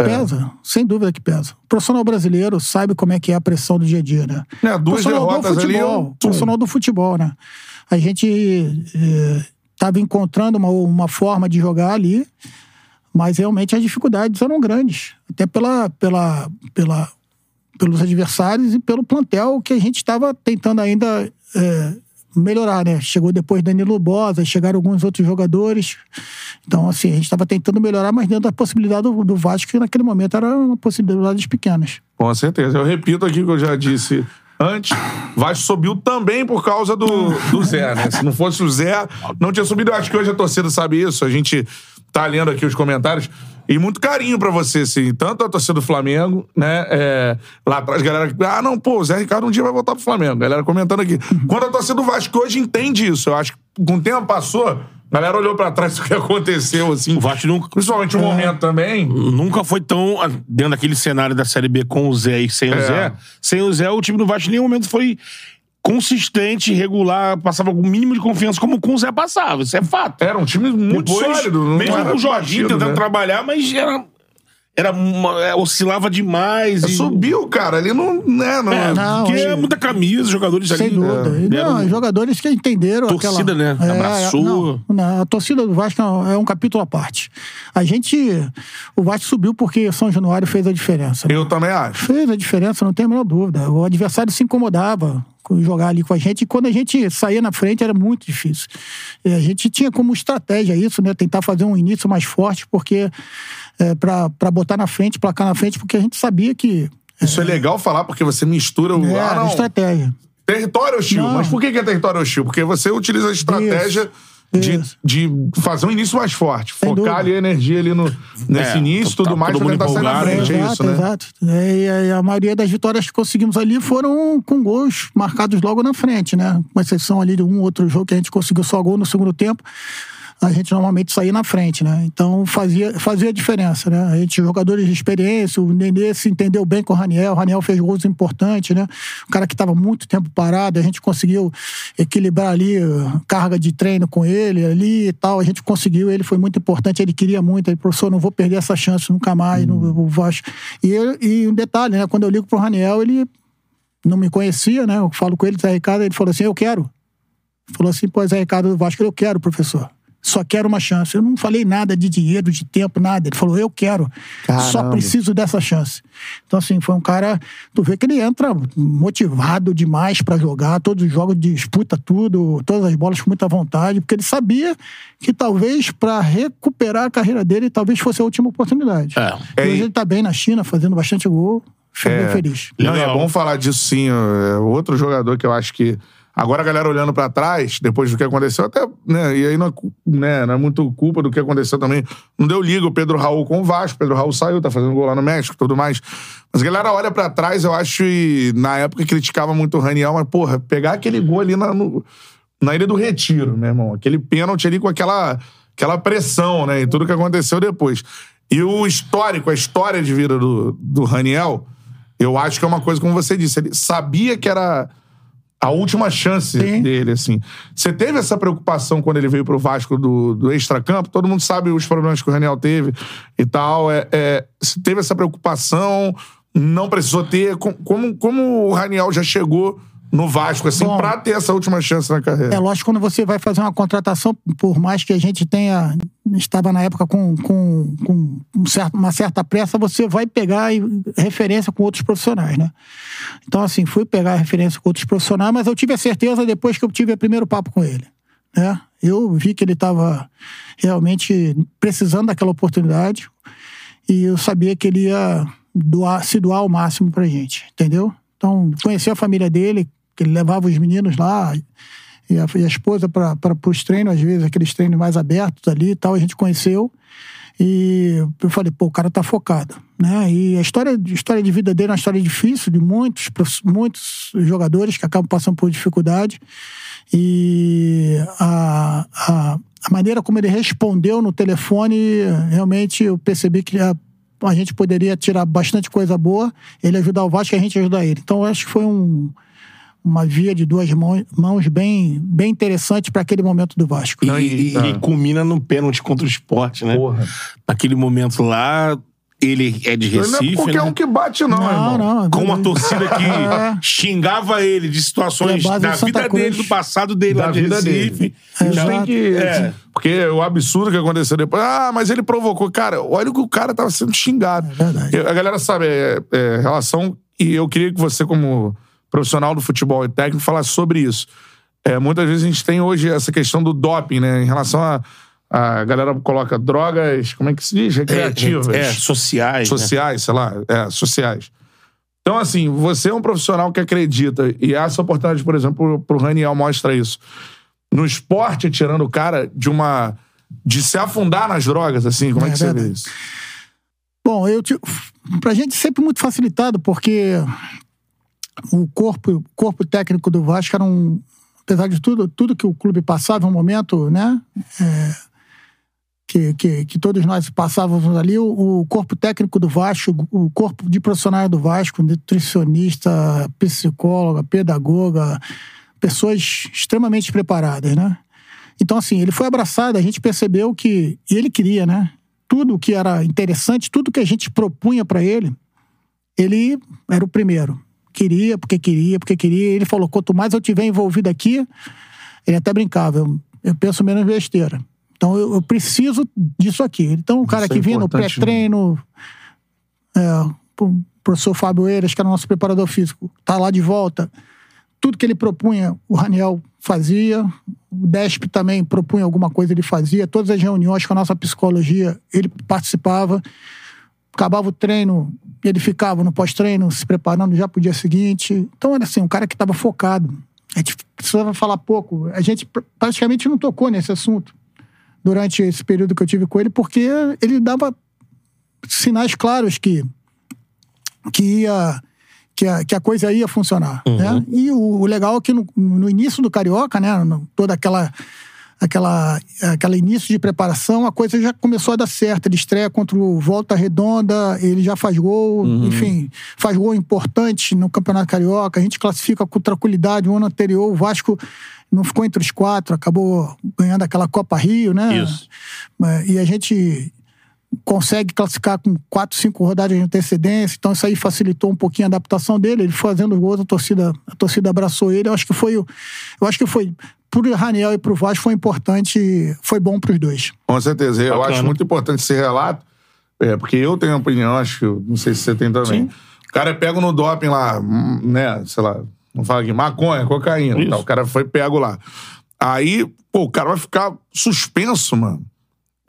Pesa, é. sem dúvida que pesa. O profissional brasileiro sabe como é que é a pressão do dia a dia, né? É, duas derrotas do futebol, ali. Eu... Profissional do futebol, né? A gente estava é, encontrando uma, uma forma de jogar ali, mas realmente as dificuldades eram grandes. Até pela, pela, pela, pelos adversários e pelo plantel que a gente estava tentando ainda é, melhorar, né? Chegou depois Danilo Bosa, chegaram alguns outros jogadores. Então, assim, a gente estava tentando melhorar, mas dentro da possibilidade do, do Vasco, que naquele momento era uma possibilidades pequenas. Com certeza. Eu repito aqui o que eu já disse antes. Vasco subiu também por causa do, do Zé, né? Se não fosse o Zé, não tinha subido. Eu acho que hoje a torcida sabe isso. A gente tá lendo aqui os comentários. E muito carinho pra você, assim. Tanto a torcida do Flamengo, né? É, lá atrás, galera. Ah, não, pô, o Zé Ricardo um dia vai voltar pro Flamengo. Galera comentando aqui. Quando a torcida do Vasco hoje entende isso, eu acho que com o tempo passou, a galera olhou pra trás o que aconteceu, assim. O Vasco nunca, Principalmente o momento também. nunca foi tão. ah, Dentro daquele cenário da Série B com o Zé e sem o É. Zé. Sem o Zé, o time do Vasco em nenhum momento foi consistente, regular, passava com o mínimo de confiança, como com o Zé passava. Isso é fato. Era um time muito Depois, sólido. não Mesmo com o Jorginho tentando né? trabalhar, mas era. Era uma- é, oscilava demais. e- Subiu, cara. Ali não. Né, não, É, Não, porque e- é muita camisa, jogadores Sem ali. dúvida. né, deram- não, jogadores que entenderam Torcida, aquela... né? Abraçou. não, não, a torcida do Vasco é um capítulo à parte. A gente... O Vasco subiu porque São Januário fez a diferença. né? Eu também acho. Fez a diferença, não tem a menor dúvida. O adversário se incomodava com jogar ali com a gente. E quando a gente saía na frente era muito difícil. E a gente tinha como estratégia isso, né? Tentar fazer um início mais forte, porque é, para botar na frente, placar na frente, porque a gente sabia que Isso é legal falar porque você mistura o. é, ah, não. estratégia. Território hostil. Mas por que é território hostil? Porque você utiliza a estratégia Isso. De fazer um início mais forte. Sem focar dúvida. ali a energia ali no, nesse É, início, tá tudo mais, pra tentar sair na frente. É exato, isso, né? exato. É, E a, e a maioria das vitórias que conseguimos ali foram com gols marcados logo na frente, né? Com exceção ali de um outro jogo que a gente conseguiu só gol no segundo tempo. A gente normalmente saía na frente, né? Então fazia, fazia diferença, né? A gente, jogadores de experiência, o Nenê se entendeu bem com o Raniel, o Raniel fez gols importantes, né? O cara que estava muito tempo parado, a gente conseguiu equilibrar ali uh, carga de treino com ele ali e tal, a gente conseguiu, ele foi muito importante, ele queria muito, ele, professor, não vou perder essa chance nunca mais no, no Vasco. E, eu- e um detalhe, né? Quando eu ligo pro Raniel, ele não me conhecia, né? Eu falo com ele, Zé Ricardo, ele falou assim, eu quero. Falou assim, pô, Zé Ricardo do Vasco, eu quero, professor. Só quero uma chance. Eu não falei nada de dinheiro, de tempo, nada. Ele falou, eu quero. Só Caramba. preciso dessa chance. Então, assim, foi um cara. Tu vê que ele entra motivado demais pra jogar, todos os jogos disputa tudo, todas as bolas com muita vontade, porque ele sabia que talvez pra recuperar a carreira dele, talvez fosse a última oportunidade. É. E hoje ele tá bem na China, fazendo bastante gol. Fico bem feliz. Não, é bom falar disso sim. É outro jogador que eu acho que. Agora a galera olhando pra trás, depois do que aconteceu, até. Né, e aí não é, né, não é muito culpa do que aconteceu também. Não deu liga o Pedro Raul com o Vasco. Pedro Raul saiu, tá fazendo gol lá no México tudo mais. Mas a galera olha pra trás, eu acho, e na época criticava muito o Raniel, mas, porra, pegar aquele gol ali na, no- na Ilha do Retiro, meu irmão. Aquele pênalti ali com aquela, aquela pressão, né? E tudo que aconteceu depois. E o histórico, a história de vida do, do Raniel, eu acho que é uma coisa, como você disse, ele sabia que era a última chance Sim. dele, assim. Você teve essa preocupação quando ele veio pro Vasco do, do extracampo? Todo mundo sabe os problemas que o Raniel teve e tal. É, é, você teve essa preocupação? Não precisou ter? Com- Como, como o Raniel já chegou no Vasco, assim, Bom, pra ter essa última chance na carreira? É lógico, quando você vai fazer uma contratação, por mais que a gente tenha. Estava na época com, com, com um certo- uma certa pressa, você vai pegar referência com outros profissionais, né? Então, assim, fui pegar referência com outros profissionais, mas eu tive a certeza depois que eu tive o primeiro papo com ele. Né? Eu vi que ele estava realmente precisando daquela oportunidade e eu sabia que ele ia doar, se doar ao máximo pra gente, entendeu? Então, conheci a família dele, que ele levava os meninos lá e a, e a esposa para os treinos, às vezes aqueles treinos mais abertos ali e tal, a gente conheceu. E eu falei, pô, o cara tá focado, né? E a história, a história de vida dele é uma história difícil, de muitos, muitos jogadores que acabam passando por dificuldade. E a, a, a maneira como ele respondeu no telefone, realmente eu percebi que a, a gente poderia tirar bastante coisa boa, ele ajudar o Vasco e a gente ajudar ele. Então, eu acho que foi um, uma via de duas mãos, mãos bem, bem interessante para aquele momento do Vasco. E, Não, e- e- ah. e culmina no pênalti contra o esporte, né? Porra. Naquele momento lá, ele é de Não é Recife, qualquer né? um que bate, não, Não, irmão. não. Com uma torcida que É. xingava ele de situações é da de vida Cruz. dele, do passado dele Da lá de vida Recife. dele. Isso tem exato. que. É. Porque o absurdo que aconteceu depois. Ah, mas ele provocou. Cara, olha o que o cara tava sendo xingado. É verdade. A galera sabe, é, é, relação. E eu queria que você, como profissional do futebol e técnico, falasse sobre isso. é, muitas vezes a gente tem hoje essa questão do doping, né? Em relação a. A galera coloca drogas, como é que se diz? Recreativas. É, é, sociais. né? sociais, sei lá, é, sociais. Então, assim, você é um profissional que acredita, e essa oportunidade, por exemplo, pro Raniel mostra isso. No esporte, tirando o cara de uma. de se afundar nas drogas, assim, como é, É que você vê verdade. isso? Bom, eu te, pra gente sempre muito facilitado, porque o corpo, corpo técnico do Vasco era um. Apesar de tudo, tudo que o clube passava, um momento, né? é, que, que, que todos nós passávamos ali, o, o corpo técnico do Vasco, o corpo de profissionais do Vasco, nutricionista, psicóloga, pedagoga, pessoas extremamente preparadas, né? Então, assim, ele foi abraçado, a gente percebeu que. E ele queria, né? Tudo que era interessante, tudo que a gente propunha para ele, ele era o primeiro. Queria, porque queria, porque queria. Ele falou: quanto mais eu tiver envolvido aqui, ele até brincava, eu, eu penso menos besteira. Então eu, eu preciso disso aqui. Então o cara Isso é que vinha no importante, pré-treino, é, o professor Fábio Eiras, que era nosso preparador físico, tá lá de volta. Tudo que ele propunha, o Raniel fazia. O Desp também propunha alguma coisa, ele fazia. Todas as reuniões com a nossa psicologia, ele participava. Acabava o treino, ele ficava no pós-treino se preparando já pro dia seguinte. Então era assim, um cara que estava focado. A gente precisava falar pouco. A gente pr- praticamente não tocou nesse assunto durante esse período que eu tive com ele, porque ele dava sinais claros que que ia que a, que a coisa ia funcionar, né? E o, o legal é que no, no início do carioca, né, no- toda aquela aquela aquela início de preparação, a coisa já começou a dar certo. Ele estreia contra o Volta Redonda, ele já faz gol, enfim, faz gol importante no Campeonato Carioca. A gente classifica com tranquilidade. O ano anterior o Vasco não ficou entre os quatro, acabou ganhando aquela Copa Rio, né? Isso. É, E a gente consegue classificar com quatro, cinco rodadas de antecedência, então isso aí facilitou um pouquinho a adaptação dele. Ele fazendo gols, a torcida, a torcida abraçou ele. Eu acho que foi, eu acho que foi pro Raniel e pro Vasco foi importante, foi bom pros dois. Com certeza. Eu Bacana. acho muito importante esse relato, é, porque eu tenho uma opinião, acho que, não sei se você tem também. O cara é pego no doping lá, hum, né, sei lá, vamos falar aqui, maconha, cocaína. Isso. Tá, o cara foi pego lá. Aí, pô, o cara vai ficar suspenso, mano.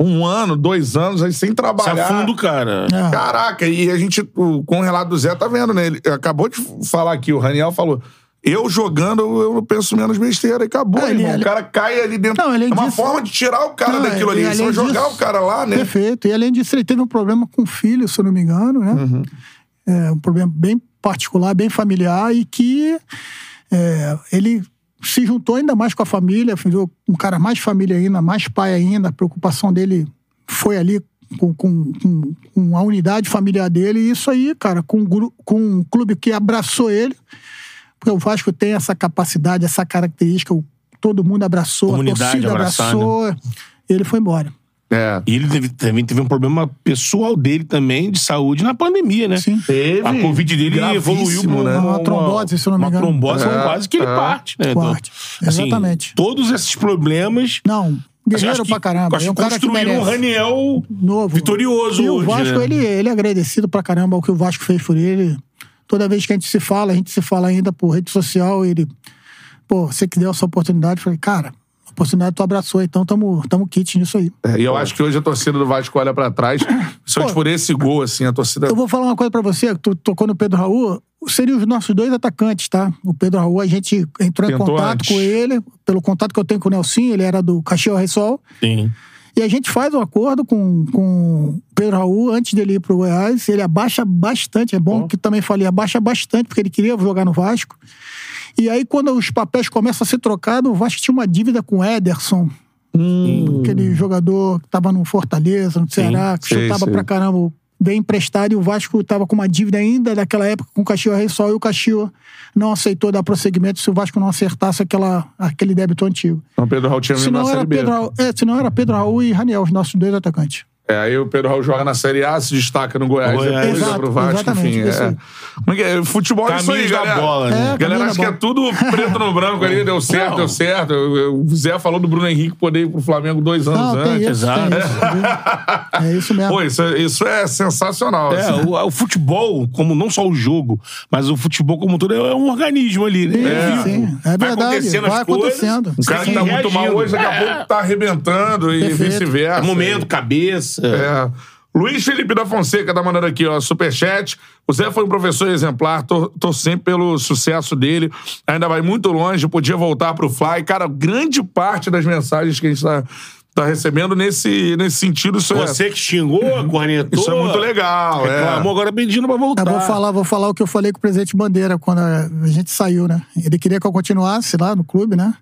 Um ano, dois anos, aí sem Se trabalhar. afunda o cara. É. Caraca, e a gente, com o relato do Zé, tá vendo, né? Ele acabou de falar aqui, o Raniel falou. Eu jogando, eu penso menos besteira e acabou, É, ele- irmão. ele- O cara cai ali dentro. Não, além é uma disso- forma de tirar o cara Não, daquilo ali. além Só jogar disso- o cara lá, né? Perfeito. E além disso, ele teve um problema com o filho, se eu não me engano, né? Uhum. É, um problema bem particular, bem familiar, e que é, ele se juntou ainda mais com a família, um cara mais família ainda, mais pai ainda. A preocupação dele foi ali com, com, com, com a unidade familiar dele. E isso aí, cara, com, com um clube que abraçou ele, porque o Vasco tem essa capacidade, essa característica, o- todo mundo abraçou, Comunidade a torcida abraçada. abraçou, ele foi embora. É. E ele teve- também teve um problema pessoal dele também, de saúde, na pandemia, né? Sim. Teve. A Covid dele evoluiu pra né? Uma trombose, se eu não me uma engano. trombose, É, quase que ele é. parte, né? Então, Parte. Exatamente. todos esses problemas. Não, guerreiro pra caramba. acho É um que cara que construíram um. Raniel Novo. vitorioso E o hoje, Vasco, né? ele, ele é agradecido pra caramba ao que o Vasco fez por ele. Toda vez que a gente se fala, a gente se fala ainda por rede social, ele... Pô, você que deu essa oportunidade, eu falei, cara, a oportunidade tu abraçou, então tamo, tamo kit nisso aí. É, E eu acho que hoje a torcida do Vasco olha pra trás, Pô. por esse gol, assim, a torcida. Eu vou falar uma coisa pra você, tu tocou no Pedro Raul, seriam os nossos dois atacantes, tá? O Pedro Raul, a gente entrou em Tentou contato antes. com ele, pelo contato que eu tenho com o Nelson, ele era do Caxias Ressol, Sim. E a gente faz um acordo com, com o Pedro Raul antes dele ir pro Goiás. Ele abaixa bastante, é bom que também falei, abaixa bastante, porque ele queria jogar no Vasco. E aí, quando os papéis começam a ser trocados, o Vasco tinha uma dívida com o Ederson, aquele jogador que tava no Fortaleza, no Ceará, que sei, chutava sei. pra caramba. Veio emprestado e o Vasco tava com uma dívida ainda daquela época com o Caxias Rei Sol e o Caxias não aceitou dar prosseguimento se o Vasco não acertasse aquela, aquele débito antigo. Então, Pedro Raul tinha vindo na Série B. Pedro é, senão era Pedro Raul e Raniel, os nossos dois atacantes. É, aí o Pedro Raul joga na Série A, se destaca no Goiás, Goiás. depois vai Exato, pro Vasco, enfim. isso É. é é? Futebol é isso aí, galera. bola, né? É, Galera acha que é tudo preto no branco ali, deu certo, Não. deu certo. O Zé falou do Bruno Henrique poder ir pro Flamengo dois anos Não, tem antes. isso, tem exato. isso. É isso mesmo. Pô, isso, é- isso é sensacional. É, assim. o, o futebol, como não só o jogo, mas o futebol como todo, é um organismo ali, né? Sim, É sim, é Vai verdade, acontecendo vai as coisas, acontecendo. Um cara que tá tem muito mal reagindo. hoje, daqui a É. pouco tá arrebentando e Perfeito. vice-versa. É momento, cabeça. É. Luiz Felipe da Fonseca tá mandando aqui, ó, superchat. O Zé foi um professor exemplar, tô, tô sempre pelo sucesso dele. Ainda vai muito longe, podia voltar pro Fly. Cara, grande parte das mensagens que a gente tá, tá recebendo nesse, nesse sentido, isso é, Você que xingou, cornetou. isso é muito legal. É. Reclamou, agora pedindo pra voltar. Eu vou falar, vou falar o que eu falei com o presidente Bandeira quando a gente saiu, né? Ele queria que eu continuasse lá no clube, né?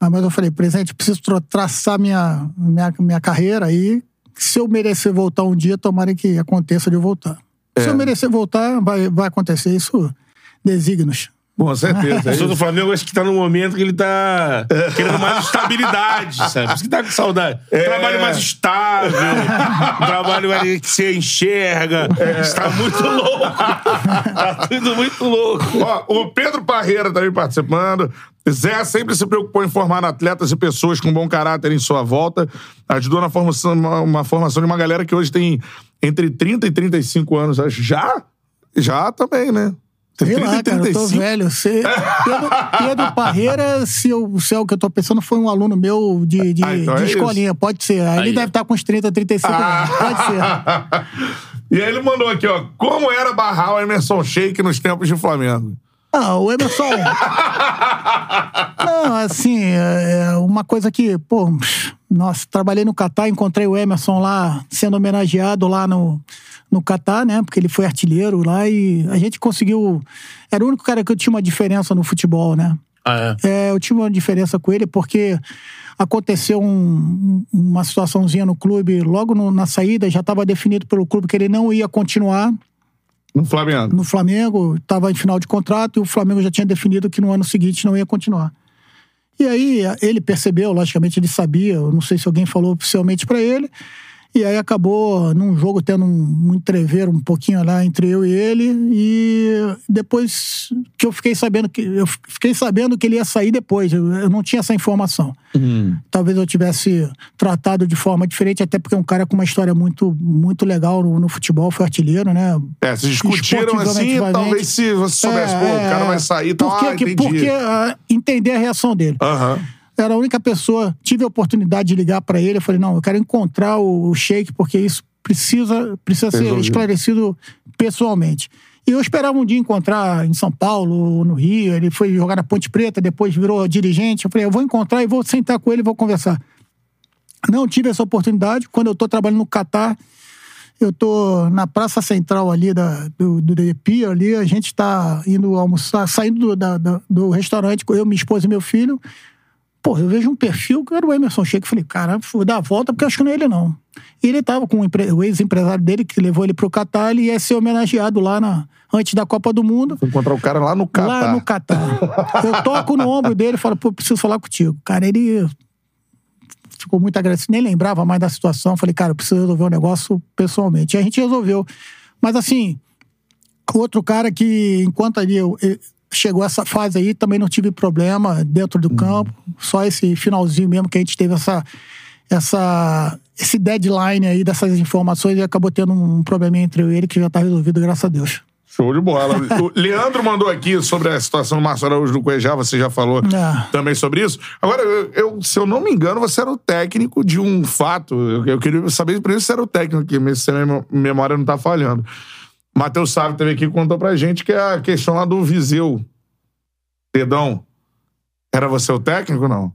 Ah, Mas eu falei, presidente, preciso tra- traçar minha, minha, minha carreira aí. Se eu merecer voltar um dia, tomara que aconteça de eu voltar. Se É. eu merecer voltar, vai, vai acontecer isso. Desígnios. Com certeza. O É pessoal do. Flamengo acho que tá num momento que ele tá querendo mais estabilidade, sabe? Por isso que tá com saudade. É. Trabalho mais estável, trabalho mais que você enxerga. Está muito louco. tá tudo muito louco. Ó, o Pedro Parreira também participando. Zé sempre se preocupou em formar atletas e pessoas com bom caráter em sua volta. Ajudou na formação, uma, uma formação de uma galera que hoje tem entre 30 e 35 anos. Já? Já também, né? Tem Sei lá, cara, eu tô velho. Você, Pedro, Pedro Parreira, se, eu, se é o que eu tô pensando, foi um aluno meu de, de, Ah, então de é escolinha. Pode ser. Aí, ele Aí. deve estar com uns 30, 35 Ah. anos. Pode ser. e aí ele mandou aqui, ó. Como era barrar o Emerson Sheik nos tempos de Flamengo? Ah, o Emerson. Não, assim, é é uma coisa que, pô, nossa, trabalhei no Catar, encontrei o Emerson lá sendo homenageado lá no, no Catar, né? Porque ele foi artilheiro lá e a gente conseguiu. Era o único cara que eu tinha uma diferença no futebol, né? Ah, é. É, eu tive uma diferença com ele porque aconteceu um- uma situaçãozinha no clube, logo no- na saída já estava definido pelo clube que ele não ia continuar No Flamengo. no Flamengo, estava em final de contrato e o Flamengo já tinha definido que no ano seguinte não ia continuar. E aí ele percebeu, logicamente ele sabia, eu não sei se alguém falou oficialmente para ele, e aí acabou num jogo tendo um, um entreveiro um pouquinho lá entre eu e ele, e depois que eu fiquei sabendo que eu fiquei sabendo que ele ia sair depois, eu, eu não tinha essa informação. Talvez eu tivesse tratado de forma diferente, até porque é um cara com uma história muito muito legal no, no futebol, foi artilheiro, né? É, se discutiram assim, talvez se você soubesse, pô, o cara vai sair tal. porque, Ah, entendi. porque ah, entender a reação dele. Aham. Era a única pessoa. Tive a oportunidade de ligar para ele. Eu falei, não, eu quero encontrar o, o Sheik, porque isso precisa, precisa ser Resolvido. esclarecido pessoalmente. E eu esperava um dia encontrar em São Paulo, no Rio. Ele foi jogar na Ponte Preta, depois virou dirigente. Eu falei, eu vou encontrar e vou sentar com ele e vou conversar. Não tive essa oportunidade. Quando eu estou trabalhando no Catar, eu tô na praça central ali da, do, do ali, a gente tá indo almoçar, saindo do, da- da- do restaurante, eu, minha esposa e meu filho. Pô, eu vejo um perfil que era o Emerson Sheik. Falei, caramba, vou dar a volta porque acho que não é ele, não. E ele tava com o, empre- o ex-empresário dele, que levou ele pro Catar, ele ia ser homenageado lá na, antes da Copa do Mundo. Foi encontrar o cara lá no Catar. Lá no Catar. Eu toco no ombro dele e falo, pô, preciso falar contigo. Cara, ele ficou muito agradecido, nem lembrava mais da situação. Falei, cara, eu preciso resolver o negócio pessoalmente. E a gente resolveu. Mas assim, outro cara que, enquanto ali eu- chegou essa fase aí, também não tive problema dentro do campo. Só esse finalzinho mesmo que a gente teve essa. Essa, esse deadline aí dessas informações e acabou tendo um probleminha entre eu e ele que já tá resolvido, graças a Deus. Show de bola. O Leandro mandou aqui sobre a situação do Márcio Araújo do Cuejá, você já falou É. também sobre isso. Agora, eu, eu- se eu não me engano, você era o técnico de um fato. Eu, eu queria saber primeiro se você era o técnico aqui, se a minha memória não tá falhando. Matheus Sávio teve aqui e contou pra gente que é a questão lá do Viseu. Pedão. Era você o técnico ou não?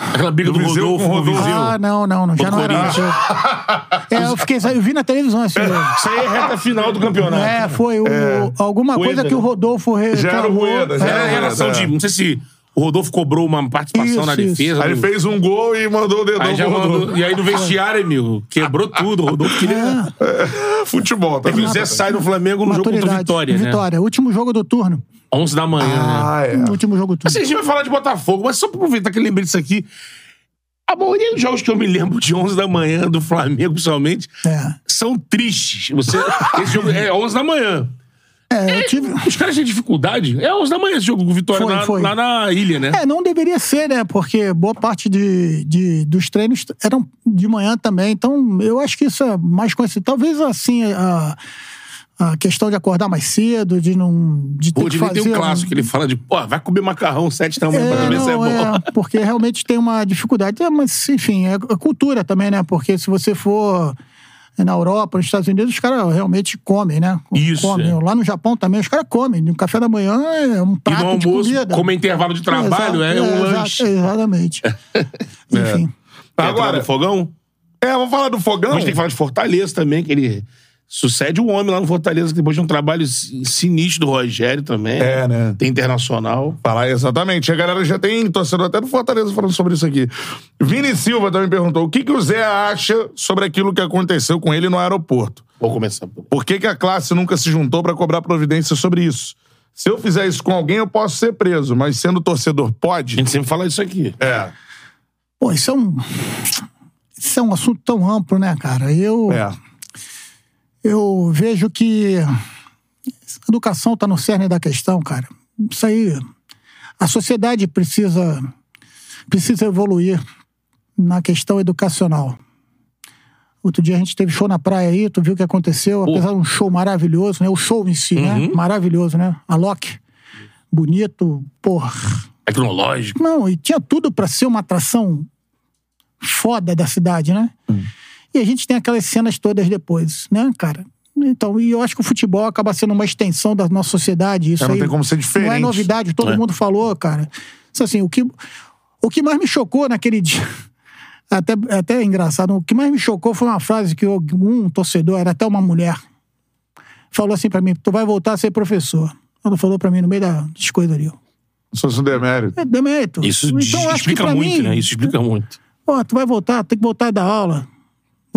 Aquela briga do, Do Viseu Rodolfo com Rodolfo. Viseu. Ah, não, não, não. Já não era. É, eu fiquei. Eu vi na televisão jogo. Isso aí é reta final do campeonato. É, foi o, alguma Rueda, coisa que o né? Rodolfo re- Já era o reclamou. Rueda, já Era a É, relação é. de. Não sei se o Rodolfo cobrou uma participação Isso, na isso. defesa. Aí ele do- fez um gol e mandou o dedão Aí já mandou- E aí no vestiário, amigo, quebrou tudo. O Rodolfo queria. Futebol, tá É que o? Zé sai do Flamengo no jogo contra o. Vitória, né? Vitória. Último jogo do turno. 11 da manhã, né? Ah, é. Último jogo do turno. Assim, a gente vai falar de Botafogo, mas só pra aproveitar que eu lembrei disso aqui. A maioria dos jogos que eu me lembro de 11 da manhã, do Flamengo, principalmente, É. são tristes. Você, esse jogo é 11 da manhã. É, eu tive. Os caras têm dificuldade. É 11 da manhã esse jogo com Vitória Foi, na- foi. lá na ilha, né? É, não deveria ser, né? Porque boa parte de, de- dos treinos eram de manhã também. Então, eu acho que isso é mais conhecido. Talvez, assim, a, a questão de acordar mais cedo, de não. De ter Pô, devia fazer. ter um clássico que ele fala de, pô, vai comer macarrão 7 da manhã pra É, tu ver se é bom. é, porque realmente tem uma dificuldade. É, mas, enfim, é é cultura também, né? Porque se você for na Europa, nos Estados Unidos, os caras realmente comem, né? Isso, Comem. é. Lá no Japão também, os caras comem. No café da manhã é um E prato no de almoço, comida. como é intervalo de trabalho, é, Exato, um exato, lanche. Exatamente. Enfim. Quer entrar Agora- no fogão? É, vamos falar do fogão? A gente tem que falar de Fortaleza também, que ele sucede o homem lá no Fortaleza, que depois de um trabalho si- sinistro do Rogério também. É, né? Tem internacional. Falar exatamente. A galera já tem torcedor até do Fortaleza falando sobre isso aqui. Vini Silva também perguntou: o que, que o Zé acha sobre aquilo que aconteceu com ele no aeroporto? Vou começar por. Por que, que a classe nunca se juntou pra cobrar providência sobre isso? Se eu fizer isso com alguém, eu posso ser preso, mas sendo torcedor, A pode? gente sempre fala isso aqui. É. Pô, isso é um. Isso é um assunto tão amplo, né, cara? Eu, É. eu vejo que a educação está no cerne da questão, cara. Isso aí. A sociedade precisa, precisa evoluir na questão educacional. Outro dia a gente teve show na praia aí, tu viu o que aconteceu, apesar de um show maravilhoso, né? O show em si, né? Maravilhoso, né? A Loki, bonito, porra. Tecnológico. Não, e tinha tudo pra ser uma atração foda da cidade, né? E a gente tem aquelas cenas todas depois, né, cara? Então, e eu acho que o futebol acaba sendo uma extensão da nossa sociedade. Isso É, não aí tem como ser Não é diferente. novidade, todo É. mundo falou, cara. Isso assim, o que, o que mais me chocou naquele dia. Até, até é engraçado. O que mais me chocou foi uma frase que eu- um torcedor, era até uma mulher, falou assim pra mim: Tu vai voltar a ser professor. Ela falou pra mim no meio das coisas ali. Se fosse um demérito. É demérito. Isso então, explica muito, mim, né? Isso explica muito. Ó, tu vai voltar, tem que voltar a dar aula.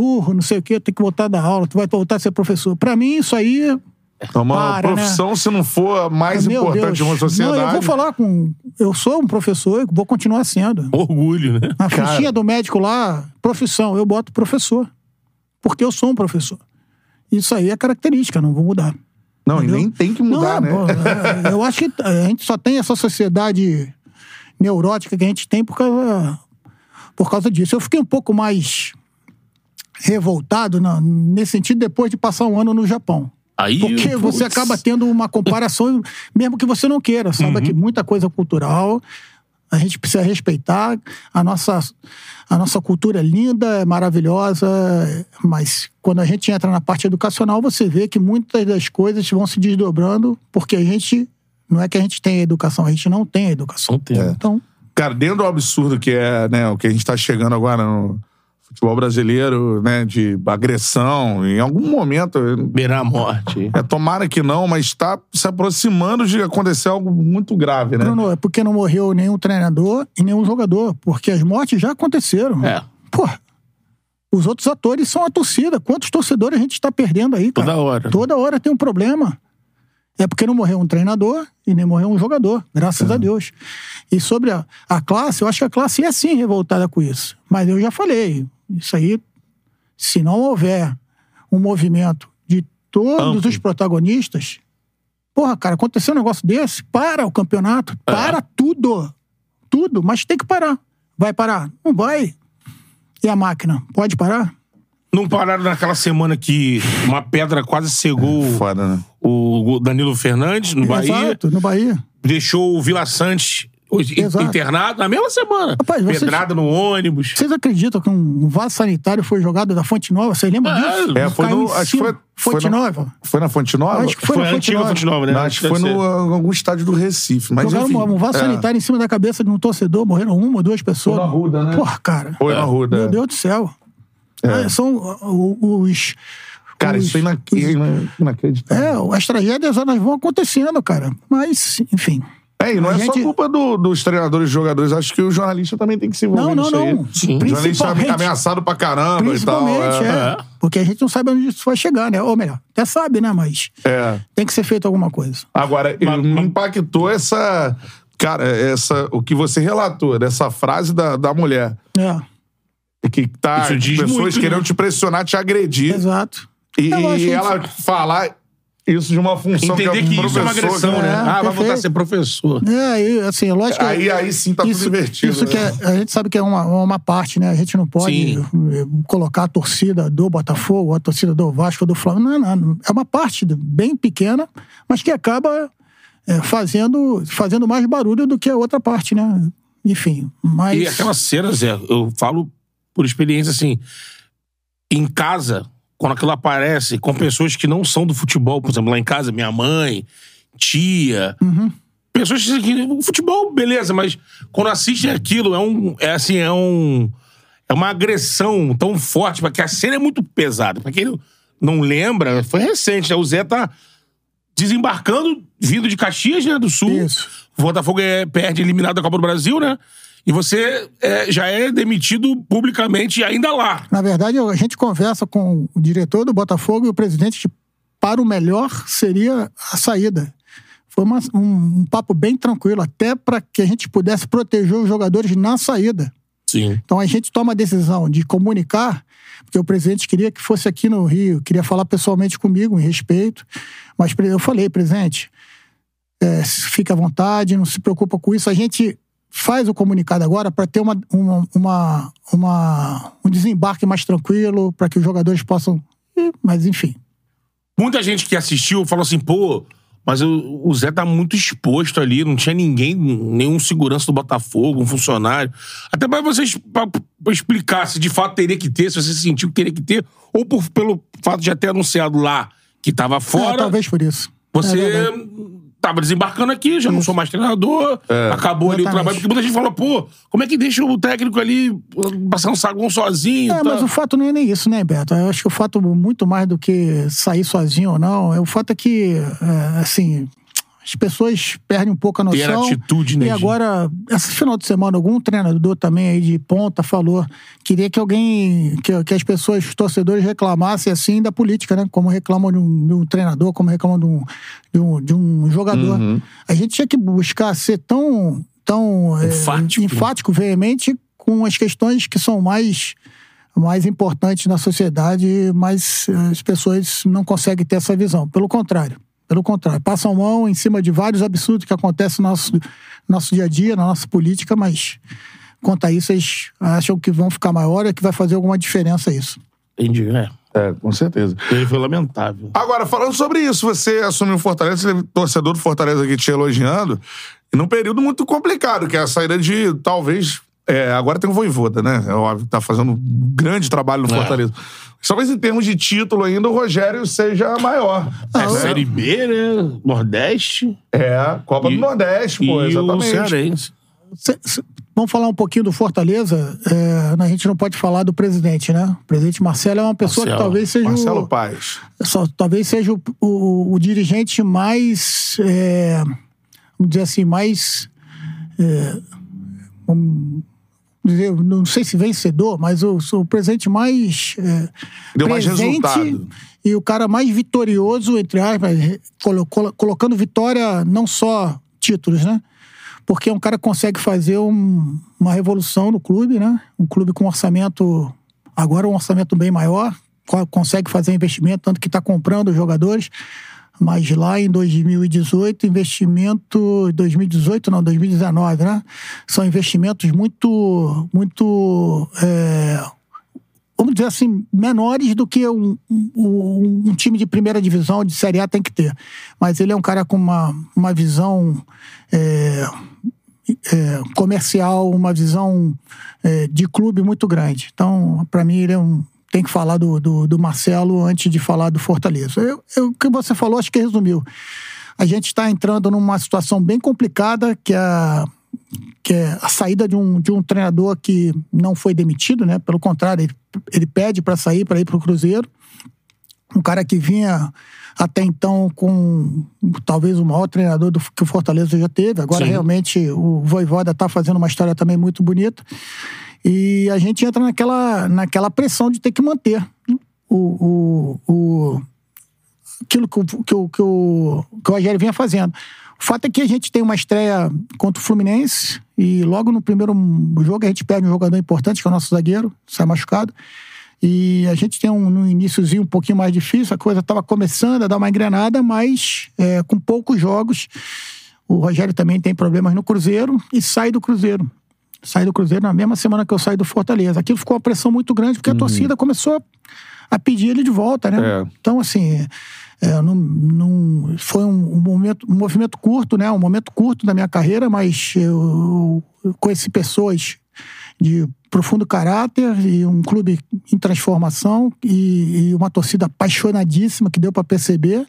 Burro, não sei o quê, tem que voltar a dar aula, tu vai voltar a ser professor. Pra mim, isso aí. É uma Para, né? profissão, se não for a mais meu importante Deus. de uma sociedade. Não, eu vou falar com. Eu sou um professor, eu vou continuar sendo. Orgulho, né? Na fichinha do médico lá, profissão, eu boto professor. Porque eu sou um professor. Isso aí é característica, não vou mudar. Não, Entendeu? e nem tem que mudar, Não, né? pô, é, eu acho que a gente só tem essa sociedade neurótica que a gente tem por causa, por causa disso. Eu fiquei um pouco mais revoltado na- nesse sentido depois de passar um ano no Japão. Aí, Porque putz, você acaba tendo uma comparação, mesmo que você não queira. Sabe Uhum. que muita coisa cultural, a gente precisa respeitar. A nossa, a nossa cultura é linda, é maravilhosa, mas quando a gente entra na parte educacional, você vê que muitas das coisas vão se desdobrando, porque a gente. Não é que a gente tem educação, a gente não tem educação. Não tem. Então, Cara, dentro do absurdo que é, né, o que a gente tá chegando agora no futebol brasileiro, né, de agressão, em algum momento, Beirar a morte. é, tomara que não, mas tá se aproximando de acontecer algo muito grave, né? Bruno, é porque não morreu nenhum treinador e nenhum jogador, porque as mortes já aconteceram. É. Pô, os outros atores são a torcida. Quantos torcedores a gente está perdendo aí, cara? Toda hora. Toda hora tem um problema. É porque não morreu um treinador e nem morreu um jogador, graças É. a Deus. E sobre a, a classe, eu acho que a classe é sim revoltada com isso. Mas eu já falei, isso aí, se não houver um movimento de todos os protagonistas, porra, cara, aconteceu um negócio desse, para o campeonato, É. para tudo. Tudo, mas tem que parar. Vai parar? Não vai. E a máquina? Pode parar? Não pararam naquela semana que uma pedra quase cegou Foda, né? o Danilo Fernandes no Bahia. Exato, no Bahia. Deixou o Vila Santos Exato. internado na mesma semana. Rapaz, vocês- Pedrada no ônibus. Vocês acreditam que um vaso sanitário foi jogado da Fonte Nova? Vocês lembram É, disso? é, foi Caiu no- acho que foi- foi Fonte no- Nova? Foi na Fonte Nova? Acho que foi, Foi na a Fonte antiga Nova. Fonte Nova, né? Não, acho que foi no algum estádio do Recife. Mas Jogaram enfim, um vaso é. sanitário em cima da cabeça de um torcedor, morreram uma ou duas pessoas. Foi na Arruda, né? Porra, cara. Foi na Ruda. Meu Deus do céu. É. É, São os. Cara, os- isso é inac- ina- inacreditável. É, as tragédias elas vão acontecendo, cara. Mas, enfim. É, e não A é só gente- culpa do- dos treinadores e jogadores. Acho que o jornalista também tem que se envolver Não, não, nisso aí. não. Sim. O jornalista é ameaçado pra caramba e tal. é. Porque a gente não sabe onde isso vai chegar, né? Ou melhor, até sabe, né? Mas É. tem que ser feito alguma coisa. Agora, Mas- me impactou essa. Cara, essa, o que você relatou, dessa frase da, da mulher. É. que tá Isso diz pessoas muito, querendo né? te pressionar, te agredir. Exato. E, e ela falar isso de uma função Entender que, que, é um isso é uma professor, agressão, que- né? É, ah, vai voltar a perfeito. ser professor. É, aí, assim, lógico que- Aí, aí sim tá isso, tudo invertido. Isso né? que é- a gente sabe que é uma, uma parte, né? A gente não pode Sim. colocar a torcida do Botafogo, a torcida do Vasco, do Flamengo. Não, não. É uma parte bem pequena, mas que acaba eh, fazendo, fazendo mais barulho do que a outra parte, né? Enfim, mas... E aquela cena, Zé, eu falo por experiência assim, em casa, quando aquilo aparece com pessoas que não são do futebol, por exemplo, lá em casa, minha mãe, tia, pessoas que que- o futebol, beleza, mas quando assistem aquilo, é um, é assim, é um, é uma agressão tão forte, porque a cena é muito pesada. Pra quem não lembra, foi recente, né? O Zé tá desembarcando, vindo de Caxias, né, do Sul. Isso. O Botafogo é, perde eliminado da Copa do Brasil, né? E você é, já é demitido publicamente ainda lá. Na verdade, a gente conversa com o diretor do Botafogo e o presidente que para o melhor seria a saída. Foi uma- um, um papo bem tranquilo, até para que a gente pudesse proteger os jogadores na saída. Sim. Então a gente toma a decisão de comunicar, porque o presidente queria que fosse aqui no Rio, queria falar pessoalmente comigo, em respeito. Mas eu falei, presidente, é, fica à vontade, não se preocupa com isso. A gente faz o comunicado agora para ter uma, uma, uma, uma- um desembarque mais tranquilo, para que os jogadores possam. Mas enfim. Muita gente que assistiu falou assim, pô, mas o, o Zé tá muito exposto ali, não tinha ninguém, nenhum segurança do Botafogo, um funcionário. Até pra vocês pra, pra explicar se de fato teria que ter, se você sentiu que teria que ter, ou por, pelo fato de já ter anunciado lá que tava É, fora. talvez por isso. É Você verdade. Tava desembarcando aqui, já não sou mais treinador, acabou ali o Exatamente. trabalho. Porque muita gente falou, pô, como é que deixa o técnico ali passar um saguão sozinho? É, tá? mas o fato não é nem isso, né, Beto? Eu acho que o fato, muito mais do que sair sozinho ou não, é o fato é que, é, assim, as pessoas perdem um pouco a Ter noção. atitude, né, E agora, esse final de semana, algum treinador também aí de ponta falou queria que alguém, que, que as pessoas, os torcedores reclamassem assim da política, né? Como reclamam de um, de um treinador, como reclamam de um, de um, de um jogador. A gente tinha que buscar ser tão, tão é, Enfático. enfático, veemente com as questões que são mais mais importantes na sociedade, mas as pessoas não conseguem ter essa visão. Pelo contrário, pelo contrário, passam mão em cima de vários absurdos que acontecem no nosso, nosso dia a dia, na nossa política, mas quanto a isso, eles acham que vão ficar maior e que vai fazer alguma diferença isso. Entendi, é. É, com certeza. Ele foi lamentável. Agora, falando sobre isso, você assumiu o Fortaleza, você teve torcedor do Fortaleza aqui te elogiando, e num período muito complicado, que é a saída de, talvez... é, agora tem o Voivoda, né? É óbvio que tá fazendo um grande trabalho no É. Fortaleza. Talvez em termos de título ainda, o Rogério seja maior. É Série B, né? Nordeste. É, Copa E- do Nordeste, pô, e o exatamente. Cearense. Cê- cê- vamos falar um pouquinho do Fortaleza. é, a gente não pode falar do presidente, né? O presidente Marcelo é uma pessoa Marcelo. que talvez seja Marcelo o, Paz. só, talvez seja o, o- o dirigente mais, é, vamos dizer assim, mais, é, dizer, não sei se vencedor, mas o, o presidente mais é, Deu mais presente resultado. e o cara mais vitorioso, entre aspas, colo- colo- colocando vitória não só títulos, né? Porque é um cara que consegue fazer um- uma revolução no clube, né? Um clube com orçamento, agora um orçamento bem maior, co- consegue fazer investimento, tanto que está comprando os jogadores. Mas lá em 2018, investimento. 2018, não, 2019, né? São investimentos muito. muito é, vamos dizer assim, menores do que um, um, um time de primeira divisão, de Série A, tem que ter. Mas ele é um cara com uma, uma visão é, é, comercial, uma visão é, de clube muito grande. Então, para mim, ele é um. Tem que falar do, do, do Marcelo antes de falar do Fortaleza. Eu, eu- o que você falou, acho que resumiu. A gente está entrando numa situação bem complicada, que é a, que é a saída de um, de um treinador que não foi demitido, né? Pelo contrário, ele, ele pede para sair, para ir para o Cruzeiro. Um cara que vinha até então com talvez o maior treinador do, que o Fortaleza já teve. Agora, Sim. realmente, o Voivoda está fazendo uma história também muito bonita. E a gente entra naquela, naquela pressão de ter que manter o, o, o, aquilo que, o- que, que, o, que o Rogério vinha fazendo. O fato é que a gente tem uma estreia contra o Fluminense e logo no primeiro jogo a gente perde um jogador importante, que é o nosso zagueiro, sai machucado. E a gente tem um, no iníciozinho um pouquinho mais difícil, a coisa estava começando a dar uma engrenada, mas é, com poucos jogos. O Rogério também tem problemas no Cruzeiro e sai do Cruzeiro. Sai do Cruzeiro na mesma semana que eu saio do Fortaleza. Aquilo ficou uma pressão muito grande, porque a torcida começou a pedir ele de volta, né? É. Então, assim, é, não, não- foi um, um momento, um movimento curto, né? Um momento curto da minha carreira, mas eu, eu conheci pessoas de profundo caráter e um clube em transformação e, e uma torcida apaixonadíssima que deu para perceber.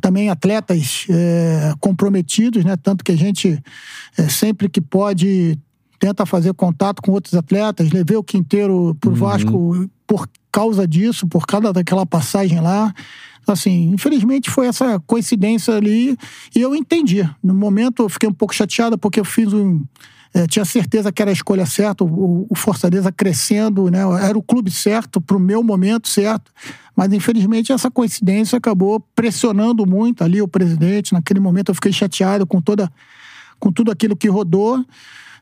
Também atletas é, comprometidos, né? Tanto que a gente é, sempre que pode tenta fazer contato com outros atletas. Levei o Quinteiro pro Vasco por causa disso, por causa daquela passagem lá. Assim, infelizmente foi essa coincidência ali e eu entendi. No momento eu fiquei um pouco chateado porque eu fiz um. eh, tinha certeza que era a escolha certa, o, o Fortaleza crescendo, né? Era o clube certo, para o meu momento certo. Mas infelizmente essa coincidência acabou pressionando muito ali o presidente. Naquele momento eu fiquei chateado com toda com tudo aquilo que rodou.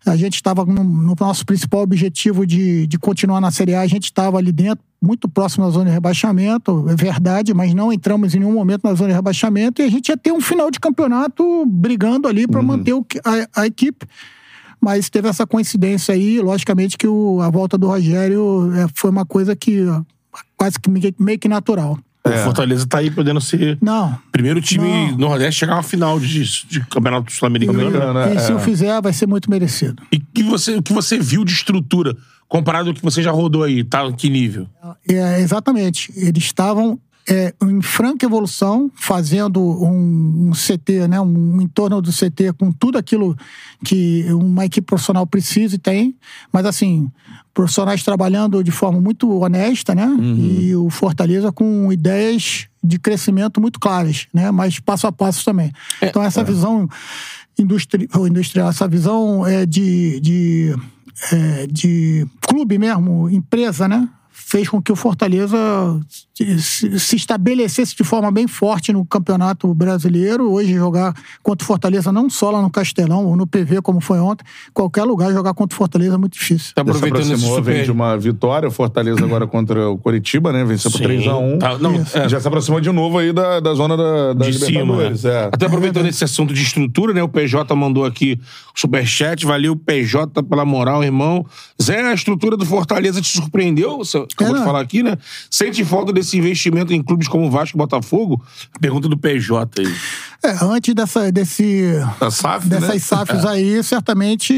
A gente estava no, no nosso principal objetivo de, de continuar na Série A, a gente estava ali dentro, muito próximo da zona de rebaixamento, é verdade, mas não entramos em nenhum momento na zona de rebaixamento e a gente ia ter um final de campeonato brigando ali para manter o a, a equipe. Mas teve essa coincidência aí, logicamente que o- a volta do Rogério é, foi uma coisa que ó, quase que meio que natural. O Fortaleza tá aí podendo ser Não, primeiro time Não. Nordeste chegar a uma final de, de Campeonato Sul-Americano. Né? e se É. o fizer, vai ser muito merecido. E que você, o que você viu de estrutura, comparado ao que você já rodou aí, tá? Que nível? É, exatamente. Eles estavam é, em franca evolução, fazendo um, um CT, né, um entorno do CT com tudo aquilo que uma equipe profissional precisa e tem, mas assim, profissionais trabalhando de forma muito honesta, né, e o Fortaleza com ideias de crescimento muito claras, né, mas passo a passo também. então essa visão industri industrial, essa visão é, de, de, é, de clube mesmo, empresa, né? Fez com que o Fortaleza se, se estabelecesse de forma bem forte no Campeonato Brasileiro. Hoje, jogar contra o Fortaleza, não só lá no Castelão ou no PV, como foi ontem, qualquer lugar jogar contra o Fortaleza é muito difícil. Tá aproveitando esse aproximou, vem super... de uma vitória. Fortaleza agora contra o Coritiba, né? Venceu por Sim. 3x1. Tá, não, é, Já se aproximou de novo aí da, da zona da, da de cima. Libertadores. né? É. Até aproveitando esse assunto de estrutura, né? O PJ mandou aqui o superchat. Valeu, PJ, pela moral, irmão. Zé, a estrutura do Fortaleza te surpreendeu? Você acabou É, de falar aqui, né? Sente falta desse investimento em clubes como Vasco e Botafogo? Pergunta do PJ aí. É, antes dessa, desse, SAF, dessas né? SAFs aí, certamente,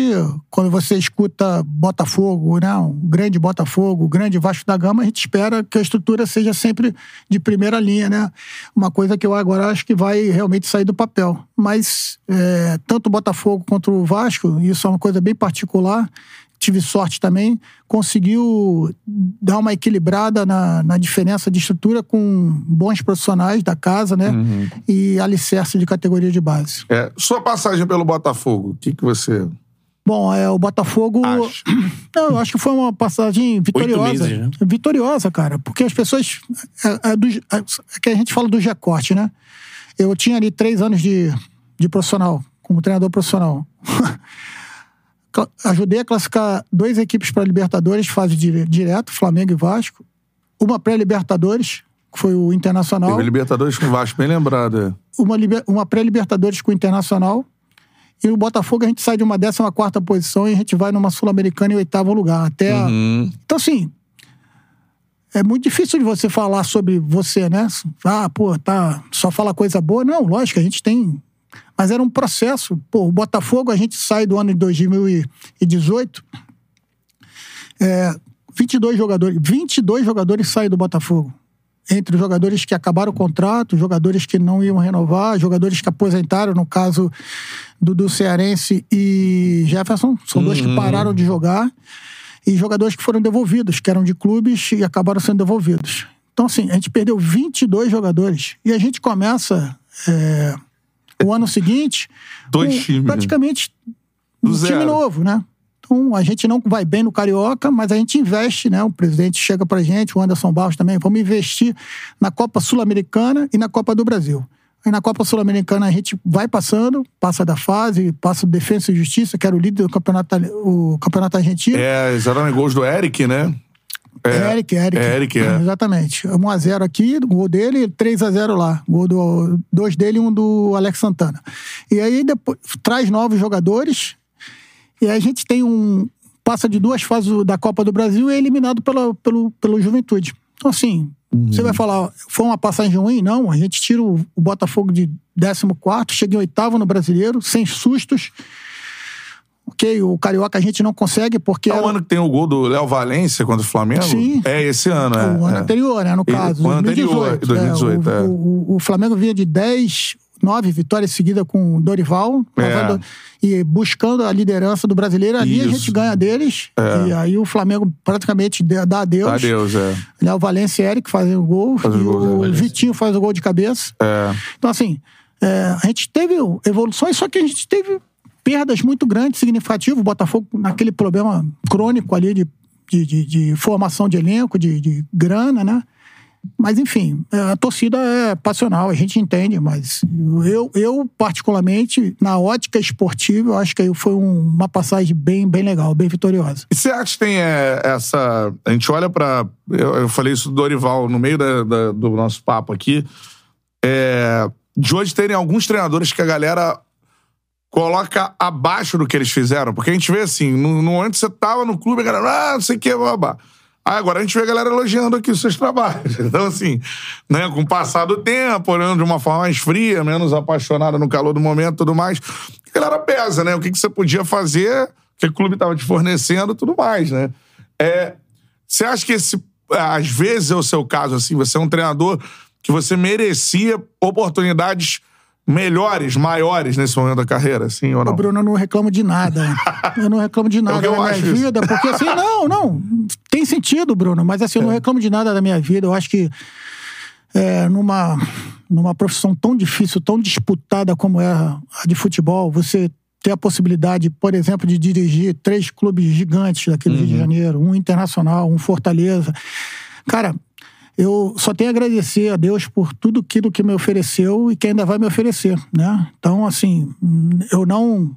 quando você escuta Botafogo, né, um grande Botafogo, um grande Vasco da Gama, a gente espera que a estrutura seja sempre de primeira linha, né? Uma coisa que eu agora acho que vai realmente sair do papel. Mas é, tanto o Botafogo quanto o Vasco, isso é uma coisa bem particular, tive sorte também, conseguiu dar uma equilibrada na, na diferença de estrutura com bons profissionais da casa, né? E alicerce de categoria de base. É. Sua passagem pelo Botafogo, o que, que você Bom, é, o Botafogo. acha? Não, eu acho que foi uma passagem vitoriosa. meses, né? Vitoriosa, cara. Porque as pessoas. É, é do- é que a gente fala do G-Corte, né? Eu tinha ali três anos de, de profissional, como treinador profissional. Ajudei a classificar duas equipes para Libertadores, fase dire- direto, Flamengo e Vasco. Uma pré-Libertadores, que foi o Internacional. Teve Libertadores com o Vasco, bem lembrado. é. uma, uma pré-Libertadores com o Internacional. E o Botafogo a gente sai de uma 14 posição e a gente vai numa Sul-Americana em oitavo lugar. Até a- Uhum. Então, assim. É muito difícil de você falar sobre você, né? Ah, pô, tá. Só fala coisa boa. Não, lógico, a gente tem. Mas era um processo. Pô, o Botafogo, a gente sai do ano de 2018. É, 22 jogadores. 22 jogadores saem do Botafogo entre os jogadores que acabaram o contrato, jogadores que não iam renovar, jogadores que aposentaram, no caso do, do Cearense e Jefferson, são dois que pararam de jogar, e jogadores que foram devolvidos, que eram de clubes e acabaram sendo devolvidos. Então, assim, a gente perdeu 22 jogadores e a gente começa é, o ano seguinte Dois com times, né? praticamente um time zero. novo, né? Então, a gente não vai bem no Carioca, mas a gente investe, né? O presidente chega pra gente, o Anderson Barros também, vamos investir na Copa Sul-Americana e na Copa do Brasil. Aí na Copa Sul-Americana a gente vai passando, passa da fase, passa o Defensa e Justiça, que era o líder do campeonato, o campeonato argentino. É, exatamente, gols do Eric, né? É, Eric, Eric. É, Eric, é. Exatamente. 1x0 aqui, gol dele, 3x0 lá. Gol do, dois dele e um do Alex Santana. E aí depois traz novos jogadores. E aí a gente tem um. Passa de duas fases da Copa do Brasil e é eliminado pela, pelo, pelo Juventude. Então, assim, você vai falar, foi uma passagem ruim? Não, a gente tira o, o Botafogo de 14, chega em oitavo no brasileiro, sem sustos. Ok, o Carioca a gente não consegue porque. É o era- ano que tem o gol do Léo Valência contra o Flamengo? Sim. É esse ano, é. o ano é. anterior, né? No caso. o ano anterior, 2018. 2018, é, é. o, o- o Flamengo vinha de 10, 9 vitórias seguidas com o Dorival. É. levando- E buscando a liderança do brasileiro. Ali a Isso. É. gente ganha deles. E aí o Flamengo praticamente dá dá adeus. Adeus, é. Léo Valência e Eric fazem o gol. Faz e é, o. Vitinho faz o gol de cabeça. É. Então, assim, é, a gente teve evoluções, só que a gente teve perdas muito grandes, significativas. O Botafogo, naquele problema crônico ali de, de, de- de formação de elenco, de, de grana, né? Mas, enfim, é, a torcida é passional, a gente entende, mas eu, eu particularmente, na ótica esportiva, eu acho que foi um- uma passagem bem, bem legal, bem vitoriosa. E você acha que tem é, essa. A gente olha pra. Eu, eu falei isso do Dorival no meio da- da- do nosso papo aqui. É, de hoje terem alguns treinadores que a galera coloca abaixo do que eles fizeram. Porque a gente vê assim, no, no antes você tava no clube, a galera, ah, não sei o que, babá. Aí agora a gente vê a galera elogiando aqui os seus trabalhos. Então, assim, né, com o passar do tempo, olhando de uma forma mais fria, menos apaixonada no calor do momento e tudo mais, a galera pesa, né? O que, que você podia fazer, o que o clube tava te fornecendo tudo mais, né? É, você acha que esse, às vezes é o seu caso, assim, você é um treinador que você merecia oportunidades melhores, maiores nesse momento da carreira, assim ou não? Bruno, eu não reclamo de nada. Eu não reclamo de nada É que eu da minha acho isso. vida, porque assim, não, não. Tem sentido, Bruno, mas assim, eu É. não reclamo de nada da minha vida. Eu acho que é, numa, numa profissão tão difícil, tão disputada como é a de futebol, você ter a possibilidade, por exemplo, de dirigir três clubes gigantes daqui do Rio Uhum. de Janeiro, um internacional, um Fortaleza. Cara, eu só tenho a agradecer a Deus por tudo aquilo que me ofereceu e que ainda vai me oferecer, né? Então, assim, eu não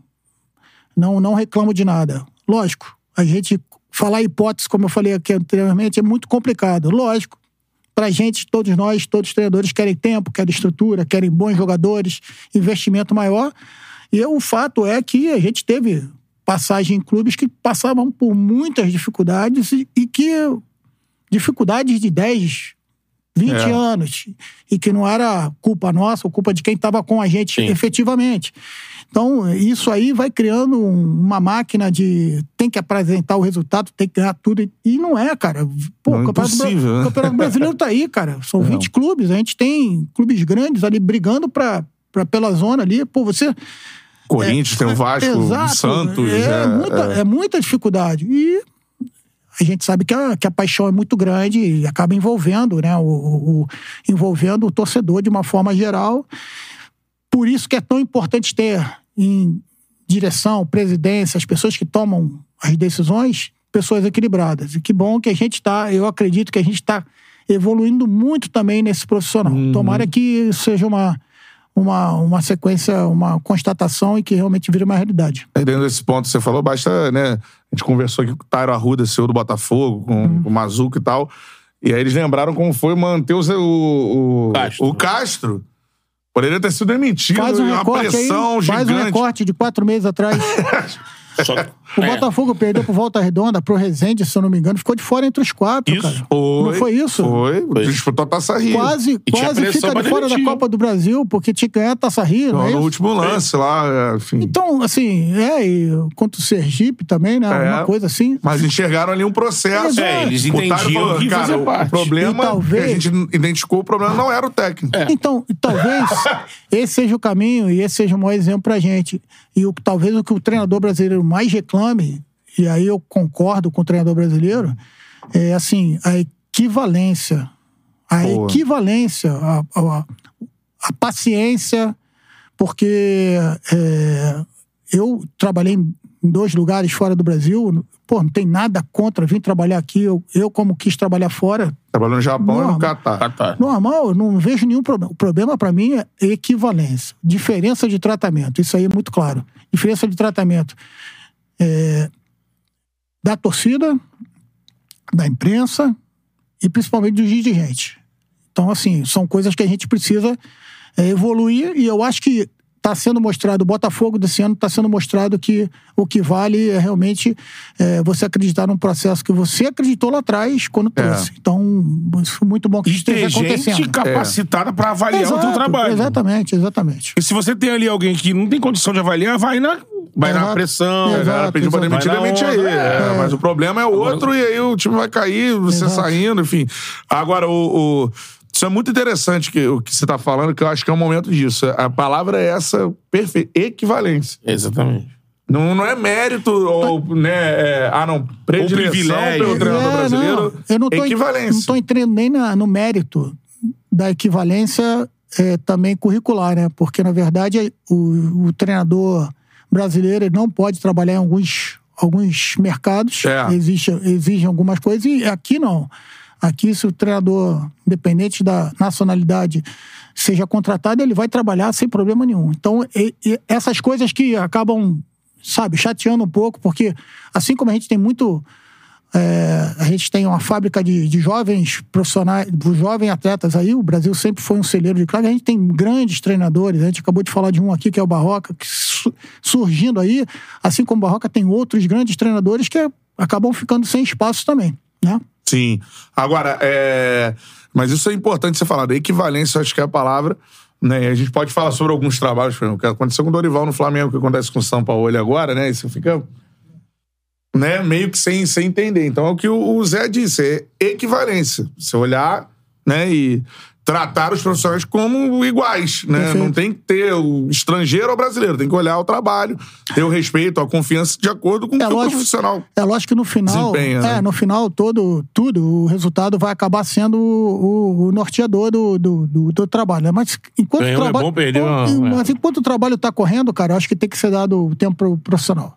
não não reclamo de nada. Lógico, a gente falar hipótese, como eu falei aqui anteriormente, é muito complicado. Lógico, pra gente, todos nós, todos os treinadores querem tempo, querem estrutura, querem bons jogadores, investimento maior. E o fato é que a gente teve passagem em clubes que passavam por muitas dificuldades e, e que dificuldades de 10, 20 É. anos. E que não era culpa nossa ou culpa de quem estava com a gente Sim. efetivamente. Então, isso aí vai criando um- uma máquina de tem que apresentar o resultado, tem que ganhar tudo. E- não é, cara. Pô, Não, o Campeonato, impossível, né? o Campeonato Brasileiro tá aí, cara. São 20 clubes. A gente tem clubes grandes ali brigando pra, pra, pela zona ali. Pô, você. Corinthians, tem o Vasco, o Exato. Santos. É, é, muita, é. é muita dificuldade. E a gente sabe que a, que a paixão é muito grande e acaba envolvendo, né? O, o- o- envolvendo o torcedor de uma forma geral. Por isso que é tão importante ter em direção, presidência, as pessoas que tomam as decisões, pessoas equilibradas. E que bom que a gente está, eu acredito que a gente está evoluindo muito também nesse profissional. Tomara que seja uma, uma, uma sequência, uma constatação e que realmente vire uma realidade. Aí dentro desse ponto que você falou, basta, né? A gente conversou aqui com o Tairo Arruda, seu do Botafogo, com, Uhum. com o Mazuco e tal. E aí eles lembraram como foi manter o, o, o Castro. o Castro. Poderia ter sido demitido. Faz um e uma recorte aí, pressão faz um gigante. recorte de quatro meses atrás. Só que- O É. Botafogo perdeu pro Volta Redonda, pro Resende, se eu não me engano, ficou de fora entre os quatro, Isso. cara. Foi, Não foi isso? Foi. Foi. Disputou a Taça Rio. Quase, E quase fica de fora da. Copa do Brasil, porque tinha que ganhar a Taça Rio, não é No isso? último lance lá, é, enfim. Então, assim, é, e contra o Sergipe também, né? É. Uma coisa assim. Mas enxergaram ali um processo. É, eles O Tairo entendiam que cara, o parte. problema E talvez- que a gente identificou, o problema não era o técnico. Então, e talvez esse seja o caminho e esse seja o maior exemplo pra gente. E o, talvez o que o treinador brasileiro mais e aí eu concordo com o treinador brasileiro, é assim, a equivalência. A Boa. equivalência, a, a- a paciência, porque é, eu trabalhei em dois lugares fora do Brasil. Pô, não tem nada contra vir trabalhar aqui. Eu, eu como quis trabalhar fora, Trabalhou no Japão e no Normal. Catar. Tá. normal, eu não vejo nenhum problema. O problema para mim é equivalência, diferença de tratamento. Isso aí é muito claro. Diferença de tratamento é, da torcida, da imprensa e principalmente dos dirigentes. Então, assim, são coisas que a gente precisa é, evoluir e eu acho que está sendo mostrado, o Botafogo desse ano está sendo mostrado que o que vale é realmente é, você acreditar num processo que você acreditou lá atrás quando trouxe. Então, isso foi muito bom que isso esteja ter gente acontecendo. capacitada pra avaliar o teu Exato, trabalho. Exatamente, exatamente. E se você tem ali alguém que não tem condição de avaliar, vai na, vai na Exato. pressão. Exato. O cara pediu pra exato. demitir, Vai na demite aí. onda. É, Mas o problema é outro e aí o time vai cair, você Exato. saindo, enfim. Agora, o, o- isso é muito interessante que, o que você tá falando, que eu acho que é um momento disso. A palavra é essa, perfeita, equivalência. Exatamente. Não, não é mérito ou, né, é, ah, não, predileção privilégio. pelo treinador É, brasileiro. não, eu não tô, equivalência. Não estou entrando nem na- no mérito da equivalência é, também curricular, né? Porque, na verdade, o, o treinador brasileiro ele não pode trabalhar em alguns, alguns mercados. É. Existe, exigem algumas coisas, e aqui não. Aqui, se o treinador, independente da nacionalidade, seja contratado, ele vai trabalhar sem problema nenhum. Então, e- e essas coisas que acabam, sabe, chateando um pouco, porque assim como a gente tem muito. é, a gente tem uma fábrica de, de jovens profissionais, de jovens atletas aí. O Brasil sempre foi um celeiro de claro. A gente tem grandes treinadores. A gente acabou de falar de um aqui que é o Barroca, que su- surgindo aí. Assim como o Barroca, tem outros grandes treinadores que acabam ficando sem espaço também, né? Sim. Agora, é... mas isso é importante você falar. Da equivalência, acho que é a palavra. Né? A gente pode falar sobre alguns trabalhos, por exemplo, o que aconteceu com o Dorival no Flamengo, o que acontece com o São Paulo agora, né? E você fica né, meio que sem, sem entender. Então é o que o Zé disse, é equivalência. Você olhar né, e tratar os profissionais como iguais. Né? Perfeito. Não tem que ter o estrangeiro ou brasileiro, tem que olhar o trabalho, ter o respeito, a confiança de acordo com o É o lógico. profissional. É lógico que no final, né? é, no final todo, tudo, o resultado vai acabar sendo o, o- o norteador do, do, do- do trabalho. né? Mas enquanto Ganhou o é trabalho, bom, perdeu é. mas enquanto o trabalho está correndo, cara, eu acho que tem que ser dado o tempo pro profissional.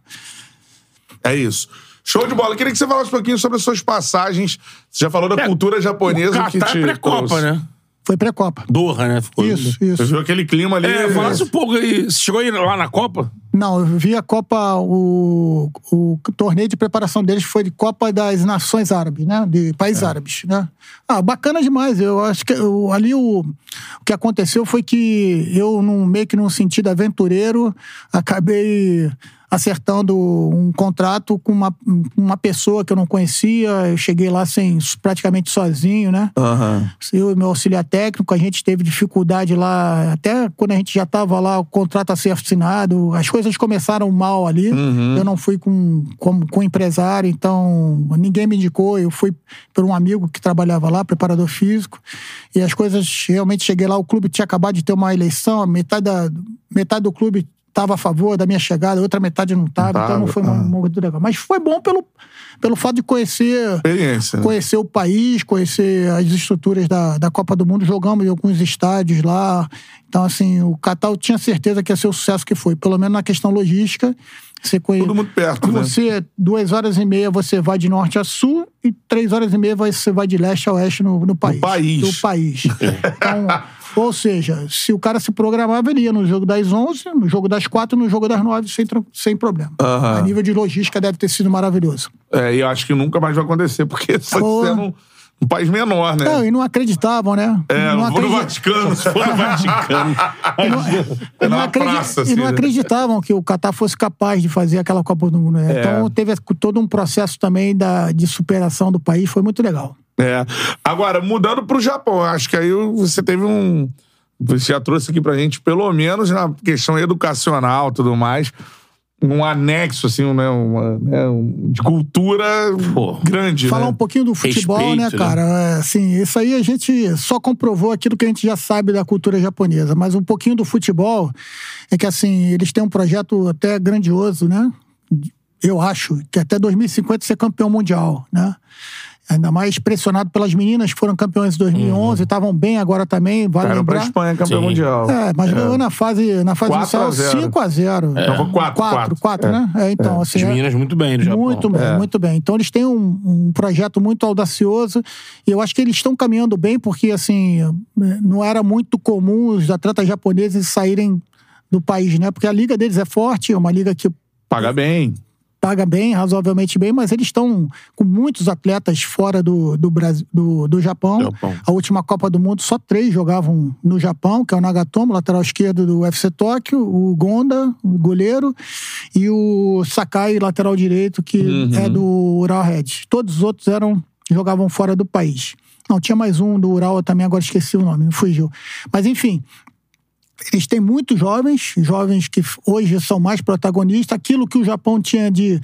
É isso. Show de bola. Queria que você falasse um pouquinho sobre as suas passagens. Você já falou da É, cultura japonesa O que te é pré-copa, né? Foi pré-copa. Doha, né? Ficou Isso, Você isso. viu aquele clima ali? É, falasse um pouco aí. Você chegou aí lá na Copa? Não, eu vi a Copa, o, o torneio de preparação deles foi de Copa das Nações Árabes, né? De países árabes, né? Ah, bacana demais. Eu acho que eu- ali o, o que aconteceu foi que eu, num, meio que num sentido aventureiro, acabei acertando um contrato com uma, uma pessoa que eu não conhecia. Eu cheguei lá sem praticamente sozinho, né? Aham. Eu e meu auxiliar técnico, a gente teve dificuldade lá, até quando a gente já estava lá, o contrato a ser assinado, as coisas começaram mal ali. Eu não fui com, com, com empresário, então ninguém me indicou. Eu fui por um amigo que trabalhava lá, preparador físico, e as coisas realmente cheguei lá. O clube tinha acabado de ter uma eleição, metade, da, metade do clube estava a favor da minha chegada, outra metade não estava, então não foi muito legal. Mas foi bom pelo, pelo fato de conhecer né? conhecer o país, conhecer as estruturas da, da Copa do Mundo, jogamos em alguns estádios lá. Então, assim, o Catar eu tinha certeza que ia ser o sucesso que foi, pelo menos na questão logística. Você conhece. Tudo muito perto, né? Você, duas horas e meia, você vai de norte a sul e três horas e meia você vai de leste a oeste no, no país. país. No país. Então, ou seja, se o cara se programava, ele ia no jogo das 11, no jogo das 4 no jogo das 9, sem, sem problema. A nível de logística deve ter sido maravilhoso. É, e eu acho que nunca mais vai acontecer, porque foi Pô. sendo um, um país menor, né? Não, e não acreditavam, né? é, não vou no Vaticano. Se for no Vaticano. E É não, na acredi- praça, e assim, não né? acreditavam que o Catar fosse capaz de fazer aquela Copa do Mundo. Né? É. Então teve todo um processo também da, de superação do país, foi muito legal. É. Agora, mudando pro Japão, acho que aí você teve um. Você já trouxe aqui pra gente, pelo menos na questão educacional e tudo mais, um anexo, assim, né, uma, né, de cultura Pô. grande. Falar né? um pouquinho do futebol, Respeito, né, né? cara? É, assim, isso aí a gente só comprovou aquilo que a gente já sabe da cultura japonesa. Mas um pouquinho do futebol é que, assim, eles têm um projeto até grandioso, né? Eu acho que até 2050 ser campeão mundial, né? Ainda mais pressionado pelas meninas que foram campeões em 2011, estavam bem agora também, vale Era pra lembrar. Espanha, campeão Sim. mundial. É, mas ganhou na fase, na fase 4 a inicial 0. 5x0. Não, foi 4, 4, 4, né? É, então, assim. As é- meninas muito bem no Japão. muito bem, É. muito bem. Então eles têm um, um projeto muito audacioso e eu acho que eles estão caminhando bem porque assim não era muito comum os atletas japoneses saírem do país, né? Porque a liga deles é forte, é uma liga que Paga bem. Paga bem, razoavelmente bem, mas eles estão com muitos atletas fora do, do, Brasil, do, do Japão. Japão. A última Copa do Mundo, só três jogavam no Japão, que é o Nagatomo, lateral esquerdo do UFC Tóquio, o Gonda, o goleiro, e o Sakai, lateral direito, que é do Ural Red. Todos os outros eram jogavam fora do país. Não, tinha mais um do Ural, eu também agora esqueci o nome, me fugiu. Mas enfim, eles têm muitos jovens, jovens que hoje são mais protagonistas. Aquilo que o Japão tinha de.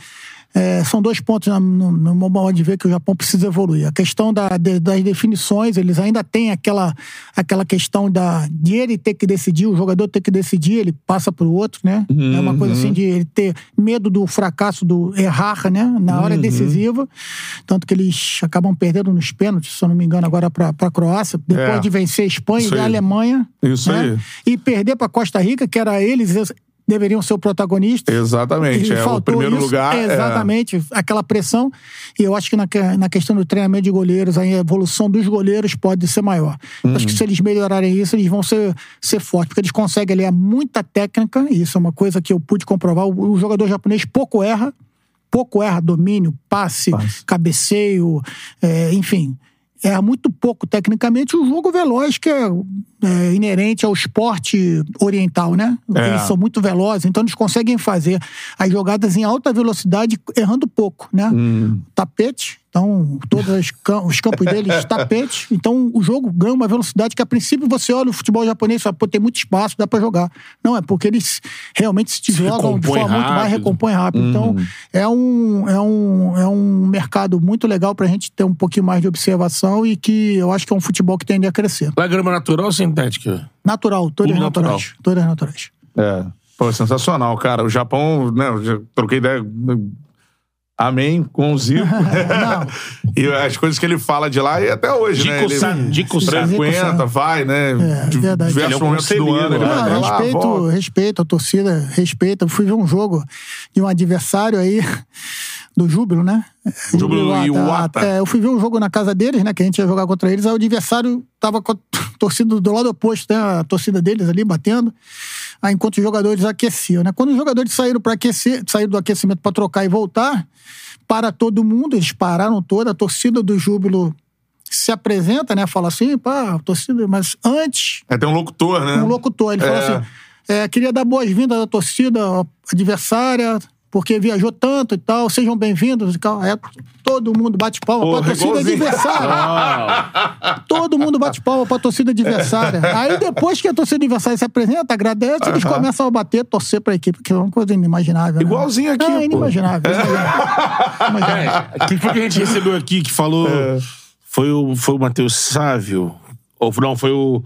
É, são dois pontos no, no meu modo de ver que o Japão precisa evoluir. A questão da- de- das definições, eles ainda têm aquela, aquela questão da, de ele ter que decidir, o jogador ter que decidir, ele passa para o outro, né? É uma coisa assim de ele ter medo do fracasso, do errar, né? Na hora decisiva. Tanto que eles acabam perdendo nos pênaltis, se eu não me engano, agora para a Croácia, depois É. de vencer a Espanha Isso e a. Alemanha. Isso né? aí. E perder para Costa Rica, que era eles deveriam ser o protagonista. Exatamente. E É, o primeiro isso, lugar. é- Exatamente, aquela pressão. E eu acho que na, na questão do treinamento de goleiros, a evolução dos goleiros pode ser maior. Uhum. Acho que se eles melhorarem isso, eles vão ser, ser fortes, porque eles conseguem aliar muita técnica, e isso é uma coisa que eu pude comprovar. O, o jogador japonês pouco erra, pouco erra domínio, passe, Passe. cabeceio, é, enfim. Erra muito pouco tecnicamente o jogo veloz, que é, é, inerente ao esporte oriental, né? É. Eles são muito velozes, então eles conseguem fazer as jogadas em alta velocidade errando pouco, né? Hum. Tapete, então todos os cam- os campos deles tapete, então o jogo ganha uma velocidade que a princípio você olha o futebol japonês e fala, pô, tem muito espaço, dá pra jogar. Não, é porque eles realmente se jogam de forma muito mais, rápido. recompõem rápido. Então é um, é, um, é um mercado muito legal pra gente ter um pouquinho mais de observação e que eu acho que é um futebol que tende a crescer. Lá é grama natural ou sintética? Natural, todas Tudo naturais. Todas naturais. É. Pô, sensacional, cara. O Japão, né? Eu já troquei ideia. Amém com o Zico. e as coisas que ele fala de lá, e até hoje, né? Dico-san, Ele Dico-san. frequenta, vai, né? É, de verdade. diversos Ele é um momentos do ano. Ele né? vai pra Não, lá, respeito, volta. respeito, a torcida respeita. Eu fui ver um jogo de um adversário aí do Júbilo, né? Júbilo e o Wata. É, eu fui ver um jogo na casa deles, né? Que a gente ia jogar contra eles. Aí o adversário tava com a torcida do lado oposto, né? A torcida deles ali batendo. Aí enquanto os jogadores aqueciam, né? Quando os jogadores saíram para aquecer, saíram do aquecimento para trocar e voltar, para todo mundo, eles pararam toda, a torcida do Júbilo se apresenta, né? Fala assim, pá, torcida, mas antes É, tem um locutor, né? um locutor. Ele É. assim: é, queria dar boas-vindas à torcida adversária, porque viajou tanto e tal, sejam bem-vindos e tal. Aí todo mundo bate palma Porra, pra torcida igualzinho. adversária. todo mundo bate palma pra torcida adversária. Aí depois que a torcida adversária se apresenta, agradece, eles Aham. começam a bater, torcer pra equipe, que é uma coisa inimaginável. né? Igualzinho aqui, É, inimaginável. inimaginável. Quem foi que a gente recebeu aqui que falou. É. Foi o, foi o Matheus Sávio? Ou não, foi o.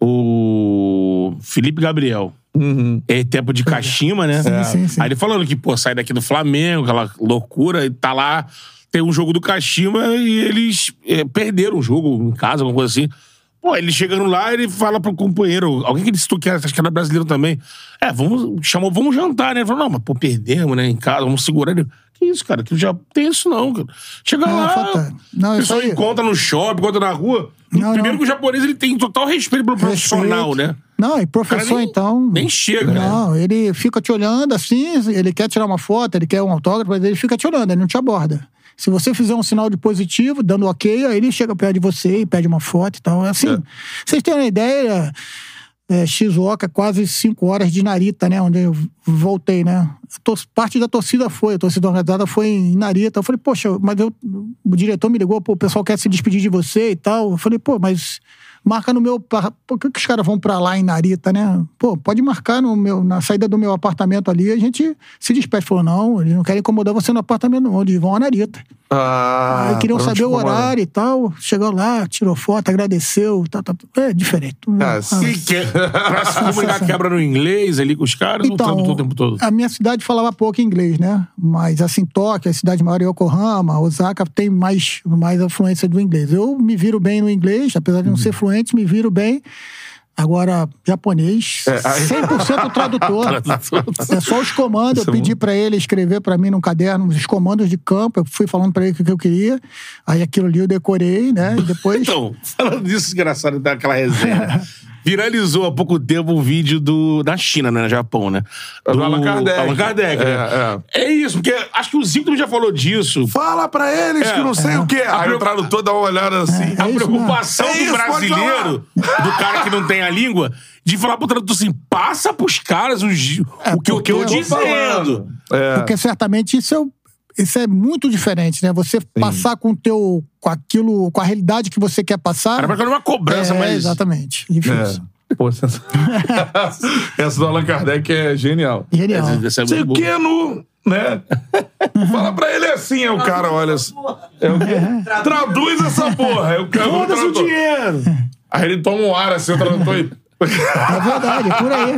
O Felipe Gabriel. É tempo de Kashima, né? Sim, sim, sim. Aí ele falando que, pô, sai daqui do Flamengo, aquela loucura, e tá lá. Tem um jogo do Kashima e eles é, perderam o jogo em casa, alguma coisa assim. Pô, ele chegando lá, ele fala pro companheiro, alguém que ele citou que era, acho que era brasileiro também. É, vamos, chamou, vamos jantar, né? Ele falou, não, mas pô, perdemos, né, em casa, vamos segurar ele. Isso, cara? Que já tem isso não, cara. Chega Não, lá, falta- não, o pessoal aí- encontra no shopping, encontra na rua. Não, Primeiro que o japonês, ele tem total respeito pelo profissional, Respeito. né? Não, e professor, nem- então. Nem chega, né? Não, ele fica te olhando assim, ele quer tirar uma foto, ele quer um autógrafo, mas ele fica te olhando, ele não te aborda. Se você fizer um sinal de positivo, dando ok, aí ele chega perto de você e pede uma foto e tal. Assim, vocês têm uma ideia, é, Shizuoka, quase cinco horas de Narita, né? Onde eu voltei, né? Parte da torcida foi, a torcida organizada foi em Narita. Eu falei, poxa, mas eu, o diretor me ligou, pô, o pessoal quer se despedir de você e tal. Eu falei, pô, mas marca no meu. Por que, que os caras vão pra lá em Narita, né? Pô, pode marcar no meu, na saída do meu apartamento ali, a gente se despede. Falou, não, eles não querem incomodar você no apartamento, não, eles vão a Narita. Ah, Aí queriam não te saber o horário e tal. Chegou lá, tirou foto, agradeceu. Tá, tá, é diferente. Ah, Ah, sim. E que, pra se comunicar quebra no inglês ali com os caras, Então, lutando o tempo todo. a minha cidade falava pouco inglês, né? Mas assim, Tóquio, a cidade maior é Yokohama, Osaka tem mais, mais afluência do inglês. Eu me viro bem no inglês, apesar de não Uhum. ser fluente, me viro bem. Agora, japonês, É, aí- 100% tradutor. É só os comandos. Isso é Eu pedi pra ele escrever pra mim num caderno os comandos de campo. Eu fui falando pra ele o que eu queria. Aí aquilo ali eu decorei, né? E depois. Então, falando disso, engraçado, daquela resenha. Viralizou há pouco tempo um vídeo do, da China, né? No Japão, né? Do Allan Kardec. Allan Kardec, né? É, É isso, porque acho que o Zico já falou disso. Fala pra eles É. que não sei o quê. Aí o tradutor dá uma olhada assim. É A isso preocupação mesmo. É do isso, brasileiro, do cara que não tem a língua, de falar pro tradutor assim: passa pros caras os- o que eu porque tô eu tô dizendo. É. Porque certamente isso é, o- isso é muito diferente, né? Você passar com o teu. com aquilo, com a realidade que você quer passar. Era pra uma cobrança, é, mas. Exatamente. Difícil. É. Pô, sens- Essa do Allan Kardec é genial. Genial. Essa- essa é Sei muito o boa. que no. Né? Fala pra ele assim, é o cara olha assim. É o quê? Traduz essa porra. É o cara. o Foda-se o dinheiro! Aí ele toma um ar assim, o tradutor. e- É verdade, é por aí.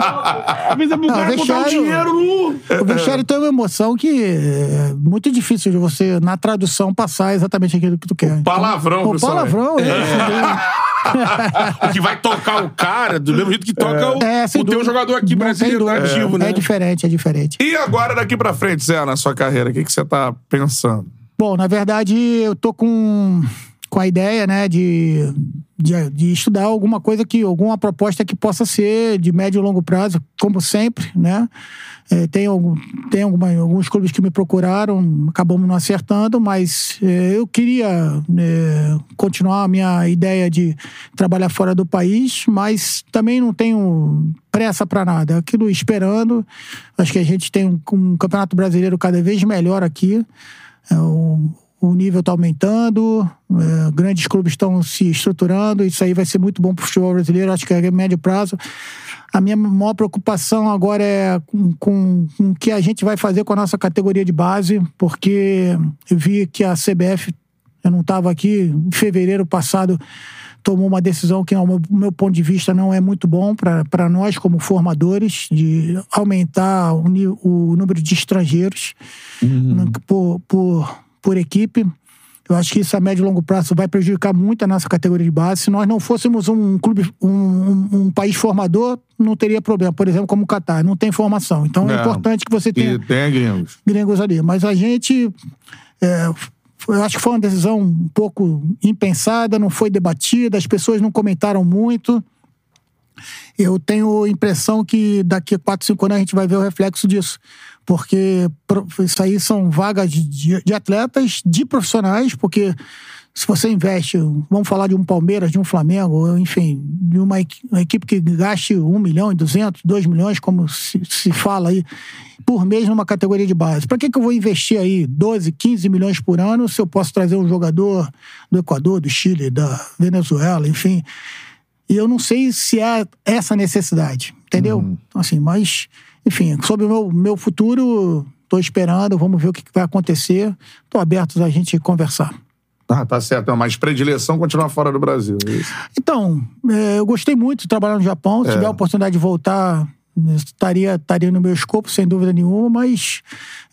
Avisa pro Não, cara botar o dinheiro no. O vestiário tem uma emoção que é muito difícil de você, na tradução, passar exatamente aquilo que tu quer. Palavrão, o principalmente. palavrão, é. O que vai tocar o cara do mesmo jeito que toca o, É, o teu jogador aqui brasileiro nativo, né? É diferente, é diferente. E agora, daqui pra frente, Zé, na sua carreira, o que, que você tá pensando? Bom, na verdade, eu tô com, com a ideia, né, de, de, de estudar alguma coisa que, alguma proposta que possa ser de médio e longo prazo, como sempre, né? É, tem algum, tem alguma, alguns clubes que me procuraram, acabamos não acertando, mas é, eu queria é, continuar a minha ideia de trabalhar fora do país, mas também não tenho pressa para nada. Aquilo esperando. Acho que a gente tem um, um campeonato brasileiro cada vez melhor aqui. É, o, o nível está aumentando, é, grandes clubes estão se estruturando, isso aí vai ser muito bom para o futebol brasileiro, acho que é a médio prazo. A minha maior preocupação agora é com, com, com o que a gente vai fazer com a nossa categoria de base, porque eu vi que a CBF, eu não estava aqui, em fevereiro passado, tomou uma decisão que, ao meu, meu ponto de vista, não é muito bom para nós, como formadores, de aumentar o, o número de estrangeiros por, por, por equipe. Eu acho que isso a médio e longo prazo vai prejudicar muito a nossa categoria de base. Se nós não fôssemos um clube, um, um- um país formador, não teria problema. Por exemplo, como o Catar, não tem formação. Então é, É. importante que você tenha E tem gringos. gringos ali. Mas a gente. é, eu acho que foi uma decisão um pouco impensada, não foi debatida, as pessoas não comentaram muito. Eu tenho a impressão que daqui a 4, 5 anos a gente vai ver o reflexo disso. Porque isso aí são vagas de, de atletas, de profissionais, porque se você investe, vamos falar de um Palmeiras, de um Flamengo, enfim, de uma, equi- uma equipe que gaste 1 milhão e 200, 2 milhões, como se, se fala aí, por mês numa categoria de base. Para que, que eu vou investir aí 12, 15 milhões por ano se eu posso trazer um jogador do Equador, do Chile, da Venezuela, enfim. E eu não sei se há essa necessidade, entendeu? Então, assim, mas, enfim, sobre o meu, meu futuro, estou esperando, vamos ver o que vai acontecer. Estou aberto a gente conversar. Ah, tá certo. Não, mas predileção continuar fora do Brasil. é isso. Então, é, eu gostei muito de trabalhar no Japão. Se tiver a oportunidade de voltar, estaria, estaria no meu escopo, sem dúvida nenhuma, mas.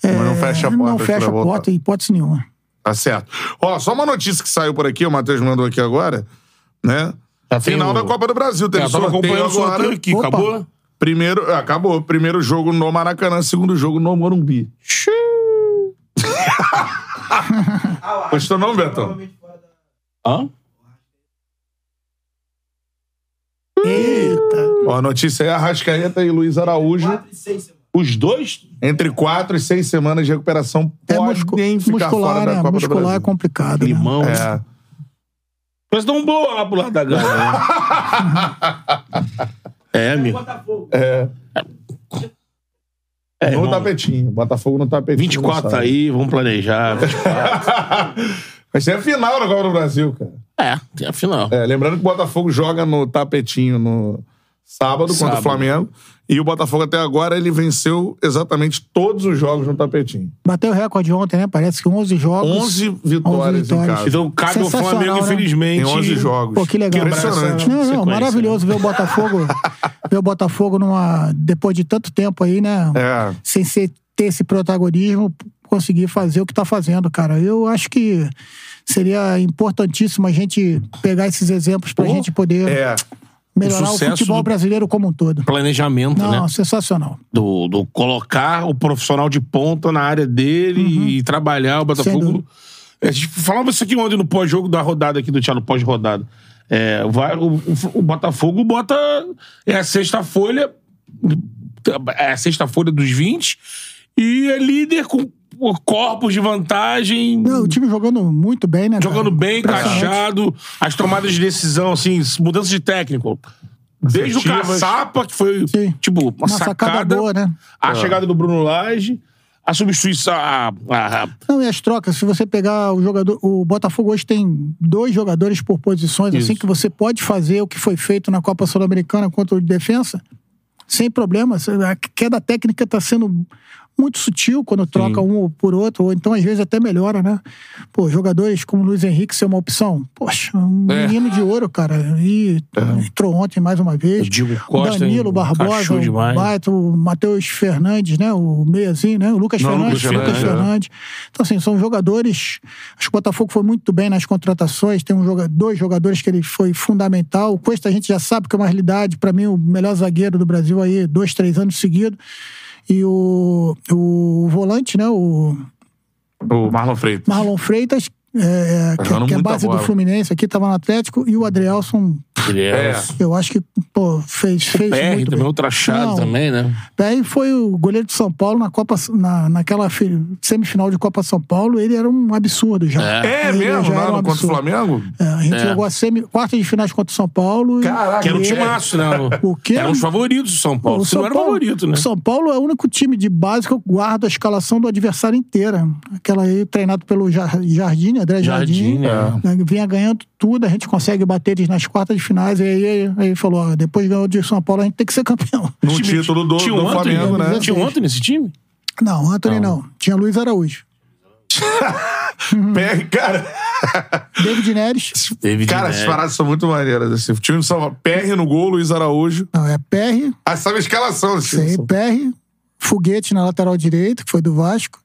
é, Mas não fecha a porta Não fecha a voltar. porta, em hipótese nenhuma. Tá certo. Ó, só uma notícia que saiu por aqui, o Matheus mandou aqui agora, né? Já tem Final o- da Copa do Brasil. Teve É, sorteio acompanhando o agora. sorteio aqui, Opa. acabou? Primeiro, acabou. Primeiro jogo no Maracanã, segundo jogo no Morumbi. Gostou não, Betão? Hã? Eita! Ó, a notícia é Arrascaeta e Luiz Araújo. Os dois? Entre quatro e seis semanas de recuperação É podem muscu- ficar muscular, fora da né? Copa do Muscular é Brasil. complicado. né? Limão. É. Mas dão boa lá pro lado da gana, né? é, amigo. É. É, no irmão. tapetinho. Botafogo no tapetinho. 24 não tá aí, vamos planejar. Vai ser a final da Copa do Brasil, cara. É, tem a final. É, lembrando que o Botafogo joga no tapetinho no, sábado, contra Sábado. o Flamengo. E o Botafogo até agora ele venceu exatamente todos os jogos no tapetinho. Bateu o recorde ontem, né? Parece que 11 jogos. 11 vitórias, em casa. Então cabe ao Sensacional, Flamengo, né? infelizmente. Em 11 jogos. Pô, que legal. Impressionante. Não, não, maravilhoso ver o Botafogo. ver o Botafogo numa. Depois de tanto tempo aí, né? É. Sem ser, ter esse protagonismo, conseguir fazer o que tá fazendo, cara. Eu acho que seria importantíssimo a gente pegar esses exemplos pra gente poder É. melhorar o o, futebol do- brasileiro como um todo. Planejamento, Não, né? sensacional. Do, do colocar o profissional de ponta na área dele e trabalhar o Uhum. Botafogo. dúvida. A gente falava isso aqui ontem no pós-jogo da rodada aqui do Thiago, no pós-rodada. É, vai, o, o- o Botafogo bota. É a sexta folha. É a sexta folha dos 20 e é líder com corpos de vantagem. Não, o time jogando muito bem, né? cara? Jogando bem, Impressionante. encaixado, as tomadas de decisão, assim, mudanças de técnico. Desde o. Caçapa, que foi, Sim. tipo, uma, Uma sacada sacada. boa, né? A chegada do Bruno Lage, a substituição. A, a- Não, e as trocas, se você pegar o jogador. O Botafogo hoje tem dois jogadores por posições, assim, Isso. que você pode fazer o que foi feito na Copa Sul-Americana contra o de defesa, sem problema. A queda técnica está sendo muito sutil quando troca um por outro, ou então às vezes até melhora, né? Pô, jogadores como o Luiz Henrique ser uma opção. Poxa, um É. menino de ouro, cara. E entrou ontem mais uma vez. O Diego O Costa Danilo Barbosa, o. Baita, o Matheus Fernandes, né? O meiazinho, né? O Lucas Não, Fernandes. Lucas Lucas Fernandes, Fernandes. Então, assim, são jogadores. Acho que o Botafogo foi muito bem nas contratações. Tem um joga... dois jogadores que ele foi fundamental. O Cuesta a gente já sabe que é uma realidade. Para mim, o melhor zagueiro do Brasil aí, dois, três anos seguidos. E o, o volante, né? O O Marlon Freitas. Marlon Freitas, é, Tá que, jogando que é base bola. do Fluminense aqui, estava no Atlético. E o Adrielson, Ele é. É. eu acho que, pô, fez, fez PR muito também, bem. outra chave Não, também, né? Daí foi o goleiro de São Paulo na Copa, na, naquela fi- semifinal de Copa São Paulo, ele era um absurdo já. É Ele mesmo, já um no contra o. Flamengo? É, a gente É. jogou a semi, quarta de finais contra o São Paulo. e- Caraca, Que era um e- timaço, né? O quê? Eram os favoritos do São Paulo. O Se não era favorito, né? o São Paulo é o único time de base que eu guardo a escalação do adversário inteira. Aquela aí, treinado pelo Jar- Jardim, André Jardim. Jardim, é. né, Vinha ganhando tudo, a gente consegue bater eles nas quartas de finais. E aí, aí falou: ó, depois ganhou de São Paulo, a gente tem que ser campeão. No Time- título do, tinha do Anthony, Flamengo, né? Tinha um Anthony nesse time? Não, Anthony não. Tinha Luiz Araújo. PR, cara, David Neres. David cara, Neres. essas paradas são muito maneiras. Assim. O time do São Paulo, PR no gol, Luiz Araújo. Não, é PR, Ah, sabe a escalação time? Sei, PR, Foguete na lateral direita, que foi do Vasco.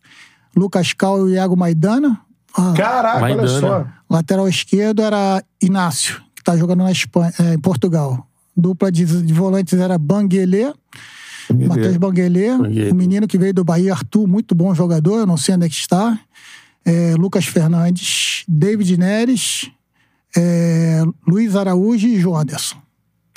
Lucas Cal e Iago Maidana. Ah, Caraca, olha Maidana. só. lateral esquerdo era Inácio, está jogando na Espanha, é, em Portugal. Dupla de, de volantes era Banguelê, Matheus Banguelê. O menino que veio do Bahia, Arthur, muito bom jogador, eu não sei onde é que está. É, Lucas Fernandes, David Neres, é, Luiz Araújo e João Anderson.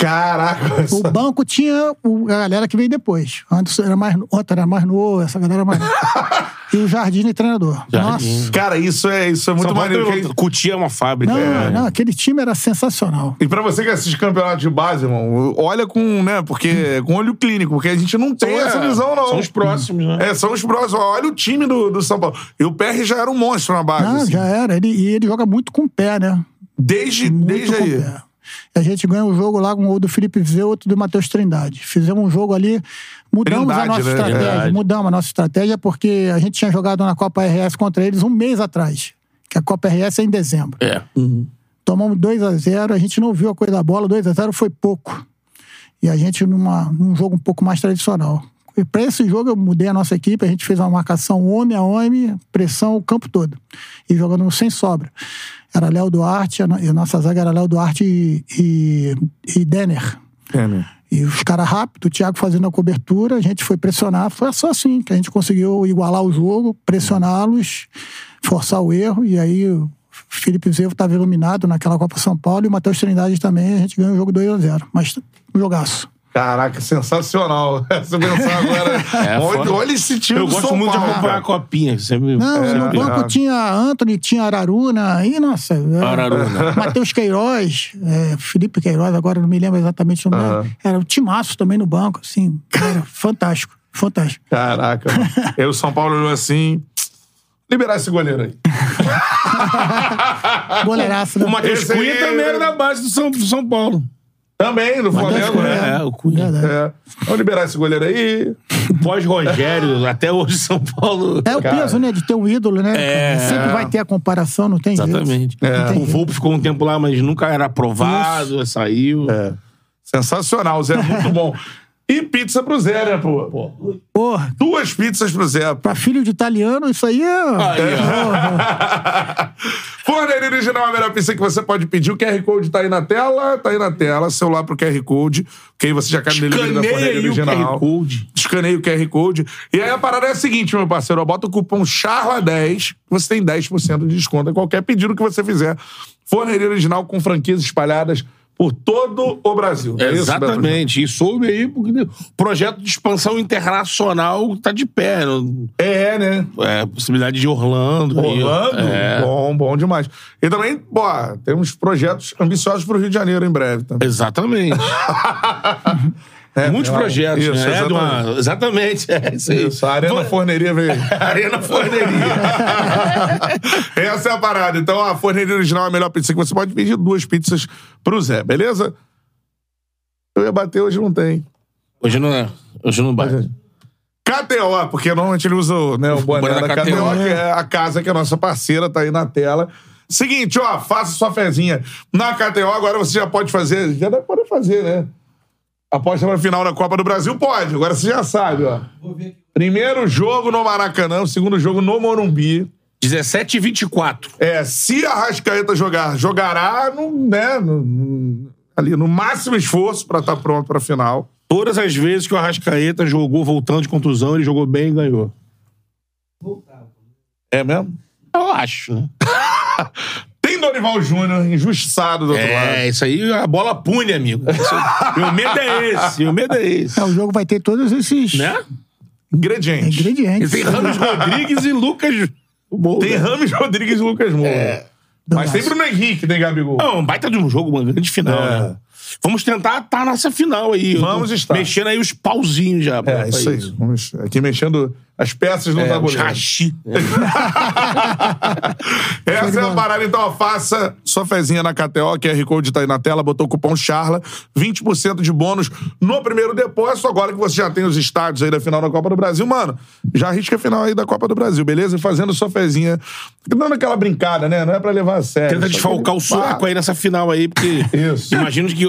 Caraca, O banco tinha o- a galera que veio depois. Antes era mais, outro era mais novo, essa galera era mais nova. E o Jardim de treinador. Jardim. Nossa. Cara, isso é, isso é muito São Paulo maneiro. tem- que- Cutia é uma fábrica. Não, é. não, aquele time era sensacional. E pra você que assiste campeonato de base, irmão, olha com, né, porque com olho clínico, porque a gente não tem essa é, visão, não. São os próximos, né? É, são os próximos. Olha o time do, do São Paulo. E o PR já era um monstro na base. Não, assim. já era. Ele, e ele joga muito com o pé, né? Desde, Muito desde com o aí. pé. E a gente ganhou um jogo lá com o gol do Felipe Vizeu, outro do Matheus Trindade. Fizemos um jogo ali, mudamos a Trindade, nossa né? estratégia. Verdade. Mudamos a nossa estratégia porque a gente tinha jogado na Copa RS contra eles um mês atrás. Que a Copa RS é em dezembro. É. Tomamos 2 a 0 a gente não viu a coisa da bola, 2 a 0 foi pouco. E a gente numa, num jogo um pouco mais tradicional. E para esse jogo eu mudei a nossa equipe, a gente fez uma marcação homem a homem, pressão o campo todo. E jogando sem sobra. Era Léo Duarte, a no- e a nossa zaga era Léo Duarte e, e, e Denner. Né? E os caras rápido, o Thiago fazendo a cobertura, a gente foi pressionar. Foi só assim que a gente conseguiu igualar o jogo, pressioná-los, forçar o erro. E aí o Felipe Zevo estava iluminado naquela Copa São Paulo e o Matheus Trindade também. A gente ganhou o jogo 2 a 0 Mas um jogaço. Caraca, sensacional. Você pensar agora. É, olha, olha esse time Eu do gosto São muito Paulo, de acompanhar a cara. copinha. Sempre, Não, É, no banco verdade. tinha Anthony, tinha Araruna, e nossa. é, Araruna. Matheus Queiroz, é, Felipe Queiroz, agora não me lembro exatamente o nome. Aham. Era o timaço também no banco, assim. Era fantástico, fantástico. Caraca. Aí o São Paulo olhou assim. Liberar esse goleiro aí. Goleiraço, né? O Matheus Cunha também era da base do São, do São Paulo. Também, do Flamengo, Cunha, né? É, o Cunha. Verdade. É. Vamos liberar esse goleiro aí. Pós-Rogério, até hoje São Paulo. É o Cara. peso, né? De ter um ídolo, né? É. Sempre vai ter a comparação, não tem jeito. Exatamente. Tem O. Volpe ficou um tempo lá, mas nunca era aprovado, saiu. É. Sensacional, Zé é muito bom. E pizza pro Zé, né, pô? Porra, Duas pizzas pro Zé. pra filho de italiano, isso aí é. Aí. Forneria Original é a melhor pizza que você pode pedir. O QR Code tá aí na tela, tá aí na tela. Celular pro QR Code. Que aí você já cai no delivery da Forneria aí o Original. QR Code. Escaneia o QR Code. E aí a parada é a seguinte, meu parceiro. ó, Bota o cupom CHARLA10, você tem 10% de desconto em qualquer pedido que você fizer. Forneria Original com franquias espalhadas por todo o Brasil. É isso? Exatamente. E soube aí porque o projeto de expansão internacional tá de pé. É, né? É, possibilidade de Orlando. Orlando? É, Bom, bom demais. E também, pô, temos projetos ambiciosos pro Rio de Janeiro em breve também. exatamente. É, Muitos projetos, isso, né? É de uma- exatamente. Exatamente, é isso aí. Isso, a Arena Forneria veio. Arena Forneria. Essa é a parada. Então, a Forneria Original é a melhor pizza que você pode pedir duas pizzas pro Zé, beleza? Eu ia bater, hoje não tem. Hoje não é. Hoje não bate. KTO, porque normalmente ele usa o, né, o boné, da, da KTO, KTO, que é a casa que é a nossa parceira, tá aí na tela. Seguinte, ó, faça sua fezinha. Na KTO, agora você já pode fazer, já deve poder fazer, né? Aposta na final da Copa do Brasil? Pode, agora você já sabe, ó. Primeiro jogo no Maracanã, segundo jogo no Morumbi. 17 e 24. É, se a Rascaeta jogar, jogará no, né, no- no- ali no máximo esforço pra estar pronto pra final. Todas as vezes que o Arrascaeta jogou voltando de contusão, ele jogou bem e ganhou. É mesmo? Eu acho, né? Dorival Júnior injustiçado do outro lado. É, isso aí a bola pune, amigo. Meu medo é esse, meu medo é esse. É, o jogo vai ter todos esses Né? Ingredientes. Ingredientes. tem Ramos Rodrigues e Lucas Moura. Tem Rames Rodrigues e Lucas Moura. Mas tem Bruno Henrique, tem Gabigol. Não, um baita de um jogo, uma grande final, É. né? Vamos tentar estar nessa final aí. Vamos estar. Mexendo aí os pauzinhos já. É, isso aí. Vamos aqui mexendo as peças no É, tabuleiro. hashi. Essa é a parada, então, faça sua fezinha na KTO, QR Code tá aí na tela, botou o cupom CHARLA, 20% de bônus no primeiro depósito, agora que você já tem os estádios aí da final da Copa do Brasil, mano, já arrisca a final aí da Copa do Brasil, beleza? E fazendo sua fezinha, dando aquela brincada, né? Não é pra levar a sério. Tenta desfalcar o Ah, aí nessa final aí, porque Isso. imagino que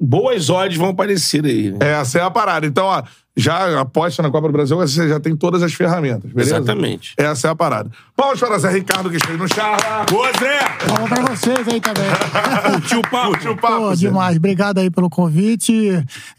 boas odds vão aparecer aí. né? Essa é a parada. Então, ó, já aposta na Copa do Brasil, você já tem todas as ferramentas, beleza? Exatamente. Essa é a parada. Vamos para Zé Ricardo, que esteve no Charla. Boa, Zé! Palma pra vocês aí também. Curtiu o papo? Curtiu o papo, Pô, demais. Obrigado aí pelo convite.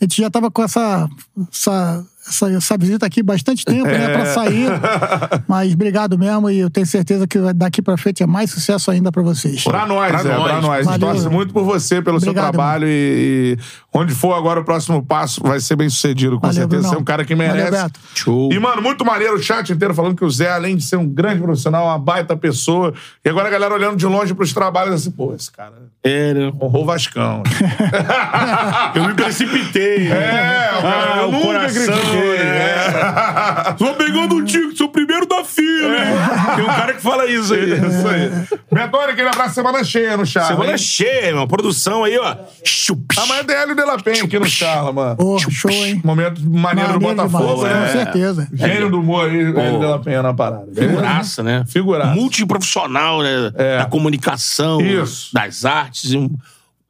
A gente já tava com essa, essa, essa, essa visita aqui bastante tempo, né? Pra sair. Mas obrigado mesmo e eu tenho certeza que daqui pra frente é mais sucesso ainda pra vocês. Pra nós, Pra é, nós. pra nós. A gente Valeu. torce muito por você, pelo seu Obrigado, trabalho e, e onde for agora o próximo passo vai ser bem sucedido, com Valeu, certeza. Você é um cara que Valeu, merece. Beto. Show. E, mano, muito maneiro o chat inteiro falando que o Zé, além de ser um grande profissional, uma baita pessoa. E agora a galera olhando de longe pros trabalhos assim, pô, esse cara É, né? honrou o Vascão. Eu me precipitei. É, o cara, Ah, eu o nunca coração, critiquei. Né? É. Só pegando o Tico, sou o primeiro da fila. Tem um cara que fala isso aí. Isso aí. Betônia, aquele abraço, semana cheia no Charla. Semana hein? cheia, irmão. Produção aí, ó. Chup. Amanhã tem Hélio de la Penha aqui no Charla, mano. Show, hein? Momento maneiro do Botafogo, demais, né? Com certeza. Gênio do humor aí, Hélio de la Penha na parada. Figuraça, né? Figuraça. Multiprofissional, né? É. Da comunicação, Isso. das artes. Um,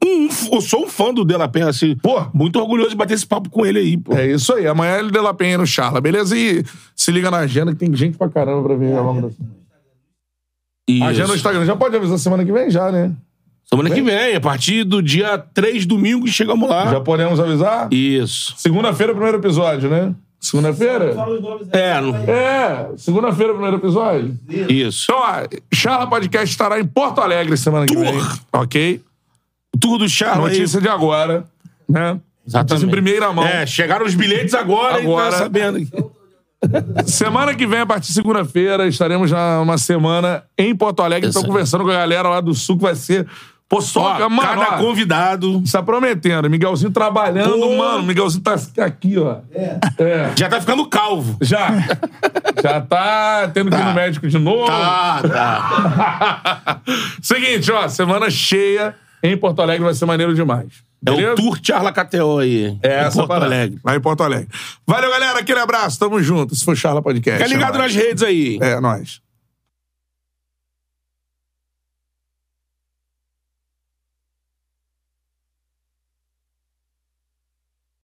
um- eu sou um fã do De La Penha, assim. Pô. Muito orgulhoso de bater esse papo com ele aí, pô. É isso aí. Amanhã Hélio de la Penha no Charla, beleza? E se liga na agenda que tem gente pra caramba pra vir ao longo da semana. Agenda no Instagram. Já pode avisar semana que vem, já, né? Semana que vem, a partir do dia 3, domingo, chegamos lá. Já podemos avisar? Isso. Segunda-feira, primeiro episódio, né? Segunda-feira? É, não- É, segunda-feira, primeiro episódio. isso. Então, ó, Charla Podcast estará em Porto Alegre semana que vem. Ok? O Tour do Charla aí. Notícia de agora, né? Exatamente. Notícia em primeira mão. É, chegaram os bilhetes agora, Agora. e tá sabendo. Semana que vem, a partir de segunda-feira, estaremos já uma semana em Porto Alegre. Estou conversando com a galera lá do Sul, que vai ser. Pô, só, Ó, mano, cada ó, convidado Está prometendo. Miguelzinho trabalhando, Pô. mano. Miguelzinho tá aqui, ó. É. já tá ficando calvo. Já. Já tá tendo que ir no médico de novo. Tá, tá. Seguinte, ó, semana cheia em Porto Alegre vai ser maneiro demais. É Beleza? o Tour Charla KTO aí. É essa Porto parada. Alegre. Lá em Porto Alegre. Valeu, galera. Aquele abraço. Tamo junto. Se for Charla Podcast. Fica ligado é nas redes aí. É, nóis.